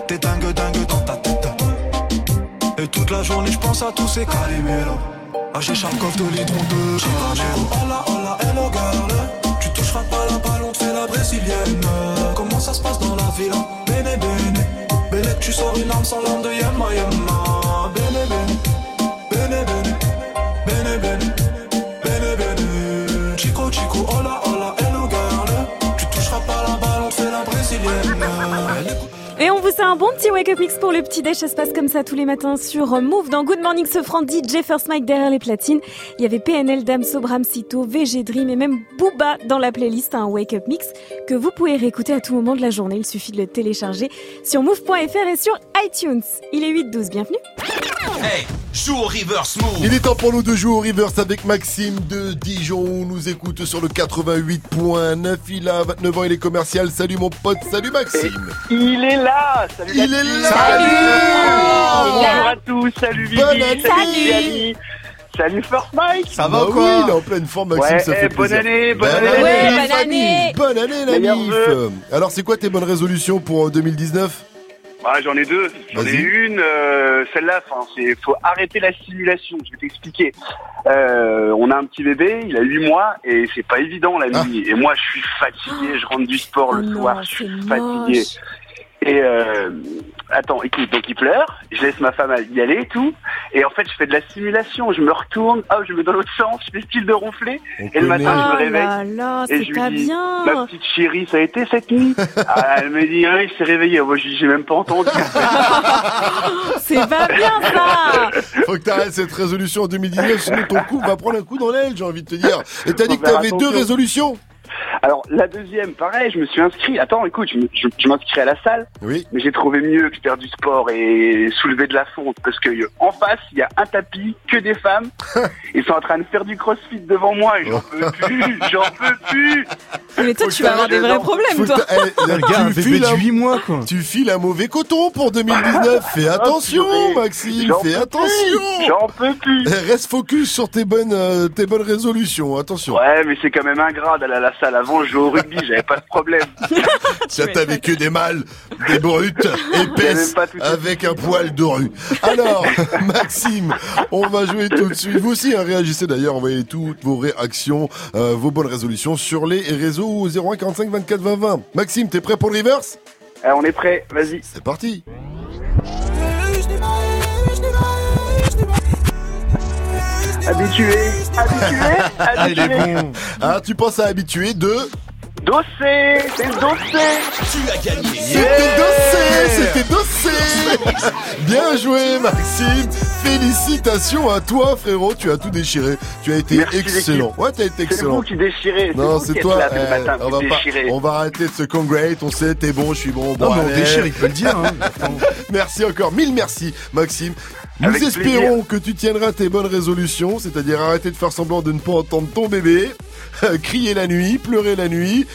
T'es dingue, dingue dans ta tête. Et toute la journée, j'pense à tous ces caliméros. Chaque coffre de litres de petit wake-up mix pour le petit déj. Ça se passe comme ça tous les matins sur Move. Dans Good Morning Sofran, DJ First Mike derrière les platines. Il y avait PNL, Damso, Bramsito, VG Dream et même Booba dans la playlist. Un wake-up mix que vous pouvez réécouter à tout moment de la journée. Il suffit de le télécharger sur move.fr et sur iTunes. Il est 8-12. Bienvenue. Hey, joue au reverse move. Il est temps pour nous de jouer au reverse avec Maxime de Dijon. On nous écoute sur le 88.9. Il a 29 ans, il est commercial. Salut mon pote, salut Maxime. Il est là Salut Il est là Salut Bonjour à tous, salut Vivi, Bonne année. salut Yanni Salut First Mike Ça va Oui, il est en pleine forme Maxime, Ouais, ça fait eh, bonne plaisir. année, bonne Bonne année. année, Ouais, bonne année. Bonne année la mif. Alors c'est quoi tes bonnes résolutions pour euh, 2019 Ah, J'en ai deux. J'en ai une, euh, celle-là, c'est faut arrêter la simulation. Je vais t'expliquer. Euh, on a un petit bébé, il a 8 mois et c'est pas évident la Ah. nuit. Et moi, je suis fatigué. Je rentre du sport le Oh soir, je suis fatigué. moche. Et euh, attends, écoute, donc il pleure, je laisse ma femme y aller et tout, et en fait je fais de la simulation, je me retourne, hop, je me mets dans l'autre sens, je fais style de ronfler, et le matin je me Oh réveille. là là, et c'est je pas lui dis, bien. ma petite chérie, ça a été cette nuit Ah, Elle me dit, ah, il s'est réveillé. Moi, je dis, j'ai même pas entendu. C'est pas bien ça Faut que t'arrêtes cette résolution en 2019, sinon ton coup va prendre un coup dans l'aile, j'ai envie de te dire. Et t'as dit que t'avais deux résolutions Alors, la deuxième, pareil, je me suis inscrit. Attends, écoute, je, me- je, je m'inscris à la salle. Oui. Mais j'ai trouvé mieux que faire du sport et soulever de la fonte. Parce que euh, en face, il y a un tapis, que des femmes. Ils sont en train de faire du crossfit devant moi et j'en peux plus, j'en peux plus. Mais toi, tu vas avoir des vrais problèmes, toi. eh, Le gars, un tu files un- 8 mois, quoi. Tu files un mauvais coton pour 2019. Fais attention. Maxime. J'en Fais attention. J'en peux plus. Eh, Reste focus sur tes bonnes, euh, tes bonnes résolutions. Attention. Ouais, mais c'est quand même ingrat d'aller à la salle. Avant, je jouais au rugby, j'avais pas de problème. Ça t'avais que des mâles, des brutes, épaisses, à avec un poil de rue. Alors, Maxime, on va jouer tout de suite. Vous aussi, hein, réagissez d'ailleurs, envoyez toutes vos réactions, euh, vos bonnes résolutions sur les réseaux au 01 45 24 20 20. Maxime, t'es prêt pour le reverse? Eh, on est prêt, vas-y. C'est parti. Habitué, habitué, Ah, il est bon. Ah, tu penses à habitué de Dossé, c'est dossé. Tu as gagné. C'était dossé, c'était dossé. Bien joué, Maxime. Félicitations à toi, frérot. Tu as tout déchiré. Tu as été Merci, excellent. l'équipe. Ouais, t'as été C'est excellent. vous qui déchirez. Non, vous c'est qui êtes toi. là Eh, on, vous va pas- déchirez. on va arrêter de se congrate. On sait, t'es bon, je suis bon. bon Non, mais on allez. déchire, il peut le dire, hein. merci encore. Mille merci, Maxime. Nous Avec espérons que tu tiendras tes bonnes résolutions, c'est-à-dire arrêter de faire semblant de ne pas entendre ton bébé, crier la nuit, pleurer la nuit.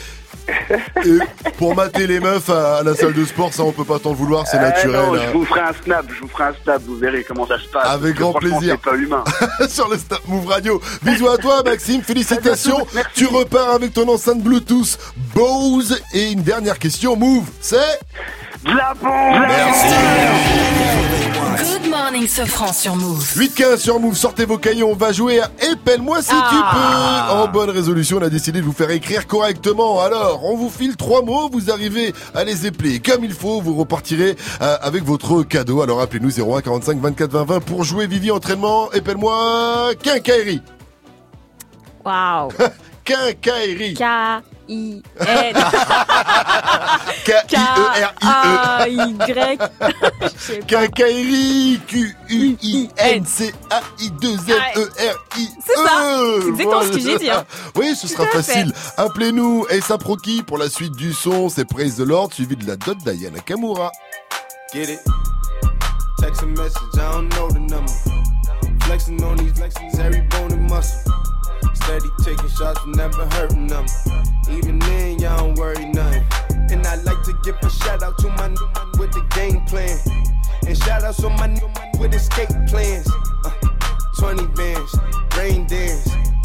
Et pour mater les meufs à, la salle de sport, ça on peut pas t'en vouloir, c'est Eh naturel. non, hein. je vous ferai un snap, je vous ferai un snap, vous verrez comment ça se passe. Avec grand plaisir. C'est pas humain. sur le Snap Move Radio. Bisous à toi, Maxime. Félicitations. Tu repars avec ton enceinte Bluetooth Bose. Et une dernière question, Move, c'est? De la bombe Merci. Morning. morning se franc sur Move. 8-15 sur Move, sortez vos cahiers, on va jouer à Épelle-moi si Ah. tu peux. En bonne résolution, on a décidé de vous faire écrire correctement. Alors, on vous file trois mots, vous arrivez à les épeler comme il faut, vous repartirez euh, avec votre cadeau. Alors appelez-nous 01 45 24 20 20 pour jouer Vivi entraînement. Épelle-moi quincaillerie. Waouh. Quincaillerie. K-I-N. K-I-E-R-I-E. K-A-Y. Quincaillerie. Q-U-I-N-C-A-I-2-L-E-R-I. C'est exactement ce que j'ai dit. Oui, ce sera facile. Appelez-nous Essa Proki pour la suite du son. C'est Praise the Lord suivi de la dot d'Ayana Kamura. Get it? Text a message, I don't know the number. Flexing on these flexing every bone and muscle. Steady taking shots, never hurting them. Even then, y'all don't worry nothing. And I like to give a shout out to my new man with the game plan. And shout out to my new man with escape plans. Uh, 20 bands, rain dance.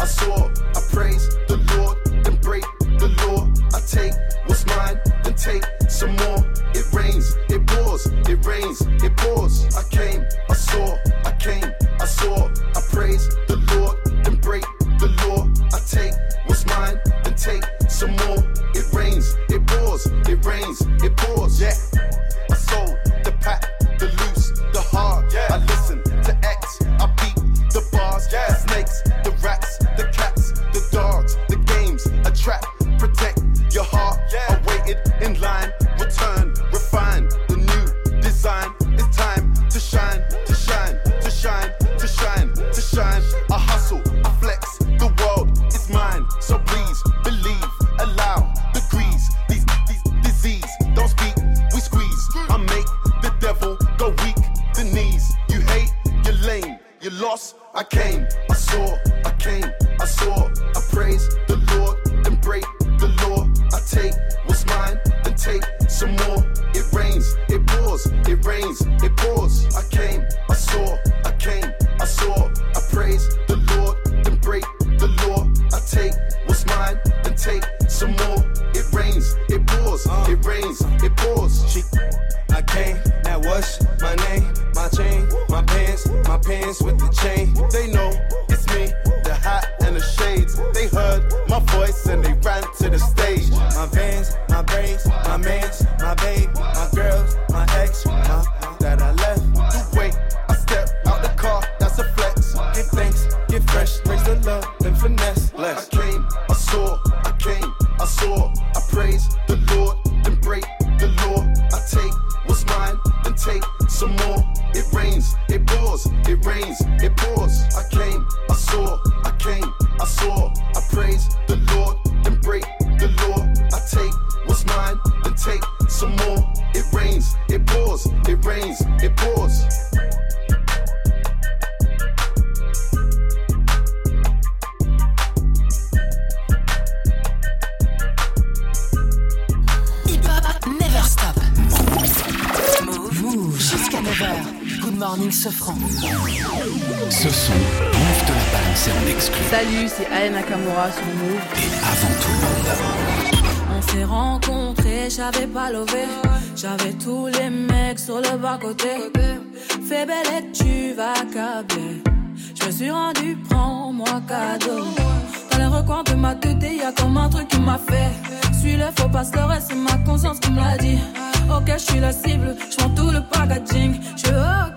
I saw, I praise the Lord, then break the law. I take what's mine, then take some more. It rains, it pours, it rains, it pours. I came, I saw, I came, I saw, I praise the Lord, then break the law. I take what's mine, then take some more. It rains, it pours, it rains, it pours. Yeah, I sold the pack, the loose, the hard. Yeah, I listen to X, I beat the bars, the snakes, trap, protect your heart. I waited in line, return, refine the new design. It's time to shine, to shine, to shine, to shine, to shine. I hustle, I flex, the world is mine. So please believe, allow degrees, these, these disease. Don't speak, we squeeze. I make the devil go weak, the knees. You hate, you're lame, you lost. I came, I saw, I came, I saw. I praise the take what's mine, then take some more. It rains, it pours, it rains, it pours. I came, I saw, I came, I saw. I praise the Lord, then break the law. I take what's mine, then take some more. It rains, it pours, it rains, it pours. She, I came, now what's my name? My chain, my pants, my pants with the chain. They know it's me, the hat and the shades. They heard my voice and they ran to the braids, my mans, my babe, c'est Aya Nakamura sur Move. Et avant tout le monde. On s'est rencontrés, j'avais pas levé. J'avais tous les mecs sur le bas-côté. Fais belle et tu vas câbler. Je me suis rendu, prends-moi cadeau. Dans les recoins de ma tête, y a comme un truc qui m'a fait. Suis le faux pasteur et c'est ma conscience qui me l'a dit. Ok, je suis la cible, je tout le packaging. Je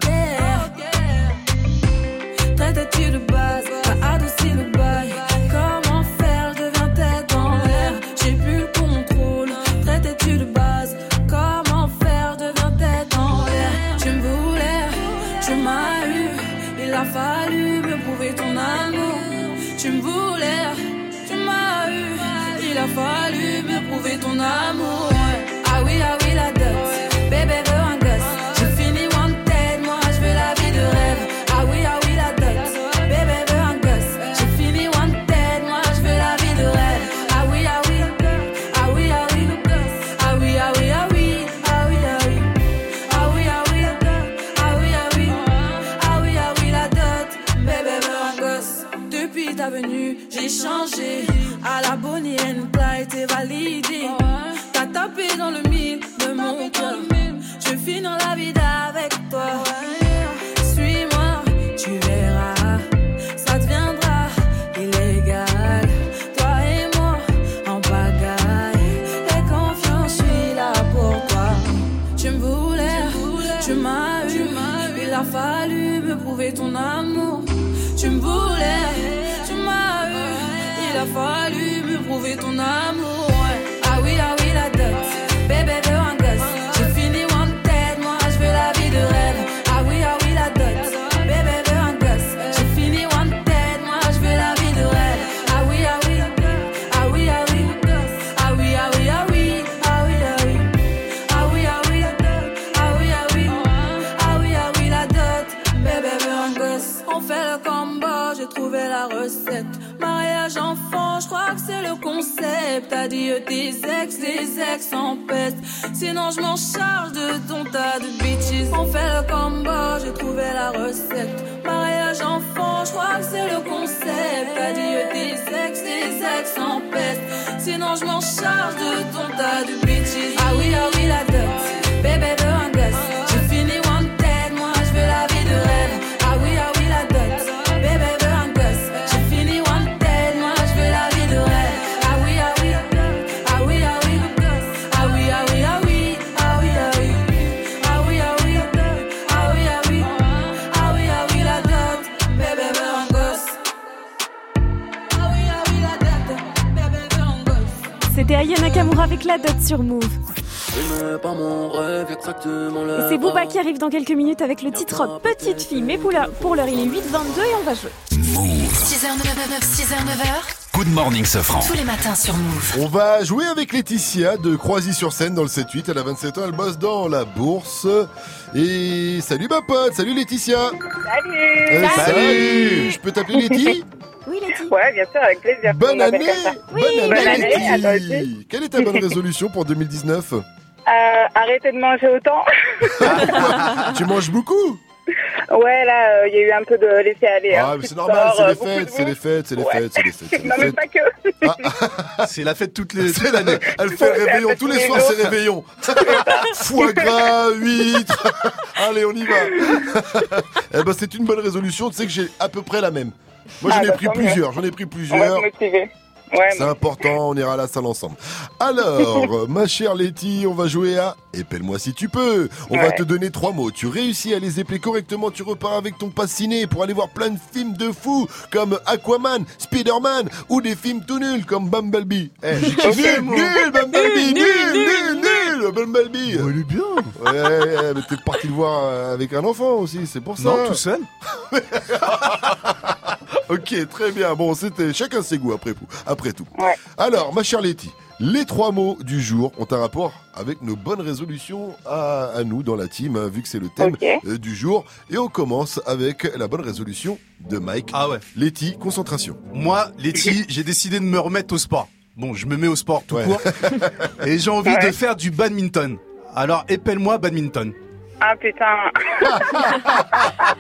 avec le titre Petite fille. Mais pour l'heure, pour l'heure, il est 8h22 et on va jouer. 6h, 6h, 9h. Good morning, Sofran. Tous les matins sur Move. On va jouer avec Laetitia de Croisy-sur-Seine dans le 7-8. Elle a 27 ans, elle bosse dans la bourse. Et salut ma pote, salut Laetitia. Salut Euh, salut. Je peux t'appeler Letty Oui, Letty. Ouais, bien sûr, avec plaisir. Bonne année. Bonne année, Bonne année. Quelle est ta bonne résolution pour 2019 Euh, arrêtez de manger autant. Tu manges beaucoup ouais, là, euh, il y a eu un peu de laisser aller. Ah, hein. mais c'est normal, c'est euh, les de fêtes, c'est les fêtes, c'est les fêtes, c'est les fêtes. c'est les Non, mais pas que. C'est la fête toutes les C'est l'année. Elle fait le réveillon, tous les soirs c'est réveillon. Foie gras, huîtres. Allez, on y va. eh ben, c'est une bonne résolution. Tu sais que j'ai à peu près la même. Moi, j'en Ah, ai bah, pris plusieurs. J'en ai pris plusieurs. Ouais, C'est important, on ira à la salle ensemble. Alors, ma chère Letty, on va jouer à Épelle-moi si tu peux. On va te donner trois mots. Tu réussis à les épeler correctement, tu repars avec ton pass ciné pour aller voir plein de films de fous comme Aquaman, Spider-Man ou des films tout nuls comme Bumblebee. Eh, moi. nul, Bumblebee, Nul, nul, nul, nul, nul, Bumblebee. il est bien. Ouais, ouais, mais t'es parti le voir euh, avec un enfant aussi, c'est pour ça. Non, tout seul. ok, très bien. Bon, c'était chacun ses goûts après tout. Après tout. Alors, ma chère Letty, les trois mots du jour ont un rapport avec nos bonnes résolutions à, à nous dans la team, hein, vu que c'est le thème euh, du jour. Et on commence avec la bonne résolution de Mike. Ah ouais. Letty, concentration. Moi, Letty, j'ai décidé de me remettre au sport. Bon, je me mets au sport tout Ouais. court. Et j'ai envie Ouais. de faire du badminton. Alors, épelle-moi badminton. Ah putain.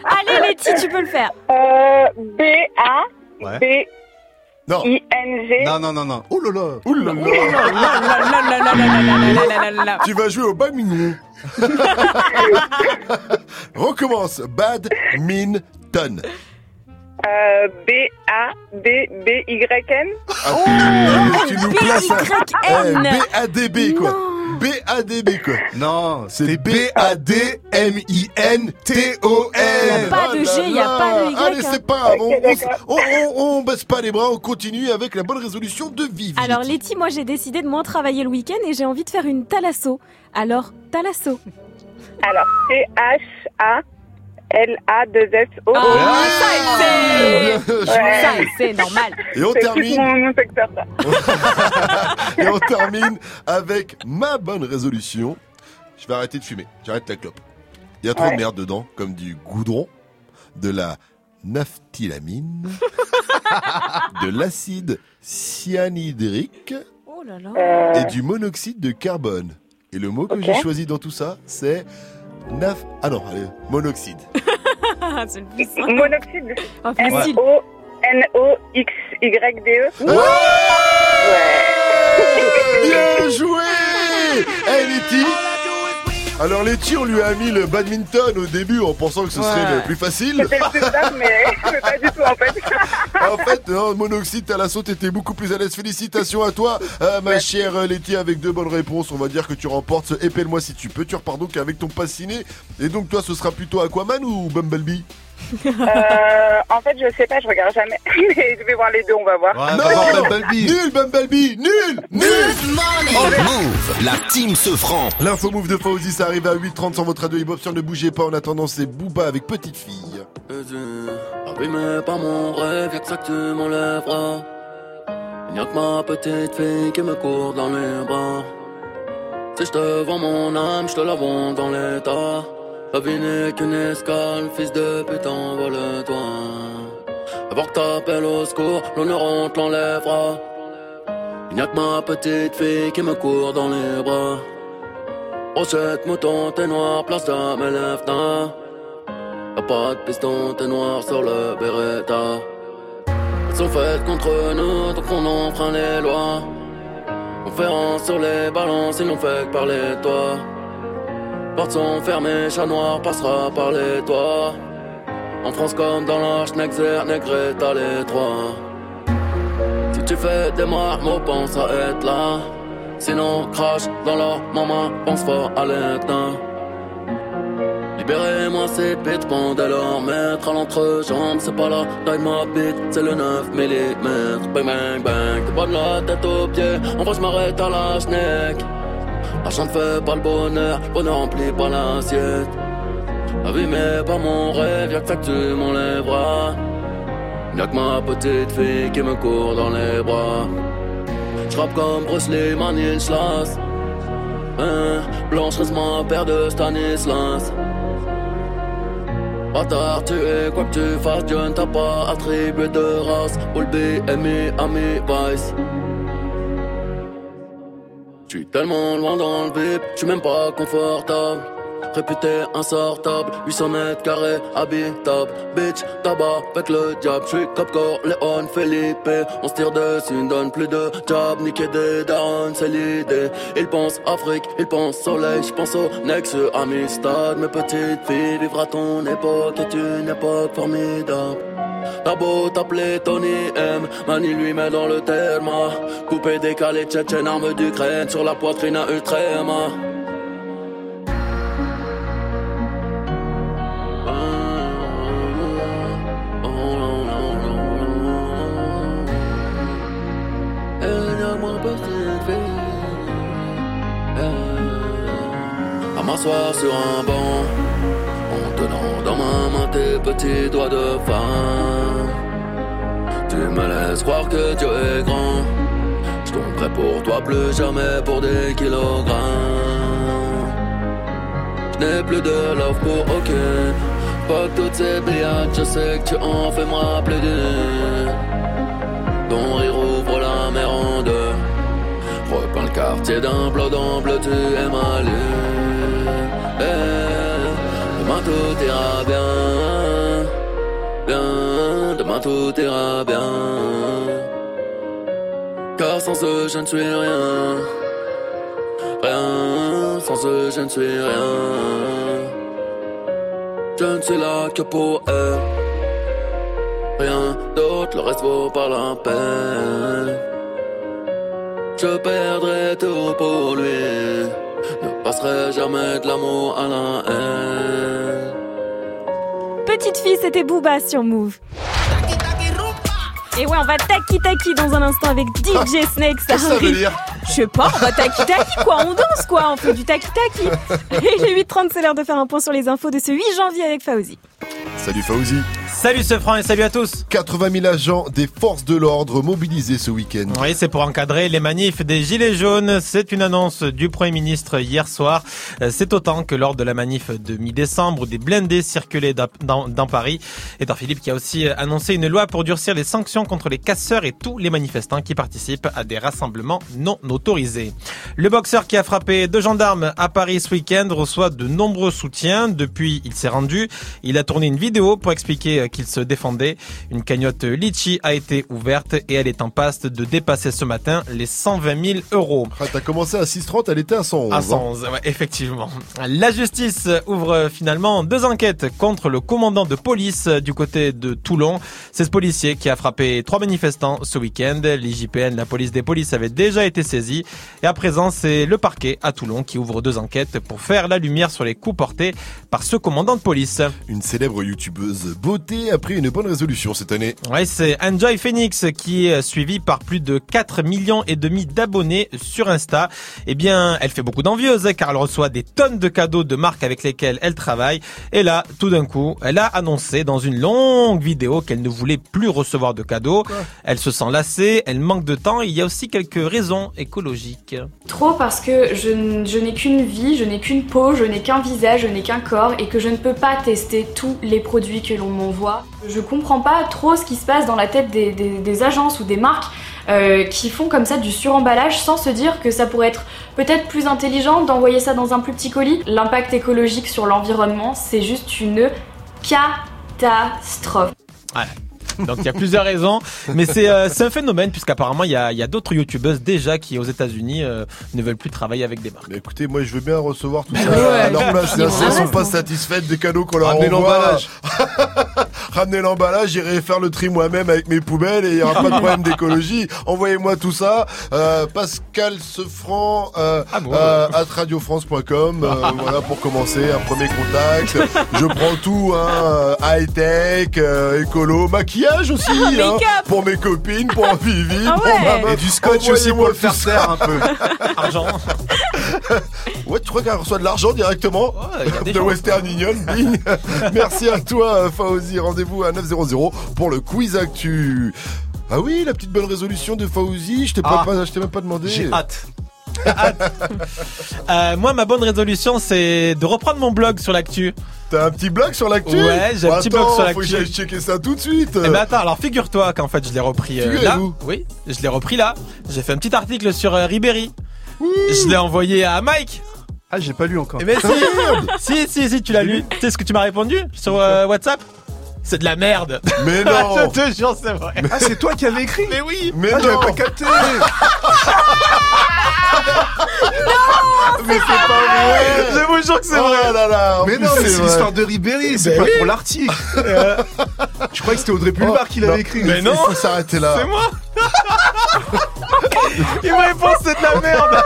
Allez, Letty, tu peux le faire. Euh, B-A. Ouais. B. Non. I-N-G. Non, non, non, non. Oh là là. Ouh là là. Tu vas jouer au badminton. Recommence. Badminton. Euh, B-A-D-B-Y-N. Ah, tu nous places. Eh, B-A-D-B quoi. B-A-D-B quoi. Non, c'est B-A-D-M-I-N-T-O-N. Y a pas de G, y a pas de Y, Allez, hein. c'est pas on- on baisse pas les bras, on continue avec la bonne résolution de vivre. Alors Letty, moi j'ai décidé de moins travailler le week-end et j'ai envie de faire une thalasso. Alors, thalasso. Alors, T-H-A. L-A-2-S-O. Ah, ça, c'est... joué. Ça, c'est normal. Et on termine. mon, mon secteur, ça. Et on termine avec ma bonne résolution. Je vais arrêter de fumer. J'arrête la clope. Il y a trop Ouais. de merde dedans, comme du goudron, de la naphthylamine, de l'acide cyanhydrique Oh là là. Euh, et du monoxyde de carbone. Et le mot que j'ai choisi dans tout ça, c'est naf... Ah non, allez, monoxyde. c'est le plus simple. Monoxyde. Oh, facile. M-O. N-O-X-Y-D-E. Ouais Bien joué Eh Letty alors Letty, on lui a mis le badminton au début en pensant que ce serait le plus facile. C'était le plus simple, mais, mais pas du tout en fait. En fait, non, monoxyde, t'as la saute, t'étais beaucoup plus à l'aise. Félicitations à toi, euh, ma chère Letty, avec deux bonnes réponses. On va dire que tu remportes ce Épelle-moi si tu peux. Tu repars donc avec ton pass ciné. Et donc, toi, ce sera plutôt Aquaman ou Bumblebee? Euh, en fait, je sais pas, je regarde jamais. Mais je vais voir les deux, on va voir. Nul, Bumblebee Nul Nul Move, la team se franc. L'info move de Fauzi, ça arrive à 8h30 sur votre radio hip sur Ne bougez pas. En attendant, c'est Booba avec Petite Fille. Abîmé par mon rêve, ça que tu m'enlèveras. Y'a que ma petite fille qui me court dans les bras. Si je te vends mon âme, je te la vends dans l'état. La vie n'est qu'une escale, fils de putain, vole-toi. Avant que t'appelles au secours, l'honneur on te l'enlèvera. Y'a que ma petite fille qui me court dans les bras. Brochette, mouton, t'es noir, place de mes lèvres, Y'a pas de piston, t'es noir sur le Beretta. Elles sont faites contre nous, donc on enfreint les lois. Conférence sur les balances, ils n'ont fait que parler de toi. Portes sont fermées, chat noir passera par les toits. En France comme dans l'Arche, Nexer, Negreta, les trois. Si tu fais des marmots, pense à être là. Sinon, crache dans leur maman, pense fort à l'éteint. Libérez-moi ces bêtes, pendant leur maître à l'entrejambe, c'est pas la taille ma bite, c'est le 9 mm. Bang bang bang, t'es pas de la tête aux pieds, en vrai je m'arrête à la schneck. L'argent ne fait pas le bonheur, bonheur remplit pas l'assiette. Mais pas mon rêve, y'a que ça que tu m'enlèveras. Y'a que ma petite fille qui me court dans les bras. J'rappe comme Bruce Lee, Manislas. Hein, Blanche ma paire de Stanislas. Bâtard, tu es quoi que tu fasses, Dieu ne t'a pas attribué de race. All B, Ami, Ami, Vice. J'suis tellement loin dans le vip, j'suis même pas confortable. Réputé insortable, 800 mètres carrés, habitable. Bitch, tabac avec le diable. J'suis Cop Léon, Felipe. On se tire dessus, ne donne plus de job. Niquer des darons, c'est l'idée. Ils pensent Afrique, ils pensent soleil. J'pense au Nexus, Amistad. Mes petites filles, vivre à ton époque est une époque formidable. T'as beau t'appeler Tony M, Mani lui met dans le terme. Coupé, décalé, tchétchène, arme d'Ukraine sur la poitrine à Ultrema. M'asseoir sur un banc, en tenant dans ma main tes petits doigts de femme. Tu me laisses croire que Dieu est grand. Je tomberai pour toi plus jamais pour des kilogrammes. Je n'ai plus de love pour aucune. Pas toutes ces billades, je sais que tu en fais me rappeler d'une. Ton rire ouvre la mer en deux. Repeins le quartier d'un bleu dans bleu, tu es ma lune. Eh, demain tout ira bien. Bien, demain tout ira bien. Car sans eux, je ne suis rien. Rien, sans eux, je ne suis rien. Je ne suis là que pour eux. Rien d'autre, le reste vaut pas la peine. Je perdrai tout pour lui. Ne passerai jamais de l'amour à la haine. Petite fille, c'était Booba sur Move. Et ouais, on va taki taki dans un instant avec DJ Snake. Ça ça veut dire Je sais pas, on va taki taki quoi, on danse quoi, on fait du taki taki. Et il est 8h30, c'est l'heure de faire un point sur les infos de ce 8 janvier avec Fauzi. Salut Fauzi. Salut ce franc et salut à tous. 80 000 agents des forces de l'ordre mobilisés ce week-end. Oui, c'est pour encadrer les manifs des Gilets jaunes. C'est une annonce du Premier ministre hier soir. Euh, C'est autant que lors de la manif de mi-décembre où des blindés circulaient dans, dans- dans Paris. Edouard Philippe qui a aussi annoncé une loi pour durcir les sanctions contre les casseurs et tous les manifestants qui participent à des rassemblements non autorisés. Le boxeur qui a frappé deux gendarmes à Paris ce week-end reçoit de nombreux soutiens. Depuis, il s'est rendu. Il a tourné une vidéo pour expliquer qu'il se défendait. Une cagnotte Litchi a été ouverte et elle est en passe de dépasser ce matin les 120 000 euros. Ah, T'as commencé à 6,30, elle était à 111. À hein. 111, ouais, effectivement. La justice ouvre finalement deux enquêtes contre le commandant de police du côté de Toulon. C'est ce policier qui a frappé trois manifestants ce week-end. L'IJPN, la police des polices, avait déjà été saisie. Et à présent, c'est le parquet à Toulon qui ouvre deux enquêtes pour faire la lumière sur les coups portés par ce commandant de police. Une célèbre youtubeuse beauté a pris une bonne résolution cette année. Ouais, c'est Enjoy Phoenix qui est suivi par plus de 4 millions et demi d'abonnés sur Insta. Eh bien, elle fait beaucoup d'envieuses car elle reçoit des tonnes de cadeaux de marques avec lesquelles elle travaille. Et là, tout d'un coup, elle a annoncé dans une longue vidéo qu'elle ne voulait plus recevoir de cadeaux. Elle se sent lassée, elle manque de temps. Il y a aussi quelques raisons Trop parce que je, n'ai qu'une vie, je n'ai qu'une peau, je n'ai qu'un visage, je n'ai qu'un corps et que je ne peux pas tester tous les produits que l'on m'envoie. Je comprends pas trop ce qui se passe dans la tête des, des- des agences ou des marques euh, qui font comme ça du suremballage sans se dire que ça pourrait être peut-être plus intelligent d'envoyer ça dans un plus petit colis. L'impact écologique sur l'environnement, c'est juste une catastrophe. Ouais. Donc il y a plusieurs raisons, mais c'est euh, c'est un phénomène puisqu'apparemment il y a, il y a d'autres youtubeuses déjà qui aux États-Unis euh, ne veulent plus travailler avec des marques. Mais écoutez, moi je veux bien recevoir tout ça Ouais. à leur place. Si elles Ah, sont pas satisfaites des cadeaux qu'on leur Ramenez l'emballage. Ramenez l'emballage, j'irai faire le tri moi-même avec mes poubelles et il y aura pas de problème d'écologie. Envoyez-moi tout ça. Euh, Pascal Sefranc euh, euh, at radiofrance.com euh, voilà pour commencer un premier contact. Je prends tout hein, high tech, euh, écolo, maquillage aussi hein, pour mes copines, pour Vivi, Ah pour ouais. ma meuf. Et du scotch aussi pour le faire taire un peu. Argent. Ouais, tu crois qu'elle reçoit de l'argent directement de Western Union bing. Merci à toi, euh, Fauzi. Rendez-vous à 900 pour le quiz actu. Ah oui, la petite bonne résolution de Fauzi. Je t'ai Ah. pas, je t'ai même pas demandé. J'ai hâte. Euh, moi, ma bonne résolution, c'est de reprendre mon blog sur l'actu. T'as un petit blog sur l'actu Ouais, j'ai un petit blog sur faut que l'actu. j'aille checker ça tout de suite. Eh ben attends, alors figure-toi qu'en fait je l'ai repris euh, là. Oui, je l'ai repris là. J'ai fait un petit article sur euh, Ribéry. Je l'ai envoyé à Mike. Ah, j'ai pas lu encore. Eh ben si, si, si, si, tu l'as lu. Tu sais ce que tu m'as répondu sur euh, WhatsApp? C'est de la merde. Mais non Je te jure, c'est vrai. Ah, c'est toi qui avais écrit Mais oui Mais ah, j'avais non. pas capté Mais c'est pas vrai Je vous jure que c'est Oh vrai. là là, en Mais non, mais c'est l'histoire de Ribéry, c'est pas oui. pour l'article Je crois que c'était Audrey Pulvar qui non. l'avait écrit. Mais non. Il faut s'arrêter là. C'est moi Il répond c'est de la merde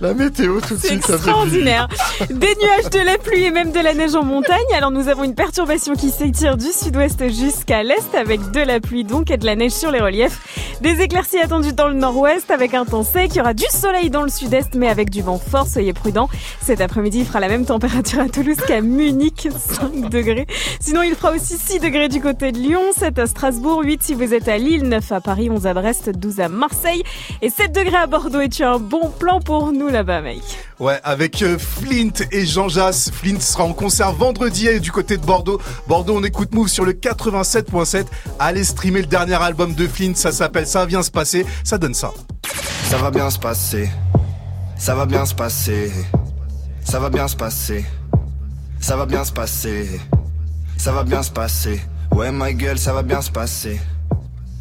La météo tout de C'est suite, fait extraordinaire. Des nuages, de la pluie et même de la neige en montagne. Alors nous avons une perturbation qui s'étire du sud-ouest jusqu'à l'est avec de la pluie donc et de la neige sur les reliefs. Des éclaircies attendues dans le nord-ouest avec un temps sec. Il y aura du soleil dans le sud-est mais avec du vent fort. Soyez prudents. Cet après-midi, il fera la même température à Toulouse qu'à Munich, 5 degrés. Sinon, il fera aussi 6 degrés du côté de Lyon, 7 à Strasbourg, 8 si vous êtes à Lille, 9 à Paris, 11 à Brest, 12 à Marseille et 7 degrés à Bordeaux. Et tu as un bon plan pour nous là-bas, mec. Ouais, avec euh, Flint et Jean Jass. Flint sera en concert vendredi du côté de Bordeaux. Bordeaux, on écoute Move sur le 87.7. Allez streamer le dernier album de Flint, ça s'appelle Ça vient se passer. Ça donne ça. Ça va bien se passer. Ça va bien se passer. Ça va bien se passer. Ça va bien se passer. Ça va bien se passer. Ouais, ma gueule, ça va bien se passer.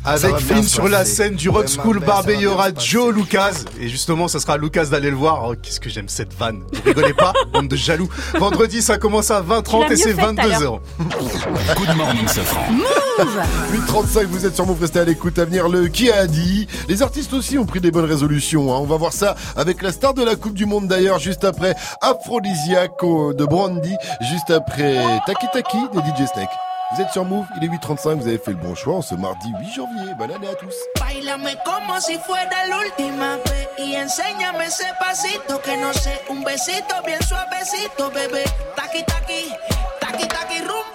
Avec se sur la scène du Rock School Barbé, il y aura Joe Lucas. Et justement, ça sera à Lucas d'aller le voir. Oh, qu'est-ce que j'aime cette vanne. Vous rigolez pas, bande de jaloux. Vendredi, ça commence à 20h30 et c'est 22h. Good morning, Safran. 8h35, vous êtes sur Move, restez à l'écoute à venir le qui a dit. Les artistes aussi ont pris des bonnes résolutions. hein. On va voir ça avec la star de la Coupe du Monde d'ailleurs, juste après Aphrodisiaque au- de Brandy, juste après Taki Taki de DJ Snake. Vous êtes sur Move, il est 8h35, vous avez fait le bon choix en ce mardi 8 janvier. Bonne année à tous. Bailame como si fuera la última vez y enséñame ese pasito que no sé, un besito bien suavecito, bebé. Taqui taqui, taqui taqui rumba.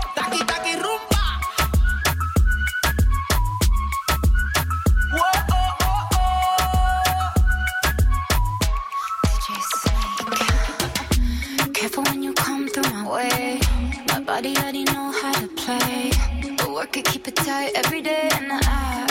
body already know how to play. But work it, keep it tight every day. And I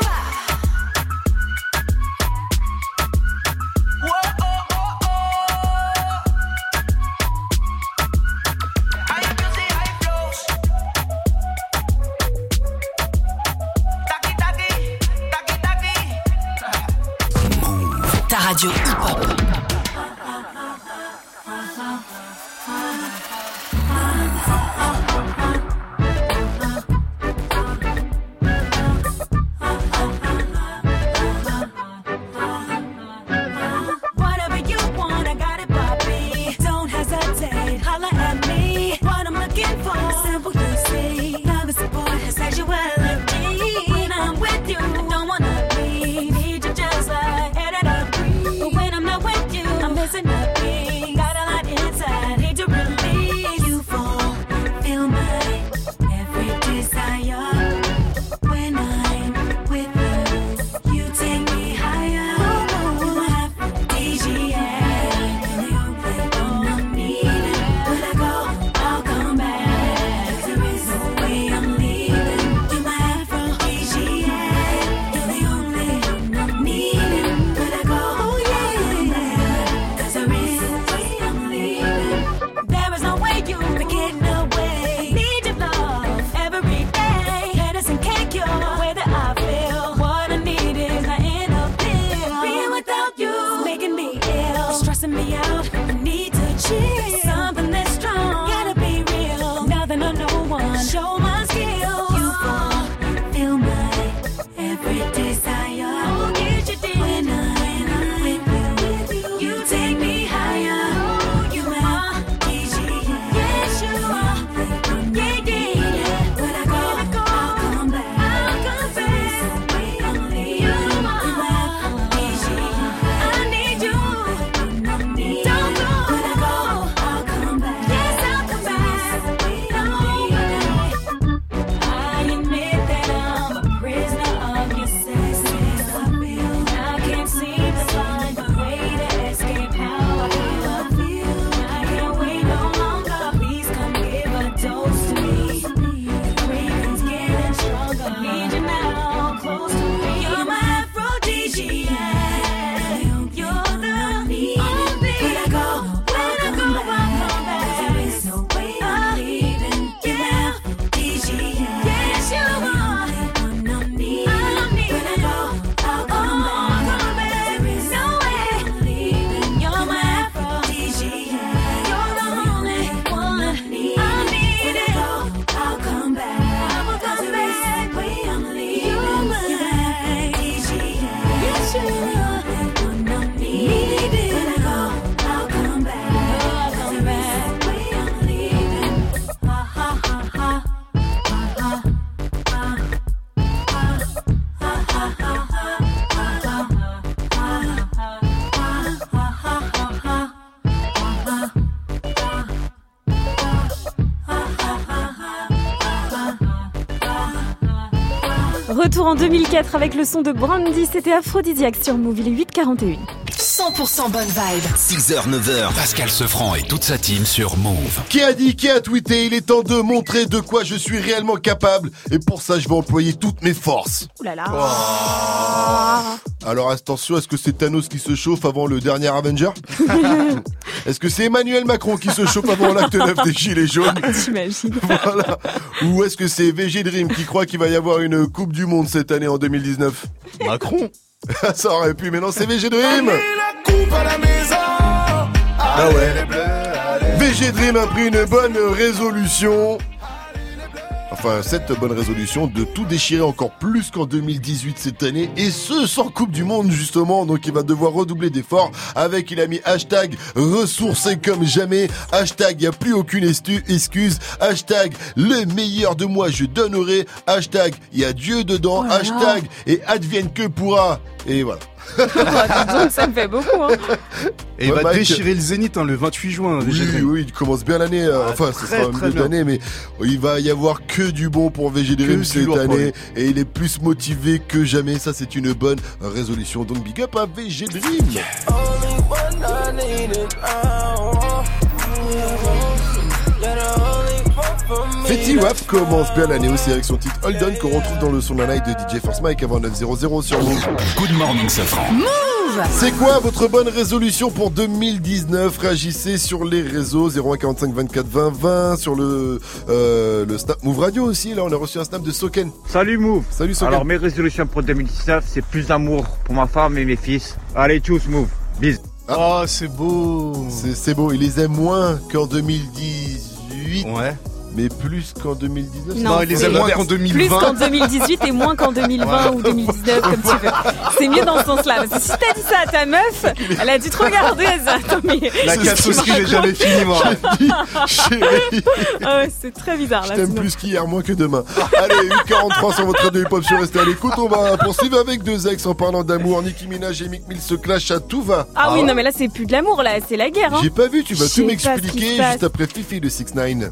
Retour en 2004 avec le son de Brandy. C'était aphrodisiaque sur Move. Il est 8h41. 100% bonne vibe. 6h, 9h, Pascal Sefranc et toute sa team sur Move. Qui a dit, qui a tweeté Il est temps de montrer de quoi je suis réellement capable. Et pour ça, je vais employer toutes mes forces. Ouh là là. Alors attention, est-ce que c'est Thanos qui se chauffe avant le dernier Avenger? Est-ce que c'est Emmanuel Macron qui se chauffe avant l'acte 9 des Gilets jaunes? J'imagine. Voilà. Ou est-ce que c'est VG Dream qui croit qu'il va y avoir une Coupe du Monde cette année en 2019 Macron Ça aurait pu, mais non, c'est VG Dream Coupe à la maison. Ah ouais. VG Dream a pris une bonne résolution. Enfin, cette bonne résolution de tout déchirer encore plus qu'en 2018 cette année, et ce sans Coupe du Monde justement, donc il va devoir redoubler d'efforts avec, il a mis hashtag ressourcé comme jamais, hashtag y a plus aucune excuse, hashtag le meilleur de moi je donnerai, hashtag y a Dieu dedans, Oh hashtag et advienne que pourra, et voilà. Donc, ça me fait beaucoup. Hein. Et il Ouais, va Mike. déchirer le Zénith hein, le 28 juin. Oui, VG Dream. oui, il commence bien l'année. euh, enfin, ce sera un très milieu bien. d'année, mais il va y avoir que du bon pour VG Dream cette année. Et il est plus motivé que jamais. Ça, c'est une bonne résolution. Donc, big up à VG Dream. Only one I Fetty Wap commence bien l'année aussi avec son titre Hold On qu'on retrouve dans le son de la night de DJ Force Mike avant 900 sur Move. Good morning, Safran. Move C'est quoi votre bonne résolution pour 2019 Réagissez sur les réseaux 0145 24 20 20 sur le euh, le snap Move Radio aussi. Là, on a reçu un snap de Soken. Salut Move Salut Soken. Alors mes résolutions pour 2019 c'est plus d'amour pour ma femme et mes fils. Allez tous Move. Bisous. Oh, c'est beau. C'est c'est beau, il les aime moins qu'en 2018. Ouais. Mais plus qu'en 2019. Non, il les aime moins qu'en Plus 2020. qu'en 2018 et moins qu'en 2020 ou 2019, comme tu veux. C'est mieux dans ce sens-là. Parce que si t'as dit ça à ta meuf, elle a dû te regarder. Elle dit, Attends, mais. La me n'est jamais finie, moi. Chérie, Ah ouais, c'est très bizarre je là. t'aime sinon. plus qu'hier, moins que demain. Allez, 8h43 sur votre radio hip-hop sur Restez à l'écoute. On va poursuivre avec deux ex en parlant d'amour. Nicki Minaj et Mick Mill se clashent à tout va. Ah oui, non, mais là, c'est plus de l'amour, là, c'est la guerre. Hein. J'ai pas vu, tu vas Je tout m'expliquer juste après Fifi de 6 9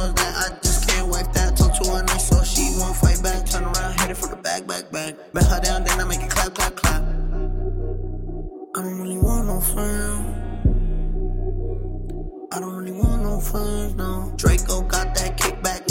back, back, back. Bet her down, then I make it clap, clap, clap. I don't really want no friends. I don't really want no friends, no. Draco got that kickback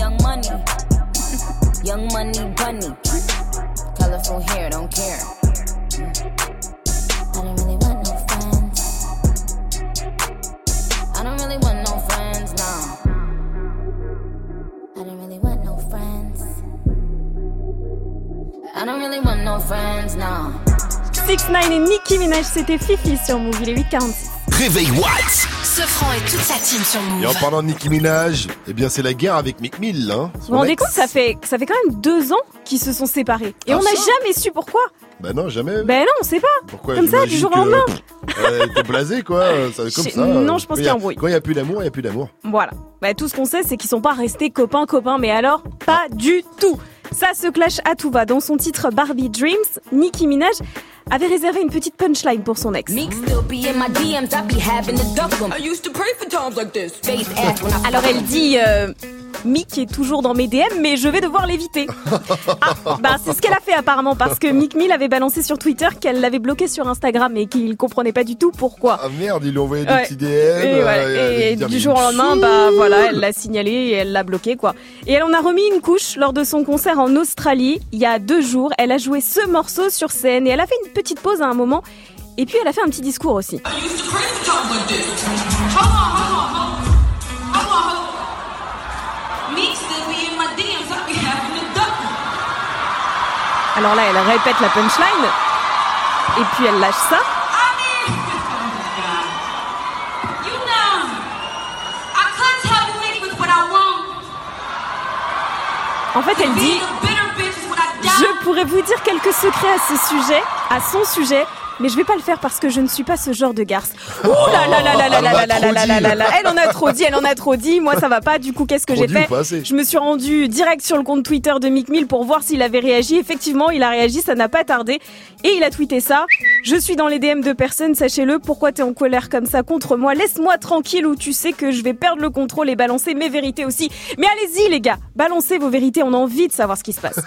Young money, young money bunny. Color hustle here, don't care. I don't really want no friends. I don't really want no friends, no. I don't really want no friends. I don't really want no friends, no. 6 9 et Nicki Minaj, c'était Fifi sur Move, il est 8h46. Réveil Watts. Ce franc et toute sa team sur Et en Move. parlant de Nicki Minaj, eh bien c'est la guerre avec Mick Mill, hein. Vous vous rendez compte, ça fait, ça fait quand même deux ans qu'ils se sont séparés. Et Ah, on n'a jamais su pourquoi. Bah non, jamais. Ben non, on sait pas. Pourquoi Comme ça, du jour au lendemain. Euh, T'es blasé quoi, ça comme ça. non, je pense qu'il y a a- embrouille. Quand il y a plus d'amour, il y a plus d'amour. Voilà. Bah, tout ce qu'on sait, c'est qu'ils sont pas restés copains copains, mais alors pas du tout. Ça se clash à tout va. Dans son titre Barbie Dreams, Nicki Minaj avait réservé une petite punchline pour son ex. Meek still be in my DMs, I be having to duck 'em. I used to pray for times like this. Face ass when I Alors elle dit euh, Mick est toujours dans mes DM, mais je vais devoir l'éviter. Ah, bah c'est ce qu'elle a fait apparemment parce que Mick Mill avait balancé sur Twitter qu'elle l'avait bloqué sur Instagram et qu'il comprenait pas du tout pourquoi. Ah merde, ils lui envoyé des Ouais. petits DM. Et, euh, Et du jour au il lendemain, bah voilà, elle l'a signalé et elle l'a bloqué quoi. Et elle en a remis une couche lors de son concert en Australie il y a deux jours. Elle a joué ce morceau sur scène et elle a fait une petite pause à un moment. Et puis elle a fait un petit discours aussi. Alors là, elle répète la punchline et puis elle lâche ça. En fait, elle dit Je pourrais vous dire quelques secrets à ce sujet, à son sujet, mais je vais pas le faire parce que je ne suis pas ce genre de garce. Ouh là là là là là là là là là là Elle en a trop dit, elle en a trop dit. Moi, ça va pas. Du coup, qu'est-ce que j'ai fait Je me suis rendu direct sur le compte Twitter de Mick Mill pour voir s'il avait réagi. Effectivement, il a réagi, ça n'a pas tardé. Et il a tweeté ça. Je suis dans les DM de personnes, sachez-le. Pourquoi t'es en colère comme ça contre moi? Laisse-moi tranquille ou tu sais que je vais perdre le contrôle et balancer mes vérités aussi. Mais allez-y, les gars. Balancez vos vérités. On a envie de savoir ce qui se passe.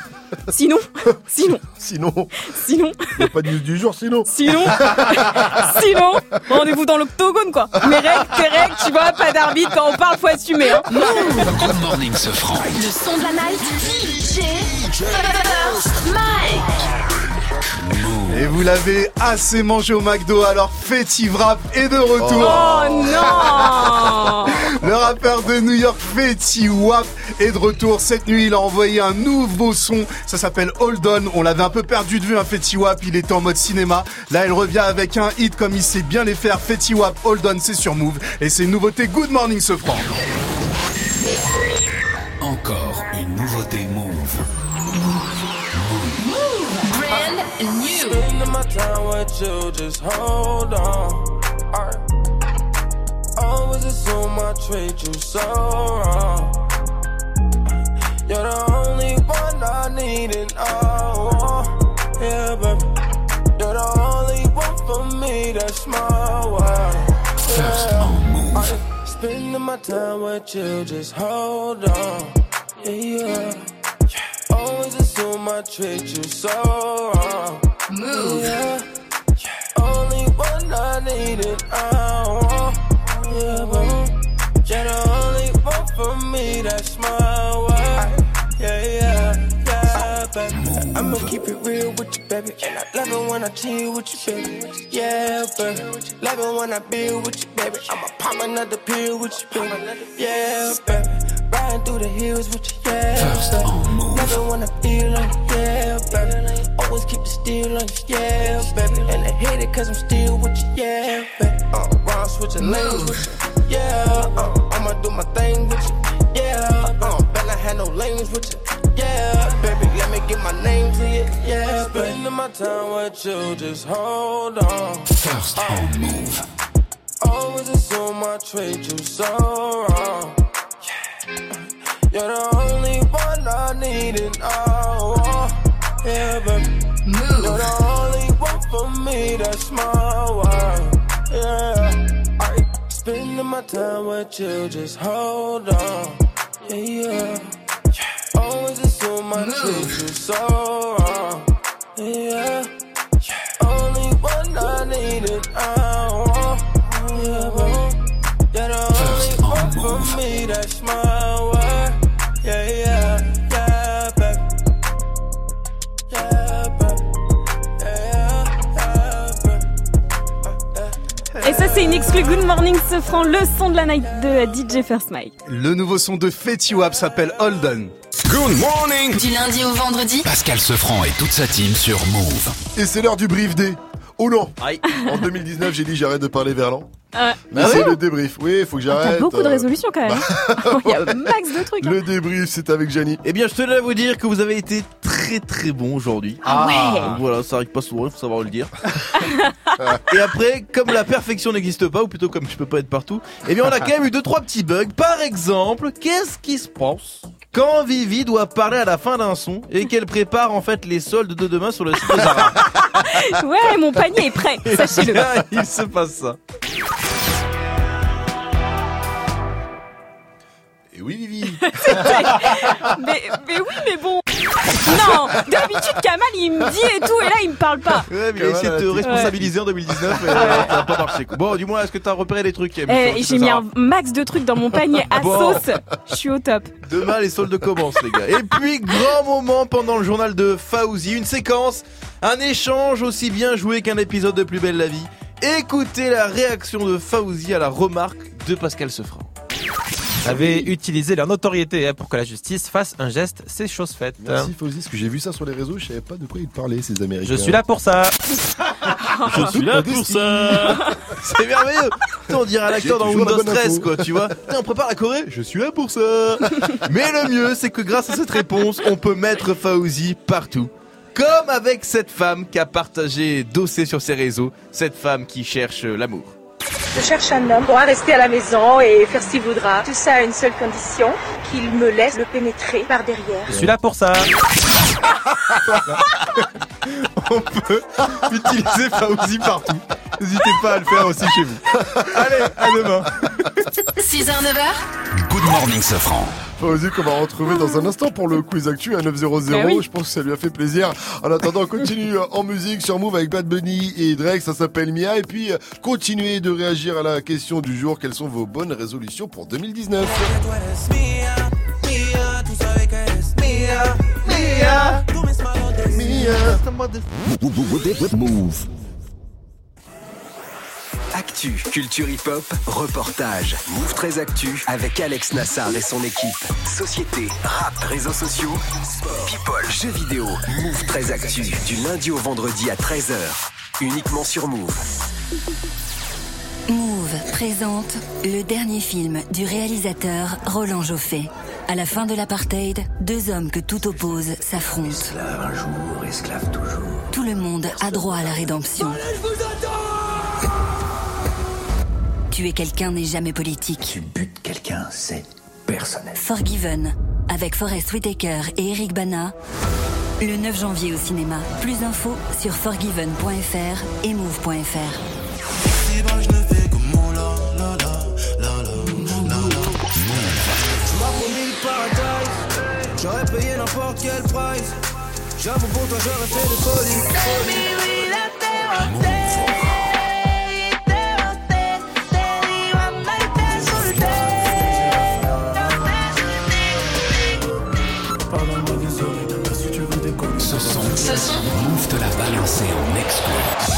Sinon, sinon, Sinon, sinon, y a pas de news du jour sinon. Sinon, sinon, rendez-vous dans l'octogone quoi. Mes règles, tes règles, tu vois, pas d'arbitre quand on parle, faut assumer. Hein. Good morning, ce franc. Le son de la night. DJ First Mike. Et vous l'avez assez mangé au McDo, alors Fetty Wrap est de retour. Oh non Le rappeur de New York Fetty Wap est de retour. Cette nuit, il a envoyé un nouveau son. Ça s'appelle Hold On. On l'avait un peu perdu de vue, un Fetty Wap. Il était en mode cinéma. Là, il revient avec un hit comme il sait bien les faire. Fetty Wap, Hold On, c'est sur Move. Et c'est une nouveauté Good Morning, ce franc. Encore une nouveauté Move. My time with you, just hold on. Alright. Always assume I treat you so wrong. You're the only one I need and I want. Yeah, baby. You're the only one for me, that's my world. First on Move. Spending my time with you, just hold on. Yeah, yeah. Always assume I treat you so wrong. Move. Yeah. Only one I need and I uh, want. Yeah, but you're the only one for me. That's my word. Yeah, yeah, yeah, baby. I'ma keep it real with you, baby. And I love it when I chill with you, baby. Yeah, baby. Love it when I be with you, baby. I'ma pop another pill with you, baby. Yeah, baby. Riding through the hills with you, yeah. First baby. on Move. Love it when I feel on yeah, baby. Always keep the steel on you, yeah, baby. And I hate it cause I'm still with you, yeah, baby. Uh, round switching lanes with you, yeah. Uh, I'ma do my thing with you, yeah. Uh, bet I had no lanes with you, yeah, baby. Let me get my name to you, yeah, baby. Spending my time with you, just hold on. First on Move. Always assume I treat you so wrong. You're the only one I need and want. Yeah, baby. You're Move. the only one for me, that's my world. Yeah. I spending my time with you, just hold on. Yeah, yeah. Always assume I treat you so wrong. Yeah. Only one I need and want. Yeah, baby. Et ça, c'est une exclue Good Morning Sofran, le son de la night de DJ First Mike. Le nouveau son de Fetty Wap s'appelle Holden. Good morning Du lundi au vendredi, Pascal Sefranc et toute sa team sur Move. Et c'est l'heure du brief des. Oh non En 2019, j'ai dit j'arrête de parler verlan. Ah c'est le débrief. Oui, faut que T'as j'arrête. beaucoup de euh, résolutions quand même. Il y a max de trucs. hein. Le débrief, c'est avec Jani. Eh bien, je tenais à vous dire que vous avez été très très bon aujourd'hui. Ah ouais. Donc Voilà, ça arrive pas souvent, il faut savoir le dire. Et après, comme la perfection n'existe pas, ou plutôt comme je peux pas être partout, eh bien, on a quand même eu deux trois petits bugs. Par exemple, qu'est-ce qui se passe quand Vivi doit parler à la fin d'un son et qu'elle prépare en fait les soldes de demain sur le site de Zara? Ouais, mon panier est prêt, sachez-le. Il se passe ça. Oui, Vivi. mais, mais oui, mais bon. Non, d'habitude, Kamal, il me dit et tout, et là, il me parle pas. Ouais, mais il a essayé de te responsabiliser en 2019 et euh, ça a pas marché. quoi. Bon, du moins, est-ce que t'as repéré des trucs Eh, j'ai mis un max de trucs dans mon panier à Bon. sauce. Je suis au top. Demain, les soldes commencent, les gars. Et puis, grand moment pendant le journal de Fauzi, une séquence, un échange aussi bien joué qu'un épisode de Plus belle la vie. Écoutez la réaction de Fauzi à la remarque de Pascal Sefranc. Avaient utilisé leur notoriété hein, pour que la justice fasse un geste, c'est chose faite. Merci Fauzi, parce que j'ai vu ça sur les réseaux, je savais pas de quoi ils parlaient, ces Américains. Je suis là pour ça. Je suis là pour ça. C'est merveilleux. On dirait un acteur J'ai dans Windows bonne 13, info. quoi, tu vois. On prépare la Corée. Je suis là pour ça. Mais le mieux, c'est que grâce à cette réponse, on peut mettre Fauzi partout. Comme avec cette femme qui a partagé dossier sur ses réseaux, cette femme qui cherche l'amour. Je cherche un homme pour rester à la maison et faire ce qu'il voudra. Tout ça à une seule condition, qu'il me laisse le pénétrer par derrière. Je suis là pour ça. On peut utiliser Fauzi partout. N'hésitez pas à le faire aussi chez vous. Allez, à demain. 6h, 9h Good morning, Safran. Fauzi qu'on va retrouver dans un instant pour le quiz actu à 900. Bah oui. Je pense que ça lui a fait plaisir. En attendant, on continue en musique sur Move avec Bad Bunny et Drake. Ça s'appelle Mia. Et puis, continuez de réagir à la question du jour. Quelles sont vos bonnes résolutions pour 2019 Mía, mía, Move. Actu, culture hip-hop, reportage. Move 13 Actu avec Alex Nassar et son équipe. Société, rap, réseaux sociaux, people, jeux vidéo. Move 13 Actu, du lundi au vendredi à 13h. Uniquement sur Move. Move présente le dernier film du réalisateur Roland Joffé. À la fin de l'apartheid, deux hommes que tout oppose s'affrontent. Esclave un jour, esclave toujours. Tout le monde a droit à la rédemption. Tuer quelqu'un n'est jamais politique. Bute quelqu'un, c'est personnel. Forgiven, avec Forrest Whitaker et Eric Bana, le 9 janvier au cinéma. Plus d'infos sur forgiven.fr et move.fr. J'aurais payé n'importe quel price. J'avoue pour toi, j'aurais fait de folie. folie. Ce son, Ce son. Move te l'a balancé en exclu.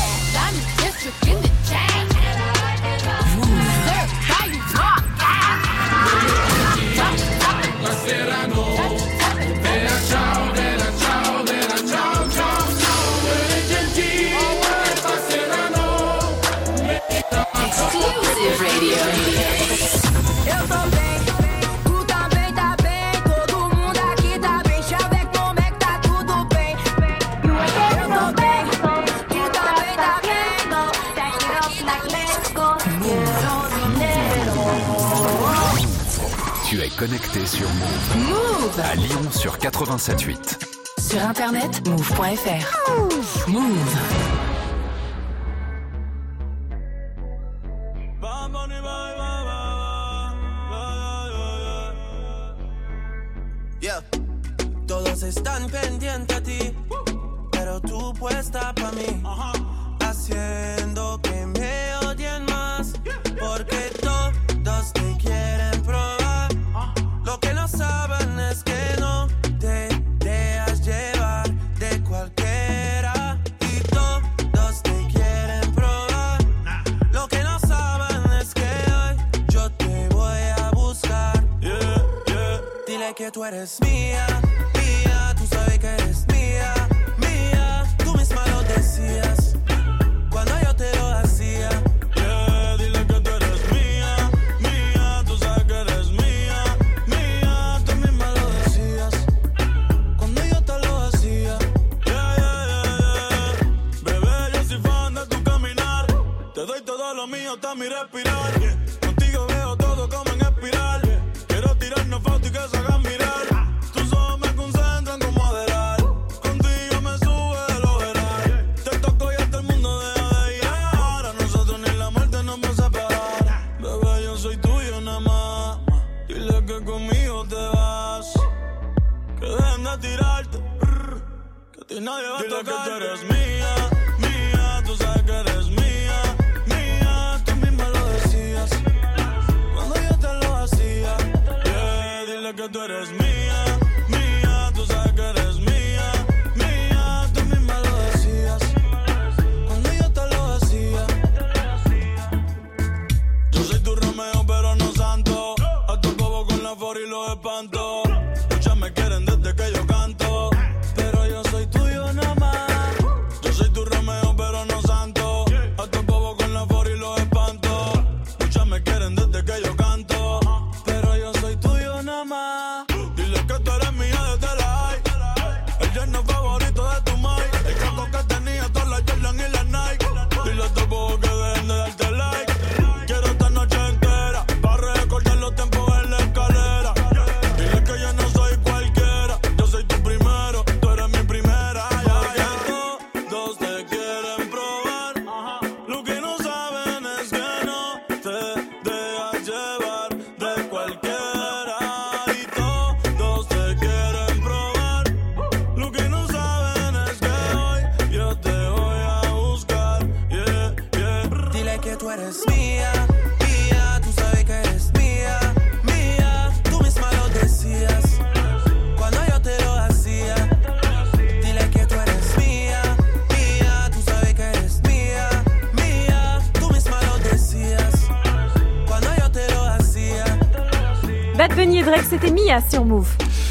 Connecté sur Move. Move. À Lyon sur 87.8. Sur internet, move.fr. Move. Yeah.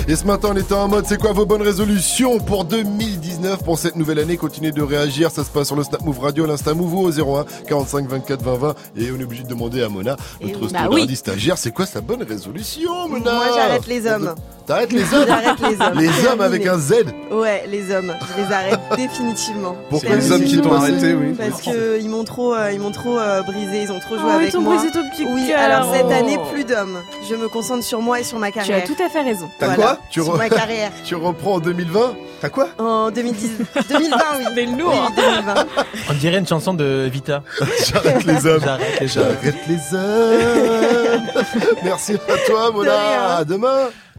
Et ce matin, on était en mode c'est quoi vos bonnes résolutions pour 2019 pour cette nouvelle année? Continuez de réagir, ça se passe sur le Snap Move Radio, l'Insta Move au 01 45 24 20 20 et on est obligé de demander à Mona, notre bah stagiaire, c'est quoi sa bonne résolution Mona? Moi j'arrête les hommes. T'arrêtes les hommes? Les hommes. Avec un Z. Ouais, les hommes, je les arrête définitivement. Pourquoi les hommes qui t'ont arrêté, Parce qu'ils m'ont trop, euh, ils trop euh, brisé, ils ont trop joué oh, avec ils moi. Brisé ton petit oui, alors cette année oh. plus d'hommes je me concentre sur moi et sur ma carrière. Tu as tout à fait raison. T'as voilà. quoi tu re... ma carrière. tu reprends en 2020 T'as quoi En 2010... 2020, oui. Mais lourd 2020. On dirait une chanson de Vita. J'arrête les hommes. J'arrête les hommes. J'arrête les hommes. Merci à toi, Mona. De à demain.